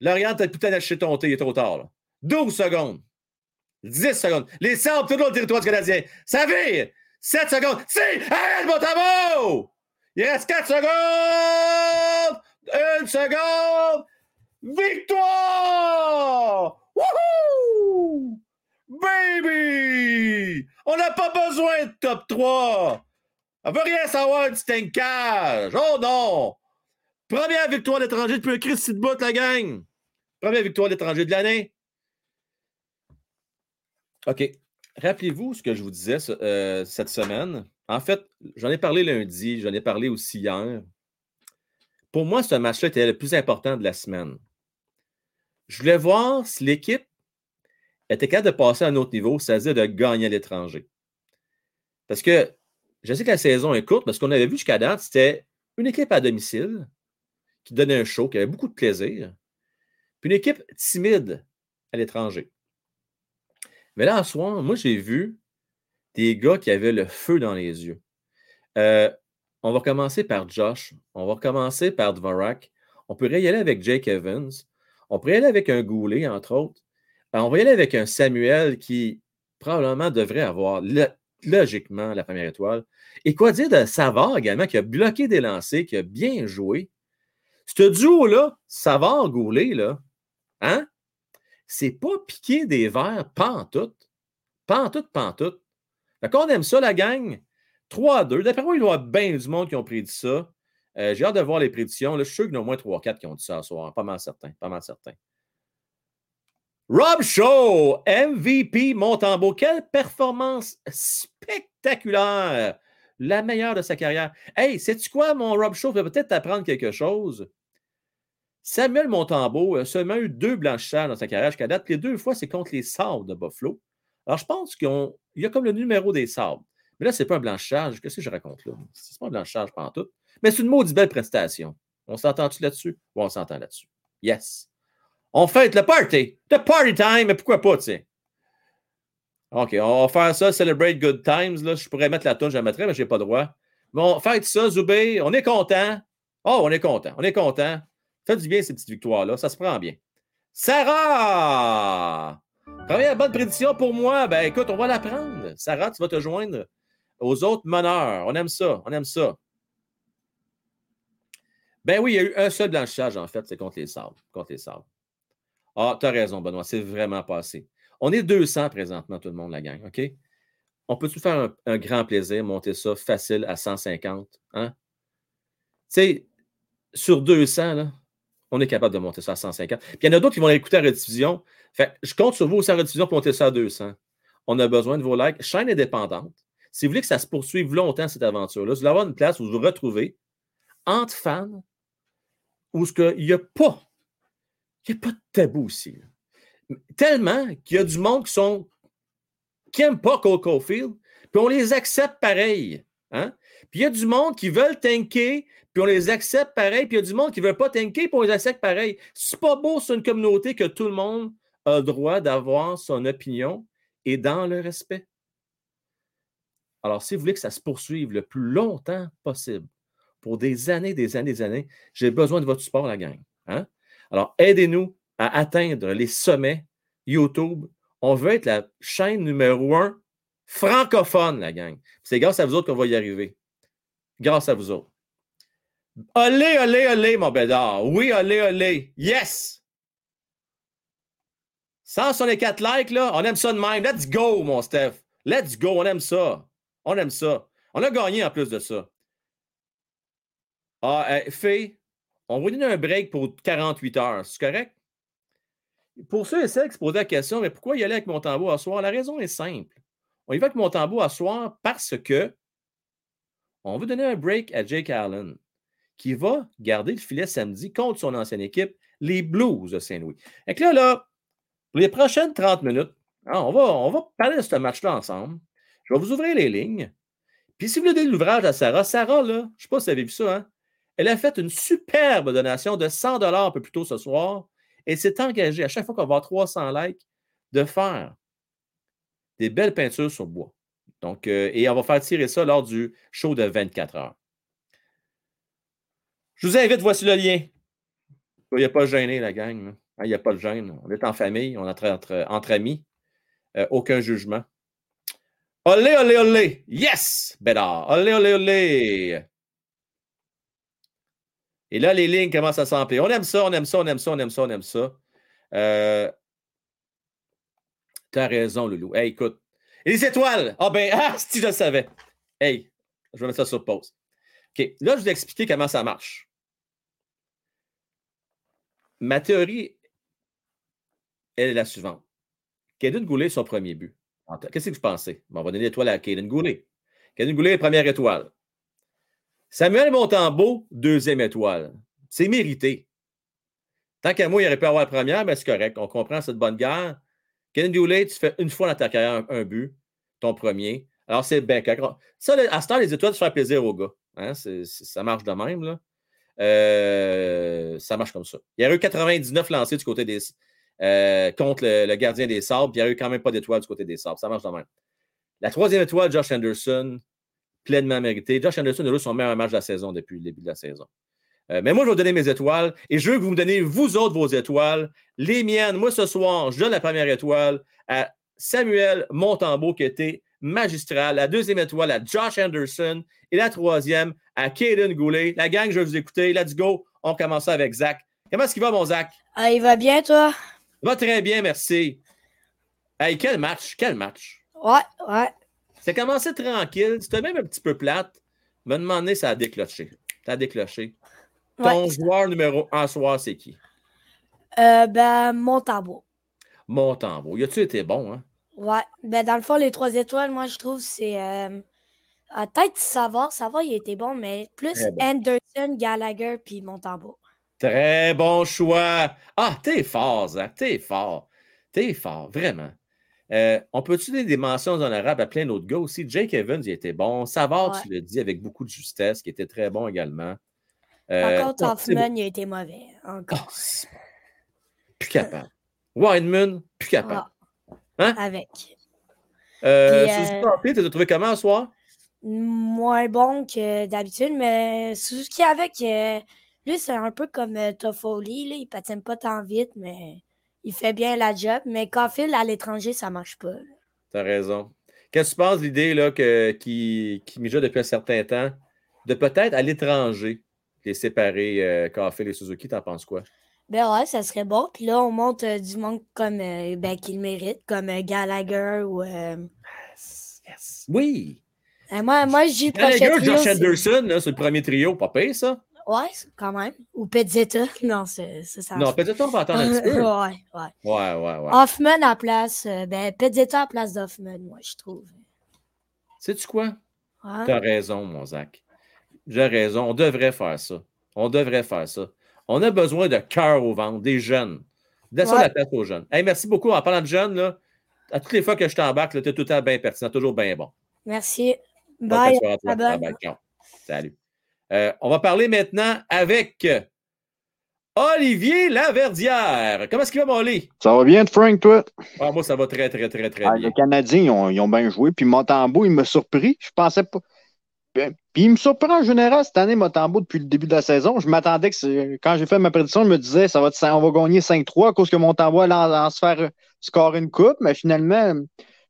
Speaker 1: L'Orient, t'as d'acheter ton thé, il est trop tard. Là. 12 secondes. 10 secondes. Les sables, tout le long du territoire canadien. Ça vire! 7 secondes. Si! Arrête, mon tambour! Il reste 4 secondes! Une seconde! Victoire! Wouhou! Baby! On n'a pas besoin de top 3! On veut rien savoir du tankage! Oh non! Première victoire d'étranger depuis un Christy de bout, la gang! Première victoire d'étranger de l'année. OK. Rappelez-vous ce que je vous disais euh, cette semaine. En fait, j'en ai parlé lundi, j'en ai parlé aussi hier. Pour moi, ce match-là était le plus important de la semaine. Je voulais voir si l'équipe était capable de passer à un autre niveau, c'est-à-dire de gagner à l'étranger. Parce que je sais que la saison est courte, parce qu'on avait vu jusqu'à date, c'était une équipe à domicile qui donnait un show, qui avait beaucoup de plaisir, puis une équipe timide à l'étranger. Mais là, en soir, moi, j'ai vu des gars qui avaient le feu dans les yeux. Euh, on va commencer par Josh. On va commencer par Dvorak. On pourrait y aller avec Jake Evans. On pourrait y aller avec un Goulet, entre autres. Ben, on va y aller avec un Samuel qui probablement devrait avoir logiquement la première étoile. Et quoi dire de Savard également, qui a bloqué des lancers, qui a bien joué. Ce duo-là, Savard-Goulet, là, hein? C'est pas piquer des verres pantoute. Pantoute, pantoute. Fait qu'on aime ça, la gang. 3-2. D'après moi, il y a bien du monde qui ont prédit ça. Euh, j'ai hâte de voir les prédictions. Là, je suis sûr qu'il y en a au moins 3-4 qui ont dit ça ce soir. Pas mal certain. Pas mal certain. Rob Shaw, MVP Montembeau. Quelle performance spectaculaire! La meilleure de sa carrière. Hey, sais-tu quoi, mon Rob Shaw va peut-être t'apprendre quelque chose? Samuel Montembeau a seulement eu deux blanchissages dans sa carrière jusqu'à date. Les deux fois, c'est contre les Sabres de Buffalo. Alors, je pense qu'il y a comme le numéro des Sabres. Mais là, ce n'est pas un blanchissage. Qu'est-ce que je raconte là? C'est pas un blanchissage pendant tout. Mais c'est une maudite belle prestation. On s'entend-tu là-dessus? Oui, on s'entend là-dessus. Yes. On fête le party. The party time, mais pourquoi pas, tu sais? OK, on va faire ça, Celebrate Good Times. Je pourrais mettre la tonne, je la mettrais, mais je n'ai pas le droit. Bon, faites ça, Zoubé. On est content. Oh, on est content. On est content. Faites du bien ces petites victoires-là. Ça se prend bien. Sarah! Première bonne prédiction pour moi. Ben écoute, on va la prendre. Sarah, tu vas te joindre aux autres meneurs. On aime ça. On aime ça. Ben oui, il y a eu un seul blanchissage, en fait, c'est contre les sables. Contre les sables. Ah, tu as raison, Benoît, c'est vraiment passé. On est 200 présentement, tout le monde, la gang, OK? On peut-tu faire un, grand plaisir, monter ça facile à 150? Hein? Tu sais, sur 200, là, on est capable de monter ça à 150. Puis il y en a d'autres qui vont écouter la rediffusion. Fait, je compte sur vous aussi en rediffusion pour monter ça à 200. On a besoin de vos likes. Chaîne indépendante. Si vous voulez que ça se poursuive longtemps, cette aventure-là, vous allez avoir une place où vous vous retrouvez entre fans, où il n'y a pas, il y a pas de tabou ici. Tellement qu'il y a du monde qui sont qui n'aiment pas Cole Caulfield, puis on les accepte pareil. Hein? Puis il y a du monde qui veulent tanker, puis on les accepte pareil, puis il y a du monde qui ne veut pas tanker, puis on les accepte pareil. C'est pas beau sur une communauté que tout le monde a le droit d'avoir son opinion et dans le respect. Alors, si vous voulez que ça se poursuive le plus longtemps possible, pour des années, des années, des années, j'ai besoin de votre support, la gang. Hein? Alors, aidez-nous à atteindre les sommets YouTube. On veut être la chaîne numéro un francophone, la gang. C'est grâce à vous autres qu'on va y arriver. Grâce à vous autres. Olé, olé, olé, mon bédard. Oui, olé, olé. Yes! 164 likes, là, on aime ça de même. Let's go, mon Steph. Let's go, on aime ça. On aime ça. On a gagné en plus de ça. Ah, Fée, on va donner un break pour 48 heures. C'est correct? Pour ceux et celles qui se posaient la question, mais pourquoi y aller avec mon tambour à soir? La raison est simple. On y va avec mon tambour à soir parce que on veut donner un break à Jake Allen, qui va garder le filet samedi contre son ancienne équipe, les Blues de Saint-Louis. Et là, là, pour les prochaines 30 minutes, hein, on, va, on va parler de ce match-là ensemble. Je vais vous ouvrir les lignes. Puis si vous voulez donner l'ouvrage à Sarah, Sarah, là, je ne sais pas si vous avez vu ça, hein, elle a fait une superbe donation de 100 un peu plus tôt ce soir et s'est engagée à chaque fois qu'on va avoir 300 likes de faire des belles peintures sur bois. Donc, euh, et on va faire tirer ça lors du show de 24 heures. Je vous invite, voici le lien. Il n'y a pas de gêné, la gang. Hein, Il n'y a pas de gêne. On est en famille, on est entre amis. Euh, aucun jugement. Olé, olé, olé. Yes! Bédard. Olé, olé, olé. Et là, les lignes commencent à s'emplir. On aime ça, on aime ça, on aime ça, on aime ça, on aime ça. Euh, T'as raison, Loulou. Hey, écoute. Et les étoiles! Ah ben, ah, si je le savais. Hey, je vais mettre ça sur pause. OK, là, je vais vous expliquer comment ça marche. Ma théorie, elle est la suivante. Caden Goulet, son premier but. Qu'est-ce que vous pensez? On va donner l'étoile à Caden Goulet. Caden Goulet, première étoile. Samuel Montembeau, deuxième étoile. C'est mérité. Tant qu'à moi, il aurait pu avoir la première, mais c'est correct. On comprend cette bonne guerre. Caden Goulet, tu fais une fois dans ta carrière un, but, ton premier. Alors, c'est bien. Ça, à ce temps, les étoiles, ça fait plaisir aux gars. Hein? Ça marche de même. Là. Euh, ça marche comme ça. Il y a eu 99 lancés du côté des, euh, contre le, gardien des Sabres, puis il n'y a eu quand même pas d'étoile du côté des Sabres. Ça marche de même. La troisième étoile, Josh Anderson, pleinement mérité. Josh Anderson a eu son meilleur match de la saison depuis le début de la saison. Euh, mais moi, je vais vous donner mes étoiles et je veux que vous me donnez, vous autres, vos étoiles. Les miennes, moi, ce soir, je donne la première étoile à Samuel Montembeau, qui était magistral. La deuxième étoile à Josh Anderson. Et la troisième à Caden Goulet. La gang, je vais vous écouter. Let's go. On commence avec Zach. Comment est-ce qu'il va, mon Zach?
Speaker 7: Ah, il va bien, toi?
Speaker 1: Va très bien, merci. Hey, quel match, quel match.
Speaker 7: Ouais, ouais.
Speaker 1: Ça a commencé tranquille. C'était même un petit peu plate. Me demander, ça a déclenché. Ça a déclenché. Ton joueur numéro un soir, c'est qui?
Speaker 7: Euh, ben, Montembeau.
Speaker 1: Montembeau. Y a-tu été bon, hein?
Speaker 7: Ouais. Ben, dans le fond, les trois étoiles, moi, je trouve, c'est. Euh, à tête Savard. Savard, il était bon, mais plus
Speaker 1: bon.
Speaker 7: Anderson, Gallagher, puis Montembeau.
Speaker 1: Très bon choix. Ah, t'es fort, Zach. T'es fort. T'es fort, vraiment. Euh, on peut-tu donner des mentions honorables à plein d'autres gars aussi? Jake Evans, il était bon. Savard,
Speaker 7: Ouais.
Speaker 1: tu l'as dit avec beaucoup de justesse, qui était très bon également. Euh, c'est-
Speaker 7: Hoffman, il a été mauvais. Encore.
Speaker 1: Oh, plus capable. Wideman, plus capable. Hein?
Speaker 7: Avec.
Speaker 1: Euh, Suzuki
Speaker 7: euh,
Speaker 1: Hockey, t'as trouvé comment ce soir?
Speaker 7: Moins bon que d'habitude, mais Suzuki avec. lui, c'est un peu comme Toffoli. Il patine pas tant vite, mais il fait bien la job. Mais Caulfield, à l'étranger, ça marche pas.
Speaker 1: T'as raison. Qu'est-ce que tu penses de l'idée qui, qui mijote depuis un certain temps de peut-être à l'étranger les séparer, euh, Caulfield et Suzuki? T'en penses quoi?
Speaker 7: Ben ouais, ça serait bon. Puis là, on monte euh, du monde comme euh, ben, qu'il mérite, comme euh, Gallagher ou. euh,
Speaker 1: Yes. Oui.
Speaker 7: moi, moi prochain
Speaker 1: Gallagher, Josh Anderson, là, c'est le premier trio. Pas ça.
Speaker 7: Ouais, quand même. Ou Pezzetta. Non, c'est ça.
Speaker 1: Non, peut-être on va attendre un petit peu.
Speaker 7: ouais, ouais.
Speaker 1: Ouais, ouais, ouais.
Speaker 7: Hoffman à place. euh, ben, Pezzetta à place d'Hoffman, moi, je trouve.
Speaker 1: Sais-tu quoi?
Speaker 7: Ouais.
Speaker 1: T'as raison, mon Zach. J'ai raison. On devrait faire ça. On devrait faire ça. On a besoin de cœur au ventre, des jeunes. Laissons
Speaker 7: Ouais.
Speaker 1: la place aux jeunes. Hey, merci beaucoup. En parlant de jeunes, là, à toutes les fois que je t'embarque, tu es tout le temps bien pertinent, toujours bien bon.
Speaker 7: Merci. Bye.
Speaker 1: à. Ciao. Salut. Euh, on va parler maintenant avec Olivier Laverdière. Comment est-ce qu'il va, mon?
Speaker 8: Ça va bien, Frank, toi?
Speaker 1: Ah, moi, ça va très, très, très, très
Speaker 8: Ah,
Speaker 1: bien.
Speaker 8: les Canadiens, ils ont, ils ont bien joué. Puis Montembeau, il m'a surpris. Je pensais pas. Puis il me surprend en général cette année, Montembeau, depuis le début de la saison. Je m'attendais que quand j'ai fait ma prédiction, je me disais ça va on va gagner 5-3 à cause que Montembeau allait en, en se faire scorer une coupe. Mais finalement,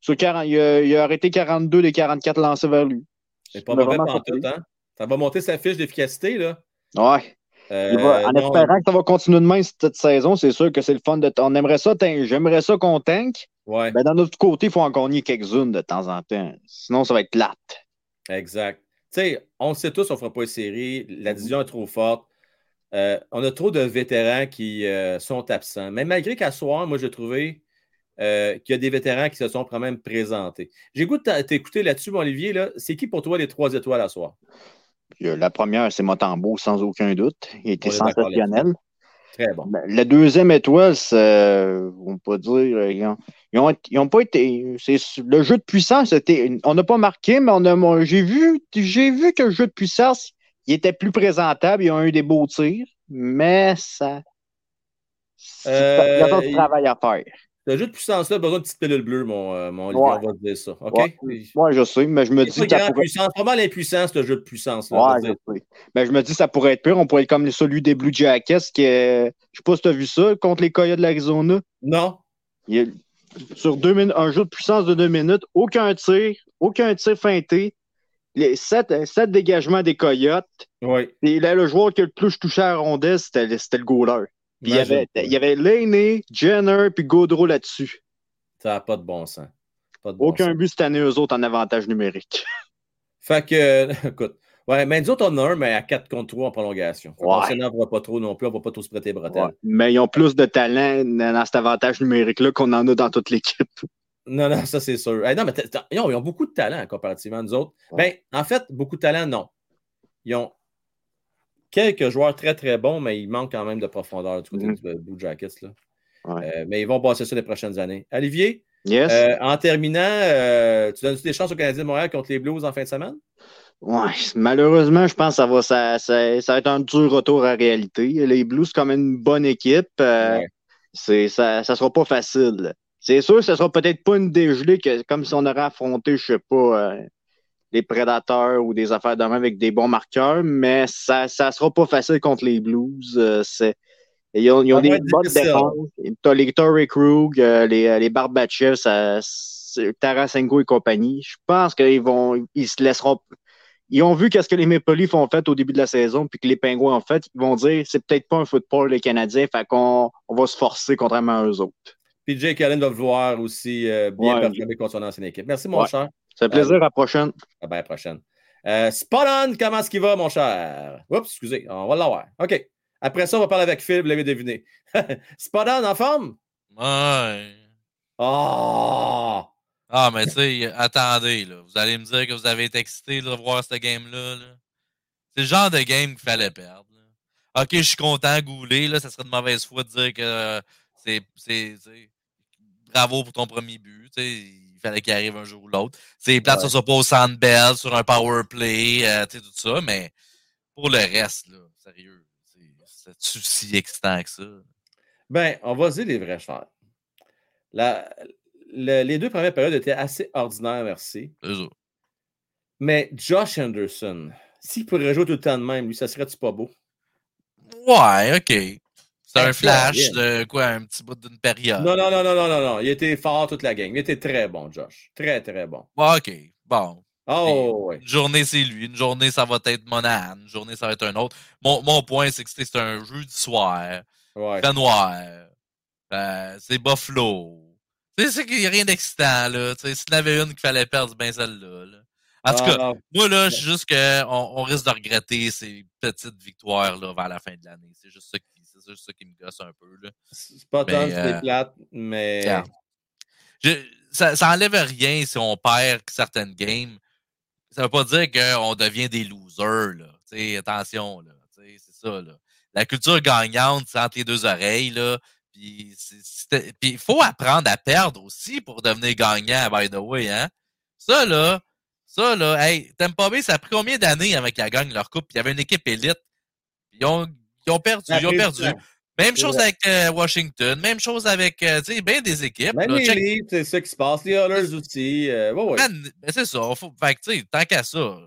Speaker 8: sur 40, il, a, il a arrêté 42 des 44 lancés vers lui.
Speaker 1: C'est pas mauvais
Speaker 8: vraiment
Speaker 1: pantoute, hein? Ça va monter sa fiche d'efficacité, là.
Speaker 8: Ouais.
Speaker 1: Euh,
Speaker 8: va- en
Speaker 1: non,
Speaker 8: espérant que ça va continuer de même cette saison, c'est sûr que c'est le fun de. On aimerait ça, j'aimerais ça qu'on tank.
Speaker 1: Ouais,
Speaker 8: Ben, d'un autre côté, il faut en gagner quelques-unes de temps en temps. Sinon, ça va être plate.
Speaker 1: exact. Tu sais, on le sait tous, on ne fera pas une série. La division est trop forte. Euh, on a trop de vétérans qui euh, sont absents. Mais malgré qu'à soir, moi, j'ai trouvé euh, qu'il y a des vétérans qui se sont quand même présentés. J'ai goût de t'écouter là-dessus, mon Olivier. Là. C'est qui pour toi les trois étoiles à soir?
Speaker 8: Euh, La première, c'est Motambo, sans aucun doute. Il
Speaker 1: d'accord
Speaker 8: sensationnel.
Speaker 1: Très bon.
Speaker 8: Ben, La deuxième étoile, euh, on peut dire, euh, ils ont, ils pas été. le jeu de puissance, c'était, on n'a pas marqué, mais on a, j'ai vu, j'ai vu que le jeu de puissance, il était plus présentable. Ils ont eu des beaux tirs, mais ça, il y a
Speaker 1: Euh,
Speaker 8: d'autres
Speaker 1: il-
Speaker 8: travail à faire.
Speaker 1: Le jeu de puissance-là besoin de petites pilules bleues, mon, euh, mon
Speaker 8: Ouais.
Speaker 1: va te dire ça. OK?
Speaker 8: Ouais. Moi, je sais, mais je me
Speaker 1: C'est
Speaker 8: dis
Speaker 1: pas
Speaker 8: pourrait.
Speaker 1: puissance, vraiment l'impuissance, le jeu de puissance. Là,
Speaker 8: Ouais, je sais. Mais je me dis ça pourrait être pire. On pourrait être comme celui des Blue Jackets, qui est, je sais pas si tu as vu ça, contre les Coyotes de l'Arizona.
Speaker 1: Non?
Speaker 8: Il sur deux un jeu de puissance de deux minutes, aucun tir, aucun tir feinté, les sept, sept dégagements des Coyotes.
Speaker 1: Oui.
Speaker 8: Et là, le joueur qui a le plus touché à la rondelle, c'était le- c'était le goaler. Il y avait, il y avait Laney, Jenner, puis Gaudreau là-dessus.
Speaker 1: Ça n'a pas de bon sens. Pas de bon
Speaker 8: Aucun
Speaker 1: sens.
Speaker 8: but cette année, eux autres, en avantage numérique.
Speaker 1: Fait que, euh, écoute, ouais, mais nous autres, on en a un, mais à 4 contre 3 en prolongation. Qu'on
Speaker 8: Ouais.
Speaker 1: s'énervera pas trop non plus, on va pas tous se prêter bretelles.
Speaker 8: Ouais. Mais ils ont plus de talent dans cet avantage numérique-là qu'on en a dans toute l'équipe.
Speaker 1: Non, non, ça c'est sûr. Hey, non, mais ils ont, ils ont beaucoup de talent comparativement à nous autres. Ben, en fait, beaucoup de talent, non. Ils ont quelques joueurs très, très bons, mais il manque quand même de profondeur du côté
Speaker 8: Mhm.
Speaker 1: du Blue Jackets. Là.
Speaker 8: Ouais.
Speaker 1: Euh, mais ils vont passer ça les prochaines années. Olivier,
Speaker 8: Yes.
Speaker 1: euh, en terminant, euh, tu donnes-tu des chances aux Canadiens de Montréal contre les Blues en fin de semaine?
Speaker 8: Ouais, malheureusement, je pense que ça va, ça, ça, ça va être un dur retour à la réalité. Les Blues, c'est quand même une bonne équipe.
Speaker 1: Ouais.
Speaker 8: c'est, ça, ça sera pas facile. C'est sûr que ce sera peut-être pas une dégelée que, comme si on aurait affronté, je sais pas, euh, les prédateurs ou des affaires de même avec des bons marqueurs, mais ça, ça sera pas facile contre les Blues. euh, c'est, ils ont, ils ont
Speaker 1: Ça va
Speaker 8: des bonnes défenses. T'as les Torrey Krug, euh, les, les Barbachev, Tarasenko et compagnie. Je pense qu'ils vont, ils se laisseront ils ont vu qu'est-ce que les Maple Leafs ont fait au début de la saison, puis que les Pingouins ont fait. Ils vont dire, c'est peut-être pas un football les Canadiens, fait qu'on on va se forcer contrairement à eux autres.
Speaker 1: Puis Jake Allen va vouloir aussi euh, bien
Speaker 8: Ouais.
Speaker 1: performer contre son ancienne équipe. Merci, mon
Speaker 8: Ouais.
Speaker 1: cher.
Speaker 8: Ça fait plaisir, à la prochaine.
Speaker 1: À la prochaine. Euh, Spot on, comment est-ce qu'il va, mon cher? Oups, excusez, on va l'avoir. OK. Après ça, on va parler avec Phil, vous l'avez deviné. Spot on, en forme?
Speaker 9: Ouais.
Speaker 1: Oh!
Speaker 9: Ah, mais tu sais, attendez, là. Vous allez me dire que vous avez été excité là, de voir ce game-là. là. C'est le genre de game qu'il fallait perdre. là. Ok, je suis content, Goulet, là. Ça serait de mauvaise foi de dire que euh, c'est. c'est- c'est- Bravo pour ton premier but. tu sais, Il fallait qu'il arrive un jour ou l'autre. C'est plate, ça soit pas au Sandbell, sur un power play, euh, tu sais, tout ça, mais pour le reste, là, sérieux, c'est- si excitant que ça?
Speaker 1: Ben, on va dire les vraies choses. La- le- les deux premières périodes étaient assez ordinaires, merci. Mais Josh Anderson, s'il pourrait jouer tout le temps de même, lui, ça serait-tu pas beau?
Speaker 9: Ouais, ok. C'est un flash de quoi, un petit bout d'une période.
Speaker 1: Non, non, non, non, non, non, non. Il était fort toute la game. Il était très bon, Josh. Très, très bon.
Speaker 9: Ouais, ok, bon.
Speaker 1: Oh, ouais.
Speaker 9: Une journée, c'est lui. Une journée, ça va être Monahan. Une journée, ça va être un autre. Mon, mon point, c'est que c'est un jeu du soir.
Speaker 1: Ouais.
Speaker 9: fait noir. Euh, c'est Buffalo. Tu sais, qu'il n'y a rien d'excitant, là. Tu sais, s'il y en avait une qu'il fallait perdre, c'est bien celle-là. là. En tout cas,
Speaker 1: Ah,
Speaker 9: moi, là, je suis juste qu'on on risque de regretter ces petites victoires-là vers la fin de l'année. C'est juste ça qui, c'est juste ça qui me gosse un peu,
Speaker 1: c'est pas tant, c'est
Speaker 9: euh,
Speaker 1: plate, mais.
Speaker 9: Je- ça, ça enlève rien si on perd certaines games. Ça veut pas dire qu'on devient des losers, là. Tu sais, attention, là. C'est ça, là. La culture gagnante, c'est entre les deux oreilles, là. Puis il faut apprendre à perdre aussi pour devenir gagnant, by the way, hein. Ça, là, ça, là, hey, Tampa Bay, ça a pris combien d'années avant qu'ils gagnent leur coupe? Puis il y avait une équipe élite. Puis Ils ont, ils ont perdu, ils ont perdu. Même chose avec euh, Washington, même chose avec, euh, bien des équipes.
Speaker 1: Même
Speaker 9: là.
Speaker 1: les Leafs, c'est ça qui se passe. Les Oilers aussi. euh, ouais, ouais.
Speaker 9: Man, ben, c'est ça. Faut, fait que, tu sais, tant qu'à ça.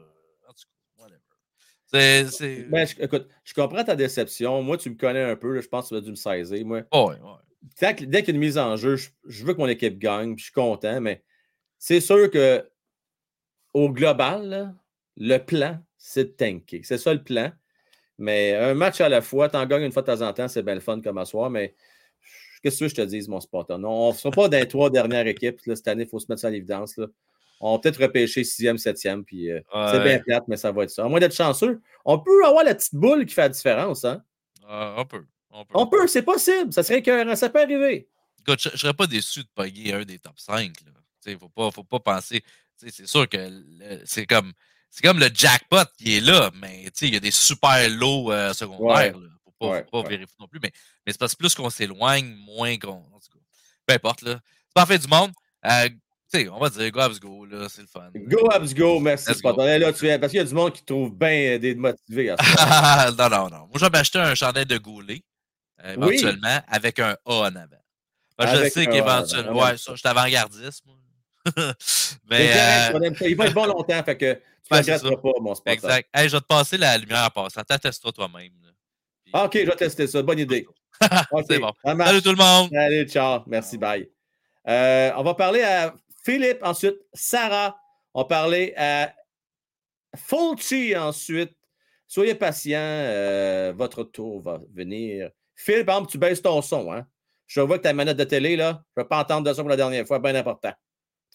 Speaker 9: C'est. c'est...
Speaker 1: Ben, je- écoute, je comprends ta déception. Moi, tu me connais un peu. là, je pense que tu vas dû me saisir. Moi,
Speaker 9: Ouais, ouais.
Speaker 1: Tant que- dès qu'il y a une mise en jeu, je, je veux que mon équipe gagne, puis je suis content, mais c'est sûr que au global, là, le plan, c'est de tanker. C'est ça le plan. Mais un match à la fois, t'en gagnes une fois de temps en temps, c'est bien le fun comme à soir, mais qu'est-ce que tu veux que je te dise, mon Spartan? On ne sera pas dans les trois dernières équipes. là, cette année, il faut se mettre ça à l'évidence. là. On va peut-être repêcher sixième, septième, puis euh, c'est bien plate, mais ça va être ça. À moins d'être chanceux, on peut avoir la petite boule qui fait la différence. Hein?
Speaker 9: Ah, on peut. On peut.
Speaker 1: On peut, c'est possible. Ça serait écœurant, ça peut arriver.
Speaker 9: Écoute, je, je serais pas déçu de pogner un des top 5. Là. Tu sais, faut pas, faut pas penser. C'est sûr que c'est comme. C'est comme le jackpot qui est là, mais il y a des super lots euh, secondaires. Là. Faut pas,
Speaker 1: Ouais,
Speaker 9: faut pas
Speaker 1: ouais.
Speaker 9: vérifier non plus. Mais, mais c'est parce que plus qu'on s'éloigne, moins qu'on. Peu importe, là. C'est pas la fin du monde. Euh, on va dire go Habs go, là, c'est le fun.
Speaker 1: Go, Abs, go. Merci. Et Là, tu es, parce qu'il y a du monde qui trouve bien démotivé à ça.
Speaker 9: non, non, non. Moi, je vais m'acheter un chandail de goulet, euh,
Speaker 1: Oui.
Speaker 9: éventuellement, avec un A en avant. Je sais qu'éventuellement. Ouais, ça, je suis avant-gardiste, moi. Mais. euh.
Speaker 1: Il va être bon longtemps, fait que tu ne regretteras
Speaker 9: ça.
Speaker 1: pas, mon Spartan.
Speaker 9: Exact. Hey, je vais te passer la lumière en passant. T'attestes-toi toi-même. Puis-
Speaker 1: Ah, OK, je vais tester ça. Bonne idée. OK,
Speaker 9: C'est bon. Salut tout le monde!
Speaker 1: Salut, ciao. Merci, bye. Euh, on va parler à Philippe, ensuite Sarah. On va parler à Fulci ensuite. Soyez patient, euh, votre tour va venir. Phil, par exemple, tu baisses ton son. Hein? Je vois que ta manette de télé, là, je ne vais pas entendre de ça pour la dernière fois, bien important.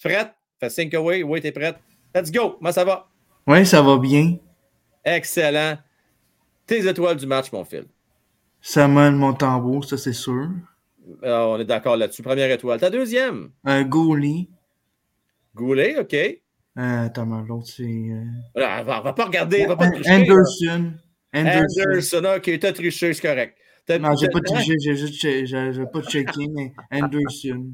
Speaker 1: Prête? Fais sync away. Oui, t'es prête? Let's go. Comment ça va?
Speaker 10: Oui, ça va bien.
Speaker 1: Excellent. Tes étoiles du match, mon Phil.
Speaker 10: Samuel Montembeau, ça c'est sûr.
Speaker 1: Euh, on est d'accord là-dessus. Première étoile. Ta deuxième?
Speaker 10: Un goalie.
Speaker 1: Goulet, OK.
Speaker 10: Euh, mais l'autre c'est. euh,
Speaker 1: Ah, on va, pas regarder. on va pas tricher, là.
Speaker 10: Anderson. Anderson.
Speaker 1: Anderson, OK, t'as triché, c'est correct.
Speaker 10: Non, j'ai pas j'ai pas checké, mais Anderson.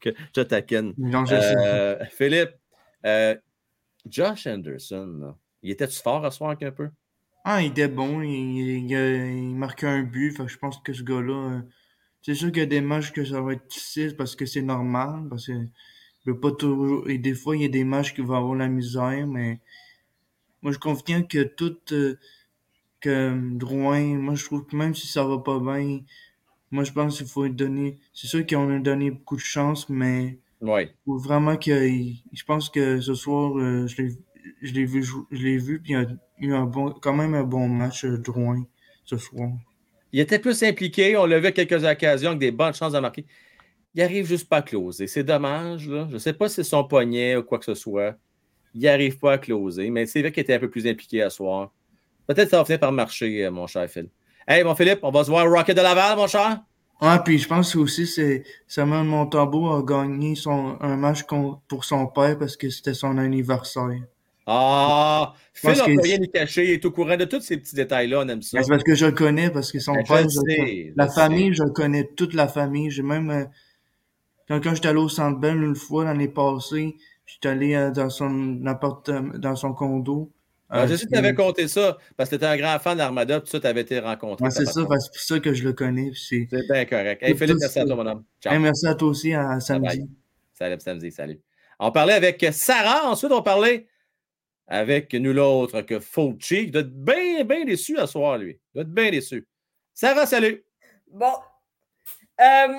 Speaker 1: que je taquine.
Speaker 10: Non, je sais.
Speaker 1: Euh, Philippe, euh, Josh Anderson, là, il était-tu fort à soir un peu?
Speaker 10: Ah, il était bon, il, il, il marquait un but, fait que je pense que ce gars-là. euh, c'est sûr qu'il y a des matchs que ça va être difficile parce que c'est normal, parce que il peut pas toujours. Et des fois, il y a des matchs qui vont avoir la misère, mais moi je suis confiant que tout. euh, que Drouin, moi je trouve que même si ça va pas bien, moi je pense qu'il faut lui donner. C'est sûr qu'on a donné beaucoup de chance, mais
Speaker 1: Oui.
Speaker 10: faut vraiment qu'il. Je pense que ce soir, euh, je l'ai je l'ai vu je l'ai vu puis il a eu un bon quand même un bon match euh, Drouin ce soir.
Speaker 1: Il était plus impliqué. On l'a vu à quelques occasions avec des bonnes chances de marquer. Il arrive juste pas à closer. C'est dommage. Là. Je ne sais pas si c'est son poignet ou quoi que ce soit. Il n'arrive pas à closer. Mais c'est vrai qu'il était un peu plus impliqué à soir. Peut-être que ça va finir par marcher, euh, mon cher Phil. Hey, mon Philippe, on va se voir au Rocket de Laval, mon cher?
Speaker 10: Ah puis je pense que aussi c'est Samuel Montembeau a gagné son un match pour son père parce que c'était son anniversaire.
Speaker 1: Ah! Phil n'a rien lui cacher. Il est au courant de tous ces petits détails-là. On aime ça.
Speaker 10: C'est parce que je le connais parce que son
Speaker 1: Ben,
Speaker 10: père je
Speaker 1: sais, je
Speaker 10: la
Speaker 1: le
Speaker 10: famille je connais toute la famille j'ai même euh, quand, quand j'étais allé au Centre Bell une fois l'année passée j'étais allé euh, dans son appartement dans son condo Euh,
Speaker 1: je sais que tu avais compté ça parce que tu étais un grand fan d'Armada, puis ça, tu avais été rencontré.
Speaker 10: Ouais, c'est ça, c'est pour ça que je le connais. C'est...
Speaker 1: Bien correct. Hey,
Speaker 10: Tout-
Speaker 1: Philippe,
Speaker 10: tout
Speaker 1: merci à toi, mon homme. Ciao.
Speaker 10: Hey, merci à toi aussi, à
Speaker 1: Bye
Speaker 10: samedi.
Speaker 1: bye. Salut, samedi, salut. On parlait avec Sarah. Ensuite, on parlait avec nul autre que Fulci. Il doit être bien, bien déçu à soir, lui. Il doit être bien déçu. Sarah, salut.
Speaker 11: Bon. Euh,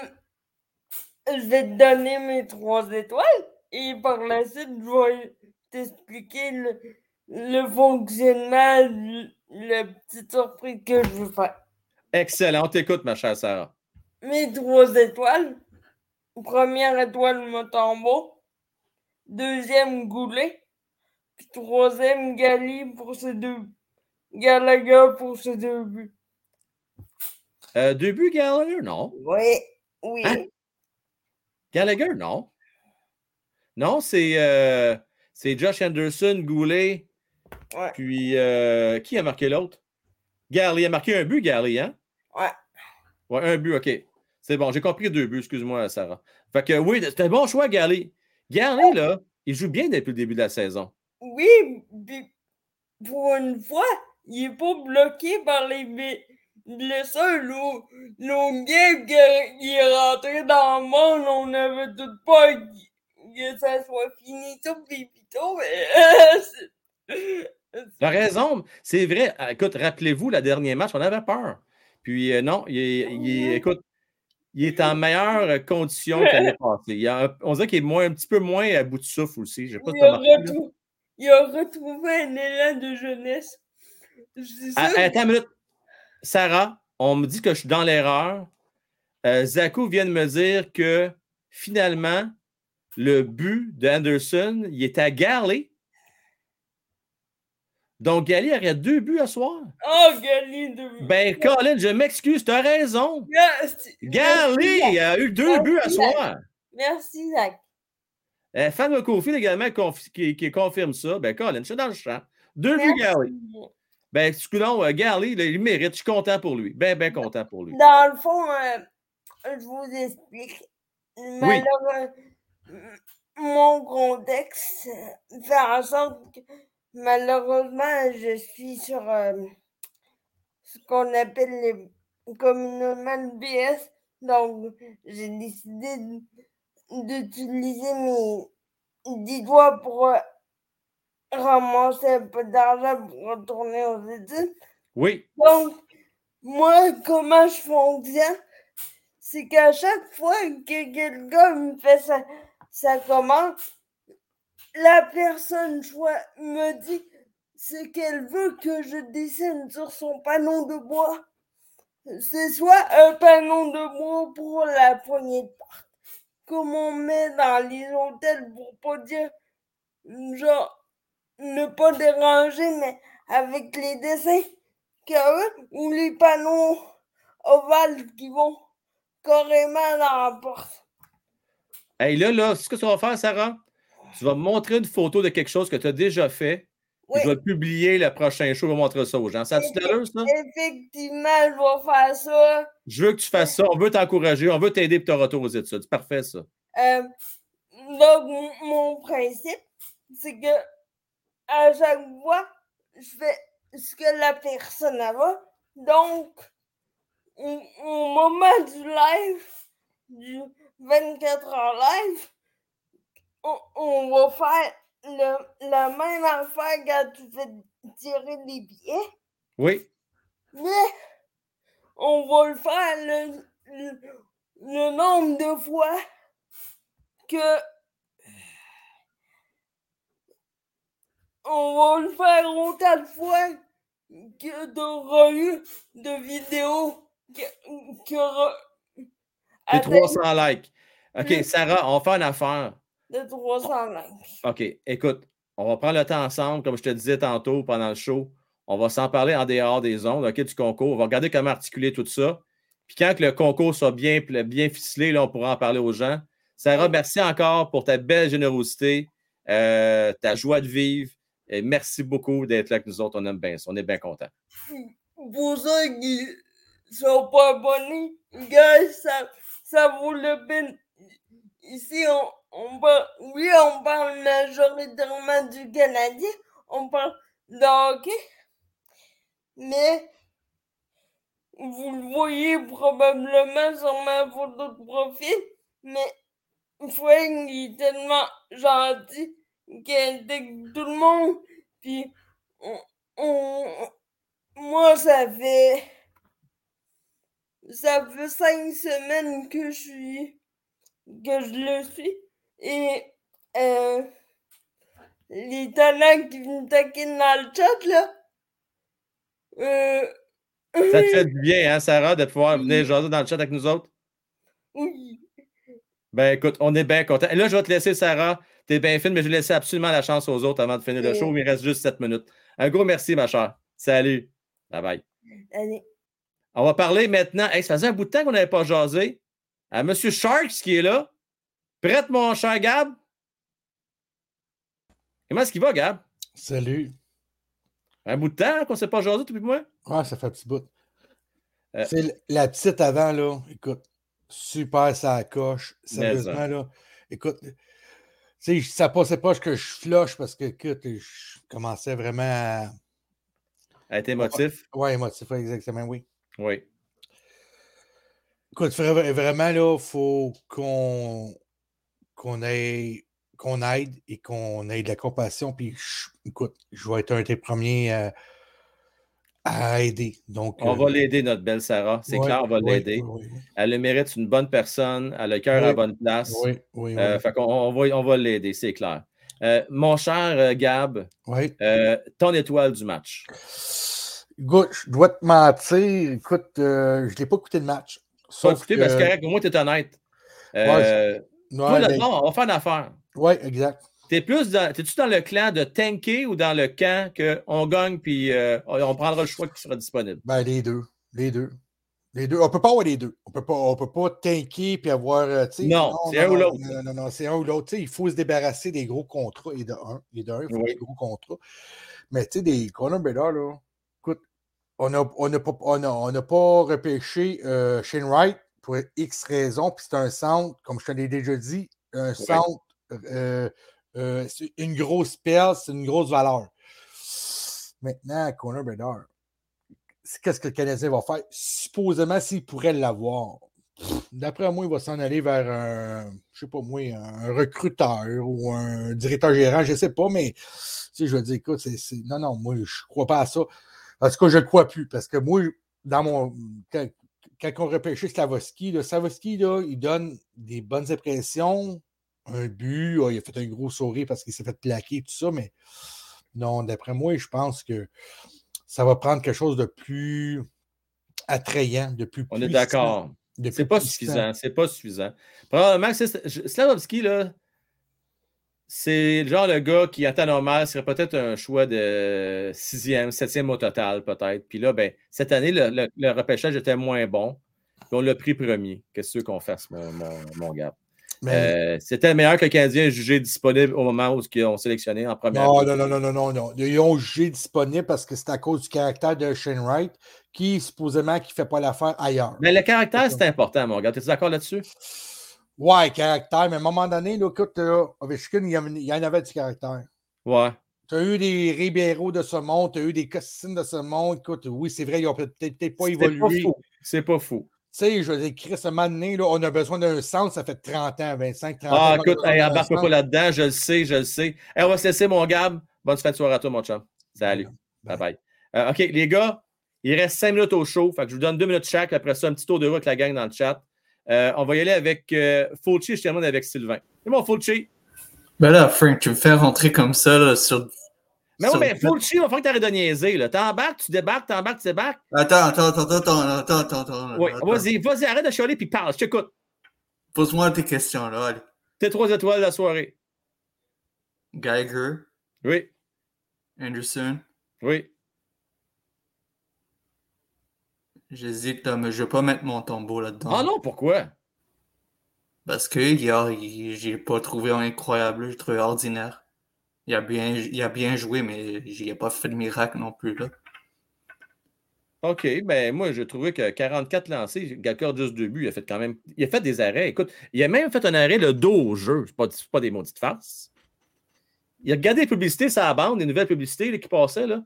Speaker 11: je vais te donner mes trois étoiles et par la suite, je vais t'expliquer le, le fonctionnement, le, le petit surprise que je veux faire.
Speaker 1: Excellent. On t'écoute, ma chère Sarah.
Speaker 11: Mes trois étoiles. Première étoile, Motambo. Deuxième, Goulet. Puis troisième, Gali pour ses deux. Gallagher pour ses deux buts.
Speaker 1: Euh, deux buts, Gallagher? Non.
Speaker 11: Oui, oui.
Speaker 1: Hein? Gallagher? Non. Non, c'est euh, c'est Josh Anderson, Goulet.
Speaker 11: Ouais.
Speaker 1: Puis, euh, qui a marqué l'autre? Garley a marqué un but, Garley, hein?
Speaker 11: Ouais.
Speaker 1: Ouais, un but, OK. C'est bon, j'ai compris deux buts, excuse-moi, Sarah. Fait que oui, c'est un bon choix, Garley. Garley, là, il joue bien depuis le début de la saison.
Speaker 11: Oui, puis pour une fois, il n'est pas bloqué par les blessures. L'autre l'autre game qu'il est rentré dans le monde, on avait tout pas que ça soit fini tout, puis tout, mais.
Speaker 1: T'as raison, c'est vrai. Ah, Écoute, rappelez-vous, le dernier match, on avait peur. Puis euh, non, il est, il est- écoute, il est en meilleure condition que l'année passée. Il a un- on dirait qu'il est moins, un petit peu moins à bout de souffle aussi. Pas
Speaker 11: il, a retrou- il a retrouvé un élan de jeunesse.
Speaker 1: Ah, attends une minute. Sarah, on me dit que je suis dans l'erreur. Euh, vient de me dire que finalement, le but d'Anderson, il est à Garley. Donc, Gali aurait deux buts à soir.
Speaker 11: Oh, Gali de.
Speaker 1: Ben, Colin, je m'excuse, tu as raison.
Speaker 11: Merci.
Speaker 1: Gali
Speaker 11: Merci,
Speaker 1: a eu deux buts à soir.
Speaker 11: Merci, Zach.
Speaker 1: Euh, Fan de Cofield également qui, qui confirme ça. Ben, Colin, je suis dans le champ. Deux buts, Gali. Ben, excusez-moi, euh, Gali, là, il mérite. Je suis content pour lui. Ben, ben content pour lui.
Speaker 11: Dans le fond, euh, je vous explique. Mon contexte fait en sorte que malheureusement, je suis sur euh, ce qu'on appelle les communément BS. Donc, j'ai décidé d'utiliser mes 10 doigts pour euh, ramasser un peu d'argent pour retourner aux études.
Speaker 1: Oui.
Speaker 11: Donc, moi, comment je fonctionne, c'est qu'à chaque fois que quelqu'un me fait sa, sa commande, la personne me dit ce qu'elle veut que je dessine sur son panneau de bois. C'est soit un panneau de bois pour la poignée de porte, comme on met dans les hôtels pour pas dire, genre, ne pas déranger, mais avec les dessins eux, ou les panneaux ovales qui vont carrément dans la porte.
Speaker 1: Hey, là, là, ce que tu vas faire, Sarah, tu vas me montrer une photo de quelque chose que tu as déjà fait. puis Je vais publier le prochain show. Je vais montrer ça aux gens. Ça a-tu de l'allure, ça?
Speaker 11: Effectivement, je vais faire ça.
Speaker 1: Je veux que tu fasses ça. On veut t'encourager. On veut t'aider pour ton retour aux études. C'est parfait, ça.
Speaker 11: Euh, donc, mon- principe, c'est que à chaque fois, je fais ce que la personne a. Donc, au, au moment du live, du 24 heures live, on, on va faire le- la même affaire quand tu fais tirer les billets,
Speaker 1: Oui.
Speaker 11: mais on va le faire le, le, le nombre de fois que on va le faire autant de fois que d'auras eu de vidéos que, que aura
Speaker 1: T'es
Speaker 11: atteint
Speaker 1: 300 likes. OK. Sarah, on faire une affaire.
Speaker 11: De 300 likes.
Speaker 1: OK, écoute, on va prendre le temps ensemble, comme je te disais tantôt pendant le show. On va s'en parler en dehors des ondes, OK, du concours. On va regarder comment articuler tout ça. Puis quand le concours soit bien, bien ficelé, là, on pourra en parler aux gens. Sarah, merci encore pour ta belle générosité, euh, ta joie de vivre. Et merci beaucoup d'être là avec nous autres. On aime bien ça. On est bien contents.
Speaker 11: Pour ceux qui sont pas abonnés, ça, ça vaut le peine. Ici, on, on parle, oui, on parle majoritairement du Canadien, on parle de hockey, mais vous le voyez probablement sur ma photo de profil, mais Frank est tellement gentil qu'il intègre tout le monde, puis on, on- moi, ça fait. Ça fait cinq semaines que je suis. que je le suis. Et. euh, les talents qui me taquinent dans le chat, là. euh,
Speaker 1: Ça te fait du bien, hein, Sarah, de pouvoir venir jaser dans le chat avec nous autres?
Speaker 11: Oui.
Speaker 1: Ben écoute, on est bien content. Et là, je vais te laisser, Sarah. T'es bien fine, mais je vais laisser absolument la chance aux autres avant de finir le show. Il reste juste 7 minutes. Un gros merci, ma chère. Salut. Bye bye.
Speaker 11: Allez.
Speaker 1: On va parler maintenant. Hey, ça faisait un bout de temps qu'on n'avait pas jasé. À M. Sharks qui est là. Prête, mon cher Gab? Comment est-ce qu'il va, Gab?
Speaker 12: Salut.
Speaker 1: Un bout de temps qu'on ne s'est pas jasé depuis moi?
Speaker 12: Ouais, ça fait un petit bout.
Speaker 1: Euh,
Speaker 12: C'est la petite avant, là. Écoute, super, ça coche. Sérieusement, là. Écoute, tu sais, ça passait pas que je flush parce que, écoute, je commençais vraiment à.
Speaker 1: À être émotif?
Speaker 12: Ouais, émotif, exactement, oui.
Speaker 1: Oui.
Speaker 12: Écoute, vra- vraiment, là, il faut qu'on qu'on ait qu'on aide et qu'on ait de la compassion. Puis, je- écoute, je vais être un des premiers à, à aider. Donc,
Speaker 1: On
Speaker 12: euh,
Speaker 1: va l'aider, notre belle Sarah. C'est
Speaker 12: ouais,
Speaker 1: clair, on va
Speaker 12: ouais,
Speaker 1: l'aider.
Speaker 12: ouais.
Speaker 1: Elle le mérite, une bonne personne. Elle a le cœur à la bonne place.
Speaker 12: Oui, oui,
Speaker 1: Euh, fait qu'on on va, on va l'aider, c'est clair. Euh, mon cher euh, Gab, euh, ton étoile du match.
Speaker 12: Écoute, je dois te mentir. Écoute, euh, je n'ai pas écouté le match.
Speaker 1: Pas écouté,
Speaker 12: que...
Speaker 1: parce que au moins, tu es honnête. Euh,
Speaker 12: Ouais,
Speaker 1: toi,
Speaker 12: Ouais,
Speaker 1: là,
Speaker 12: ben-
Speaker 1: non, on va faire une affaire.
Speaker 12: ouais, exact.
Speaker 1: T'es plus dans, t'es-tu dans le clan de tanker ou dans le camp qu'on gagne puis euh, on prendra le choix qui sera disponible?
Speaker 12: Ben, les deux. Les deux. Les deux. On peut pas avoir les deux. On peut pas, on peut pas tanker puis avoir. euh,
Speaker 1: Non, c'est un ou l'autre.
Speaker 12: Non, non, non, c'est un ou l'autre. Il faut se débarrasser des gros contrats. Et de un, et de un, il faut
Speaker 1: Oui.
Speaker 12: des gros contrats. Mais tu sais, des Conor Bedard, là, écoute, on n'a on a pas, on a, on a pas repêché euh, Shane Wright pour X raisons. Puis c'est un centre, comme je te l'ai déjà dit, un centre, euh, euh, une grosse perle, c'est une grosse valeur. Maintenant, Conor Bedard, qu'est-ce que le Canadien va faire? Supposément, s'il pourrait l'avoir, d'après moi, il va s'en aller vers un, je sais pas moi, un recruteur ou un directeur gérant, je sais pas, mais tu sais, je veux dire, écoute, c'est- non, non, moi, je crois pas à ça. En tout cas, je ne crois plus, parce que moi, dans mon. Quand, quand on repêchait Slavoski, là, Slavoski, là, il donne des bonnes impressions, un but, il a fait un gros sourire parce qu'il s'est fait plaquer, tout ça, mais non, d'après moi, je pense que ça va prendre quelque chose de plus attrayant, de plus
Speaker 1: On est d'accord. C'est pas
Speaker 12: puissant.
Speaker 1: suffisant. C'est pas suffisant. Probablement que Slavovski, là, c'est le genre de gars qui, en temps normal, serait peut-être un choix de sixième, septième au total, peut-être. Puis là, ben, cette année, le, le- le repêchage était moins bon. Puis on l'a pris premier. Qu'est-ce que qu'on fasse, mon, mon, mon gars?
Speaker 12: Mais-
Speaker 1: Euh, C'était le meilleur que le Canadien jugé disponible au moment où ils ont sélectionné en première.
Speaker 12: Non, non, non, non, non, non, non. Ils ont jugé disponible parce que c'est à cause du caractère de Shane Wright qui, supposément, qui ne fait pas l'affaire ailleurs.
Speaker 1: Mais le caractère, c'est important, mon gars. Es-tu d'accord là-dessus?
Speaker 12: Ouais, caractère, mais à un moment donné, là, écoute, là, Ovechkin, il y, en avait du caractère.
Speaker 1: Ouais.
Speaker 12: Tu as eu des Ribeiro de ce monde, tu as eu des Costine de ce monde. Écoute, oui, c'est vrai, ils ont peut-être pas évolué.
Speaker 1: C'est pas fou.
Speaker 12: Tu sais, je veux dire, Chris, un moment donné, là, on a besoin d'un centre, ça fait 30 ans, 25, 30 ans.
Speaker 1: Ah,
Speaker 12: on a
Speaker 1: écoute, hey, embarque pas là-dedans, je le sais, je le sais. Hey, on va se laisser, mon Gab. Bonne fête de soirée à toi, mon chum. Salut. Bye bye. Euh, OK, les gars, il reste cinq minutes au show. Fait que je vous donne deux minutes chaque. Après ça, un petit tour de roue avec la gang dans le chat. Euh, on va y aller avec euh, Fulci. Je termine avec Sylvain. C'est bon, Fulci.
Speaker 13: Ben là, Frank, tu me fais rentrer comme ça là, sur.
Speaker 1: Mais oui,
Speaker 13: sur-
Speaker 1: mais Fulci, il va falloir que tu arrêtes de niaiser. là. T'embarques, tu débarques, t'embarques, tu débarques.
Speaker 13: Attends, attends, attends, attends, attends, attends, attends.
Speaker 1: Oui, vas-y, vas-y, arrête de chialer puis parle. Je t'écoute.
Speaker 13: Pose-moi tes questions là, allez.
Speaker 1: Tes trois étoiles de la soirée.
Speaker 13: Geiger,
Speaker 1: Oui,
Speaker 13: Anderson.
Speaker 1: oui.
Speaker 13: J'hésite, mais je vais pas mettre mon tombeau là-dedans.
Speaker 1: Ah non, pourquoi?
Speaker 13: Parce que hier, j'ai pas trouvé incroyable, j'ai trouvé ordinaire. Il a bien, il a bien joué, mais j'ai pas fait de miracle non plus là.
Speaker 1: OK, ben moi, j'ai trouvé que 44 lancés, Galcore juste deux buts, il a fait quand même. Il a fait des arrêts. Écoute, il a même fait un arrêt le dos au jeu. C'est pas, c'est pas des maudites farces. Il a regardé les publicités sur la bande, les nouvelles publicités là, qui passaient, là.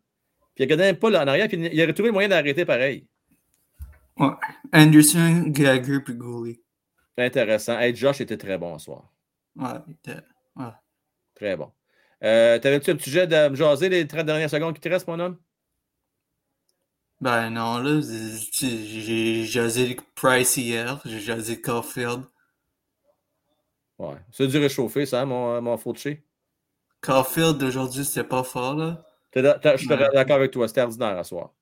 Speaker 1: Puis il a regardé pas là, en arrière, puis il a retrouvé le moyen d'arrêter pareil.
Speaker 13: Ouais. Anderson, Geiger puis Gouli.
Speaker 1: Intéressant. Hey, Josh était très bon ce soir.
Speaker 13: Ouais, il était- ouais.
Speaker 1: Très bon. Euh, T'avais-tu un petit sujet de me jaser les 30 dernières secondes qui te restent, mon homme?
Speaker 13: Ben non, là, j'ai- jasé Price hier, j'ai jasé Caulfield.
Speaker 1: Ouais. C'est du réchauffé, ça, mon, mon Fauché.
Speaker 13: Caulfield d'aujourd'hui, c'était pas fort, là.
Speaker 1: Je suis
Speaker 13: Ouais.
Speaker 1: d'accord avec toi, c'était ordinaire à soir.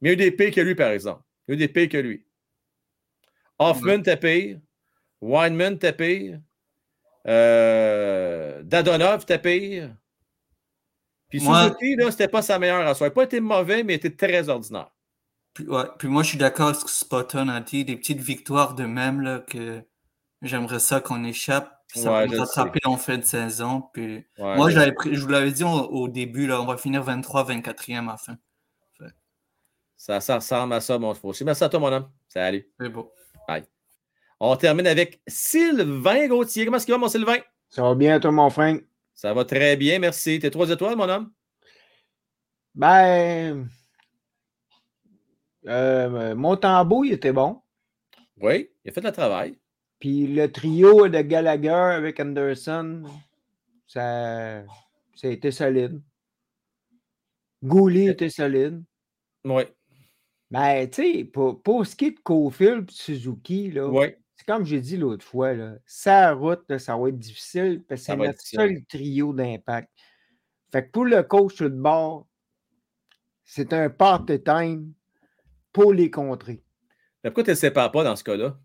Speaker 1: Mais il y a eu des pires que lui, par exemple. Il y a eu des pires que lui. Hoffman était pire. Weinman pire. Euh, Dadonov pire. Puis
Speaker 13: Moi-
Speaker 1: Suzuki, là, c'était pas sa meilleure à soi. Il n'a pas été mauvais, mais il était très ordinaire.
Speaker 13: Puis, ouais, puis moi, je suis d'accord avec ce que Spotton a dit, des petites victoires de même, là, que j'aimerais ça qu'on échappe. Puis ça
Speaker 1: Ouais,
Speaker 13: va
Speaker 1: je
Speaker 13: nous
Speaker 1: le
Speaker 13: rattraper en fin de saison. Puis
Speaker 1: Ouais,
Speaker 13: moi,
Speaker 1: je-
Speaker 13: j'avais pris- je vous l'avais dit au, au début, là, on va finir 23-24e à la fin.
Speaker 1: Ça, ça ressemble à ça, mon fauché. Merci à toi, mon homme. Salut.
Speaker 13: C'est beau.
Speaker 1: Bye. On termine avec Sylvain Gauthier. Comment est-ce qu'il va, mon Sylvain?
Speaker 14: Ça va bien, toi, mon Frank?
Speaker 1: Ça va très bien, merci. T'es trois étoiles, mon homme?
Speaker 14: Ben. euh, Montembeau, il était bon.
Speaker 1: Oui, il a fait le travail.
Speaker 14: Puis le trio de Gallagher avec Anderson, ça, ça a été solide. Goulet était solide.
Speaker 1: Oui.
Speaker 14: Ben, tu sais, pour, pour ce qui est de Cofield et Suzuki, là, c'est comme j'ai dit l'autre fois, là, sa route, là, ça va être difficile parce que c'est notre seul trio d'impact. Fait que pour le coach le bord, c'est un part-time pour les contrer.
Speaker 1: Mais pourquoi tu ne le sépares pas dans ce cas-là?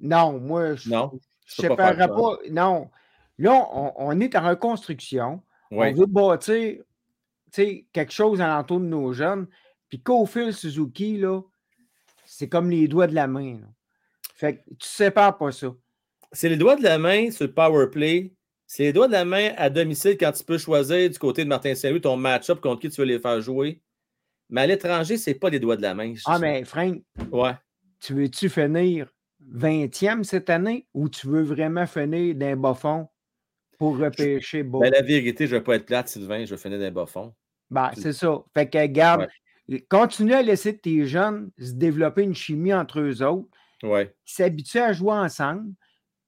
Speaker 14: Non, moi, je ne séparerais pas. Non. Là, on, on est en reconstruction. On veut bâtir quelque chose alentour de nos jeunes. Puis Suzuki, là, c'est comme les doigts de la main. là. Fait que tu ne sépares pas ça.
Speaker 1: C'est les doigts de la main sur le power play. C'est les doigts de la main à domicile quand tu peux choisir du côté de Martin Saint-Louis ton match-up contre qui tu veux les faire jouer. Mais à l'étranger, c'est pas les doigts de la main.
Speaker 14: Ah, mais Frank,
Speaker 1: Ouais.
Speaker 14: tu veux-tu finir 20e cette année ou tu veux vraiment finir d'un bas fond pour repêcher bas?
Speaker 1: Ben, la vérité, je ne vais pas être plate, Sylvain. Je vais finir d'un bas fond.
Speaker 14: Ben, c'est ça. Fait que, garde, continue à laisser tes jeunes se développer une chimie entre eux autres,
Speaker 1: Ouais.
Speaker 14: s'habituer à jouer ensemble.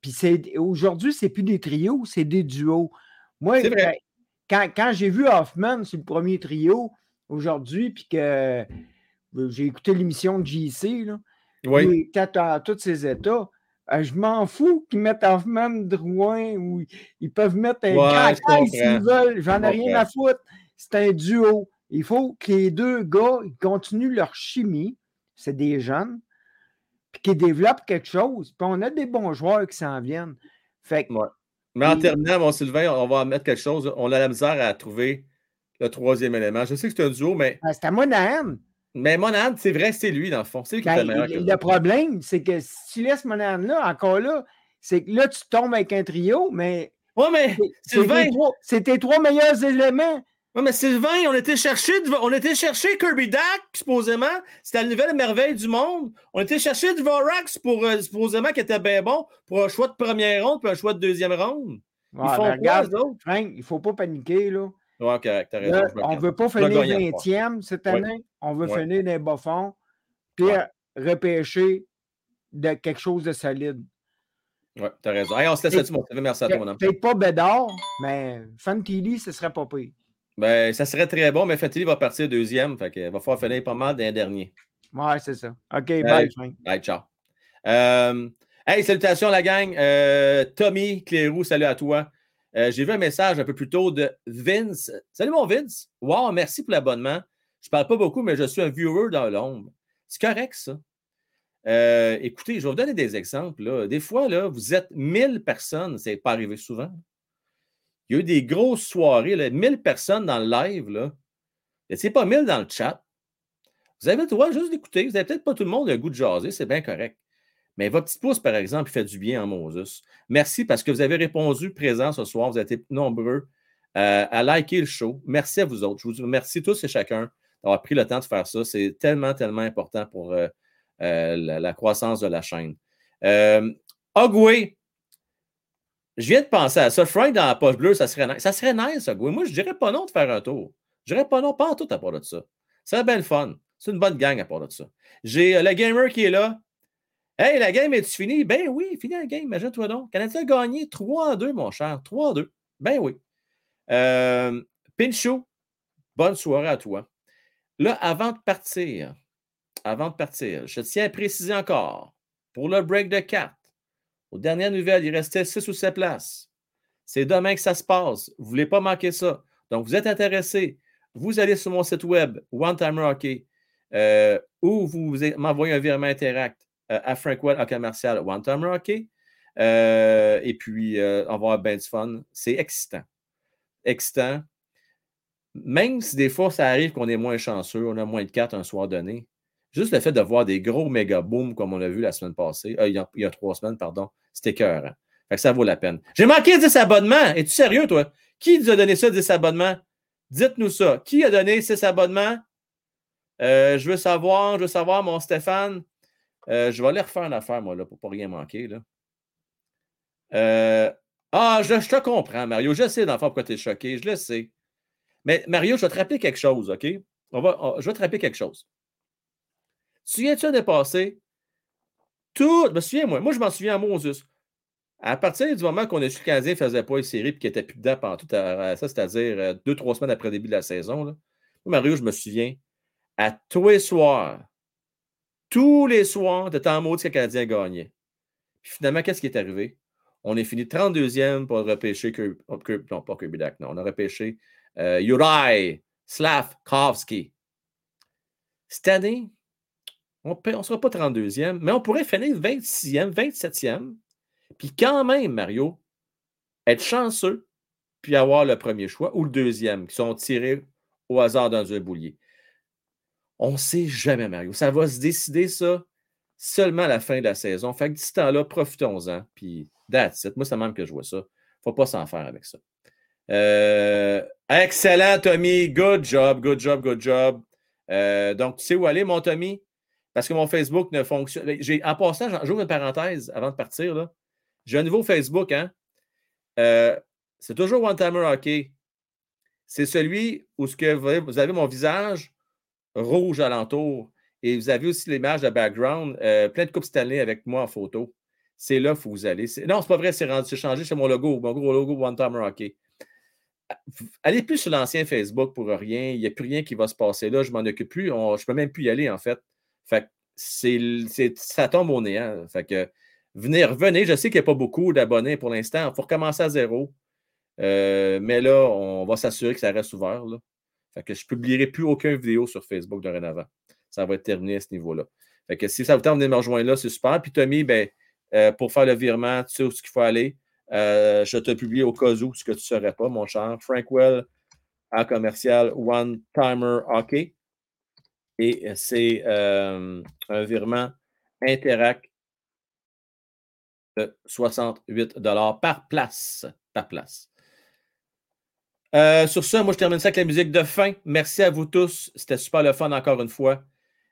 Speaker 14: Puis c'est- aujourd'hui, c'est plus des trios, c'est des duos. Moi,
Speaker 1: vrai.
Speaker 14: quand, quand j'ai vu Hoffman sur le premier trio aujourd'hui, puis que euh, j'ai écouté l'émission de JC, là,
Speaker 1: Oui.
Speaker 14: à tous ses états. euh, je m'en fous qu'ils mettent Hoffman, Drouin, ou ils peuvent mettre un
Speaker 1: Ouais,
Speaker 14: s'ils veulent. J'en ai rien à foutre. C'est un duo. Il faut que les deux gars ils continuent leur chimie. C'est des jeunes. Puis qu'ils développent quelque chose. Puis on a des bons joueurs qui s'en viennent. Fait que,
Speaker 1: Ouais. Mais en terminant, mon Sylvain, on va mettre quelque chose. On a la misère à trouver le troisième élément. Je sais que c'est un duo, mais.
Speaker 14: ben, c'est à Monahan.
Speaker 1: Mais Monahan, c'est vrai, c'est lui, dans le fond. C'est lui qui
Speaker 14: Ben,
Speaker 1: est le meilleur.
Speaker 14: le, problème, c'est que si tu laisses Monahan là, encore là, c'est que là, tu tombes avec un trio, mais.
Speaker 1: Ouais, mais
Speaker 14: c'est
Speaker 1: Sylvain-
Speaker 14: c'est tes trois meilleurs éléments.
Speaker 1: Oui, mais Sylvain, on était chercher, on était chercher Kirby Dak, supposément. C'était la nouvelle merveille du monde. On était chercher Dvorak, pour, euh, supposément, qui était bien bon, pour un choix de première ronde puis un choix de deuxième ronde. Ils
Speaker 14: Ouais,
Speaker 1: font
Speaker 14: ben,
Speaker 1: quoi,
Speaker 14: regarde,
Speaker 1: eux autres?
Speaker 14: Frank, il ne faut pas paniquer. Là.
Speaker 1: Ouais, t'as raison.
Speaker 14: Là,
Speaker 1: me
Speaker 14: on ne veut pas finir
Speaker 1: gagner à trois.
Speaker 14: 20e cette
Speaker 1: Ouais.
Speaker 14: année. On veut
Speaker 1: Ouais.
Speaker 14: finir des bas fonds. Puis
Speaker 1: Ouais.
Speaker 14: euh, repêcher de quelque chose de solide.
Speaker 1: Ouais, t'as raison. Hey, on se laisse là-dessus, mon Sylvain. Merci à toi, mon homme.
Speaker 14: Peut-être pas Bédard, mais Fantilli, ce serait pas pire.
Speaker 1: Ben, ça serait très bon, mais Fantilli va partir deuxième. Fait qu'il va falloir finir pas mal d'un dernier.
Speaker 14: Ouais, c'est ça. OK, bye.
Speaker 1: Bye, ciao. Euh, hey, salutations la gang. Euh, Tommy Clérou, salut à toi. Euh, J'ai vu un message un peu plus tôt de Vince. Salut mon Vince. Wow, merci pour l'abonnement. Je parle pas beaucoup, mais je suis un viewer dans l'ombre. C'est correct, ça. Écoutez, je vais vous donner des exemples. là. Des fois, là, vous êtes 1000 personnes. C'est pas arrivé souvent. Il y a eu des grosses soirées, là, 1000 personnes dans le live. Là. C'est pas 1000 dans le chat. Vous avez le droit juste d'écouter. Vous n'avez peut-être pas tout le monde le goût de jaser, c'est bien correct. Mais votre petit pouce, par exemple, il fait du bien en Moses. Merci parce que vous avez répondu présent ce soir. Vous avez été nombreux euh, à liker le show. Merci à vous autres. Je vous remercie tous et chacun d'avoir pris le temps de faire ça. C'est tellement, tellement important pour euh, euh, la, croissance de la chaîne. Ogway, je viens de penser à ça. Frank dans la poche bleue, ça serait nice. Ça serait nice, Ogway. Moi, je dirais pas non de faire un tour. Je dirais pas non, pas en tout à part de ça. C'est bien le fun. C'est une bonne gang à part de ça. J'ai euh, le gamer qui est là. Hey, la game est-tu finie? Ben oui, fini la game, imagine-toi donc. Canadien a gagné 3 à 2, mon cher. 3 à 2. Ben oui. Euh, Pinchot, bonne soirée à toi. Là, avant de partir, avant de partir, je tiens à préciser encore, pour le break de 4, aux dernières nouvelles, il restait 6 ou 7 places. C'est demain que ça se passe. Vous ne voulez pas manquer ça. Donc, vous êtes intéressé, vous allez sur mon site web, One Timer Hockey, euh, ou vous vous- m'envoyez un virement Interact euh, à Frankwell à commercial One Time Rocky. Euh, et puis, on va avoir bien du fun. C'est excitant. Excitant. Même si des fois, ça arrive qu'on est moins chanceux, on a moins de cartes un soir donné. Juste le fait de voir des gros méga booms comme on a vu la semaine passée, euh, il, y a, trois semaines, pardon, c'était cœur. Fait que ça vaut la peine. J'ai manqué 10 abonnements. Es-tu sérieux, toi? Qui nous a donné ça, 10 abonnements? Dites-nous ça. Qui a donné 6 abonnements? Euh, je veux savoir, je veux savoir, mon Stéphane. Euh, je vais aller refaire une affaire, moi, là, pour pas rien manquer. Là. Ah, je, te comprends, Mario. Je sais, d'enfant, pourquoi tu es choqué. Je le sais. Mais Mario, je vais te rappeler quelque chose, OK? On va, je vais te rappeler quelque chose. Souviens-tu l'année passée? Tout, me souviens, moi, moi, je m'en souviens à Moses. À partir du moment qu'on a su que le Canadien ne faisait pas une série et qu'il n'était plus dedans pendant tout à- ça, c'est-à-dire euh, deux, trois semaines après le début de la saison, là, Mario, je me souviens, à tous les soirs, tous les soirs, de temps maudit que le Canadien gagnait. Puis finalement, qu'est-ce qui est arrivé? On est fini 32e pour repêcher oh, Kirby- non, pas Kirby Dak, non, on a repêché euh, Uri Slavkovski. Cette année, on ne sera pas 32e, mais on pourrait finir 26e, 27e, puis quand même, Mario, être chanceux, puis avoir le premier choix ou le deuxième, qui sont tirés au hasard dans un boulier. On ne sait jamais, Mario. Ça va se décider, ça, seulement à la fin de la saison. Fait que d'ici temps-là, profitons-en. Puis, that's it. Moi, c'est même que je vois ça. faut pas s'en faire avec ça. Euh, excellent, Tommy. Good job, good job, good job. Euh, donc, tu sais où aller, mon Tommy? Parce que mon Facebook ne fonctionne. J'ai, en passant, j'ouvre une parenthèse avant de partir. J'ai un nouveau Facebook. Hein? Euh, c'est toujours One Timer Hockey. C'est celui où ce que vous avez, mon visage rouge alentour et vous avez aussi l'image de background, euh, plein de coupes Stanley avec moi en photo. C'est là faut vous aller. C'est- Non, c'est pas vrai, c'est rendu, c'est changé, c'est mon logo, mon gros logo One Timer Hockey. Allez plus sur l'ancien Facebook pour rien. Il n'y a plus rien qui va se passer là. Je m'en occupe plus. Je ne peux même plus y aller, en fait. Fait que c'est, ça tombe au néant. Fait que venez, revenez. Je sais qu'il n'y a pas beaucoup d'abonnés pour l'instant. Il faut recommencer à zéro. Euh, mais là, on va s'assurer que ça reste ouvert. Fait que je ne publierai plus aucune vidéo sur Facebook dorénavant. Ça va être terminé à ce niveau-là. Fait que si ça vous tente venir me rejoindre là, c'est super. Puis Tommy, ben, euh, pour faire le virement, tu sais où qu'il faut aller. Euh, je te publie au cas où ce que tu ne saurais pas, mon cher. Frankwell à commercial One Timer Hockey. Et c'est euh, un virement Interac de 68 par place. Par place. Euh, sur ça, moi, je termine ça avec la musique de fin. Merci à vous tous. C'était super le fun encore une fois.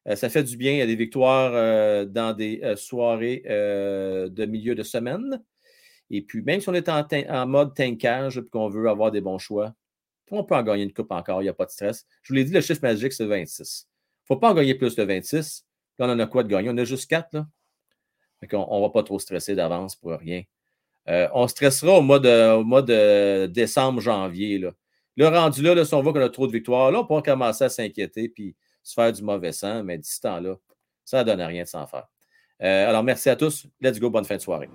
Speaker 1: Euh, ça fait du bien. Il y a des victoires euh, dans des euh, soirées euh, de milieu de semaine. Et puis, même si on est en, en mode tankage et qu'on veut avoir des bons choix, on peut en gagner une coupe encore. Il n'y a pas de stress. Je vous l'ai dit, le chiffre magique, c'est 26. Ne faut pas en gagner plus de 26. Là, on en a quoi de gagner? On a juste 4. Là. On ne va pas trop stresser d'avance pour rien. Euh, on stressera au mois de, au mois de décembre, janvier. Là. Le rendu là, si on voit qu'on a trop de victoires, là, on pourra commencer à s'inquiéter puis se faire du mauvais sang, mais d'ici temps-là, ça ne donne rien de s'en faire. Euh, alors, merci à tous. Let's go. Bonne fin de soirée.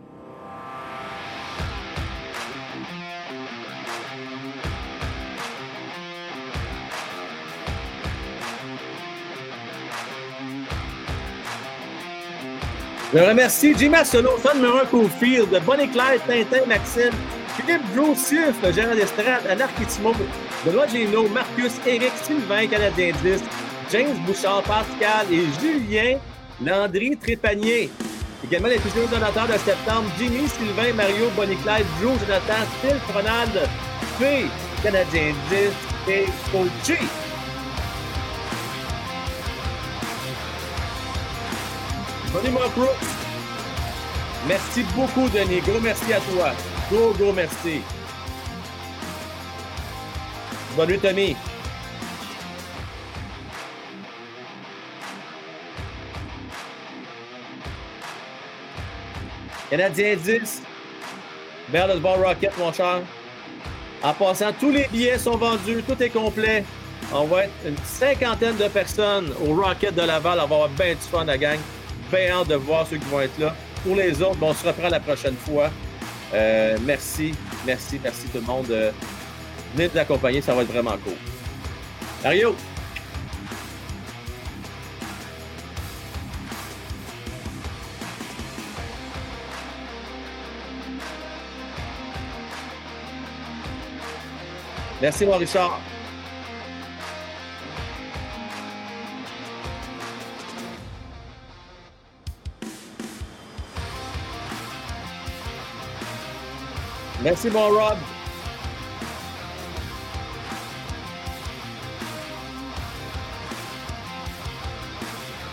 Speaker 1: Je remercie Jimmy Assolo, fan numéro 1 Cofield, Bonnie Clyde, Tintin, Maxime, Philippe Drew, Suf, Gérard Estrade, Anarch Kitimo, Benoît Génaud, Marcus, Eric, Sylvain, Canadien 10, James Bouchard, Pascal et Julien Landry Trépanier. Également les plusieurs donateurs de septembre, Jimmy, Sylvain, Mario, Bonnie Clyde, Drew, Jonathan, Phil, Ronald, P, Canadien 10 et Coachy. Bonnie Brooks. Merci beaucoup, Denis. Gros merci à toi. Gros, gros merci. Bonne nuit, Tommy. Canadien 10. Vers le Ball Rocket, mon cher. En passant, tous les billets sont vendus, tout est complet. On va être une cinquantaine de personnes au Rocket de Laval. On va avoir bien du fun, la gang bien de voir ceux qui vont être là. Pour les autres, on se reprend la prochaine fois. Euh, merci, merci, merci tout le monde. Euh, venez nous accompagner, ça va être vraiment cool. Mario! Merci, mon Richard. Merci, mon Rob.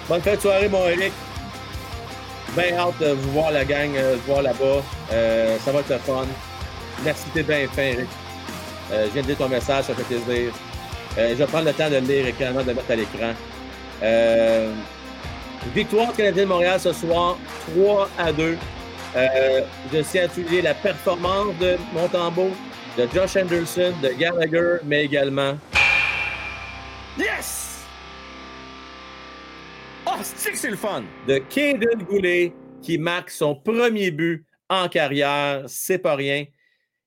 Speaker 1: Bonne fin de soirée, mon Eric. Bien hâte de vous voir la gang, euh, de vous voir là-bas. Euh, ça va être le fun. Merci, t'es bien fin, Eric. Euh, je viens de lire ton message, ça fait plaisir. Je vais prendre le temps de le lire également, de le mettre à l'écran. Victoire canadienne de Montréal ce soir, 3 à 2. Euh, je tiens à souligner la performance de Montembeau, de Josh Anderson, de Gallagher, mais également. Yes! Oh, c'est que c'est le fun! De Caden Goulet qui marque son premier but en carrière. C'est pas rien.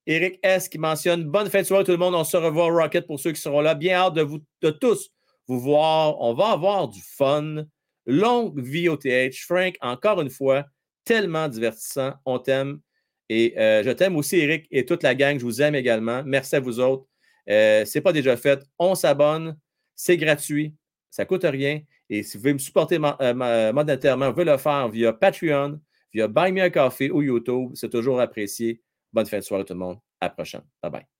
Speaker 1: Eric S. qui mentionne Bonne fin de soirée tout le monde. On se revoit au Rocket pour ceux qui seront là. Bien hâte de vous de tous vous voir. On va avoir du fun. Longue vie au TH. Frank, encore une fois, tellement divertissant. On t'aime. Et euh, je t'aime aussi, Eric, et toute la gang. Je vous aime également. Merci à vous autres. Euh, c'est pas déjà fait. On s'abonne. C'est gratuit. Ça coûte rien. Et si vous voulez me supporter euh, ma- monétairement, vous pouvez le faire via Patreon, via Buy Me a Coffee ou YouTube. C'est toujours apprécié. Bonne fin de soirée tout le monde. À la prochaine. Bye bye.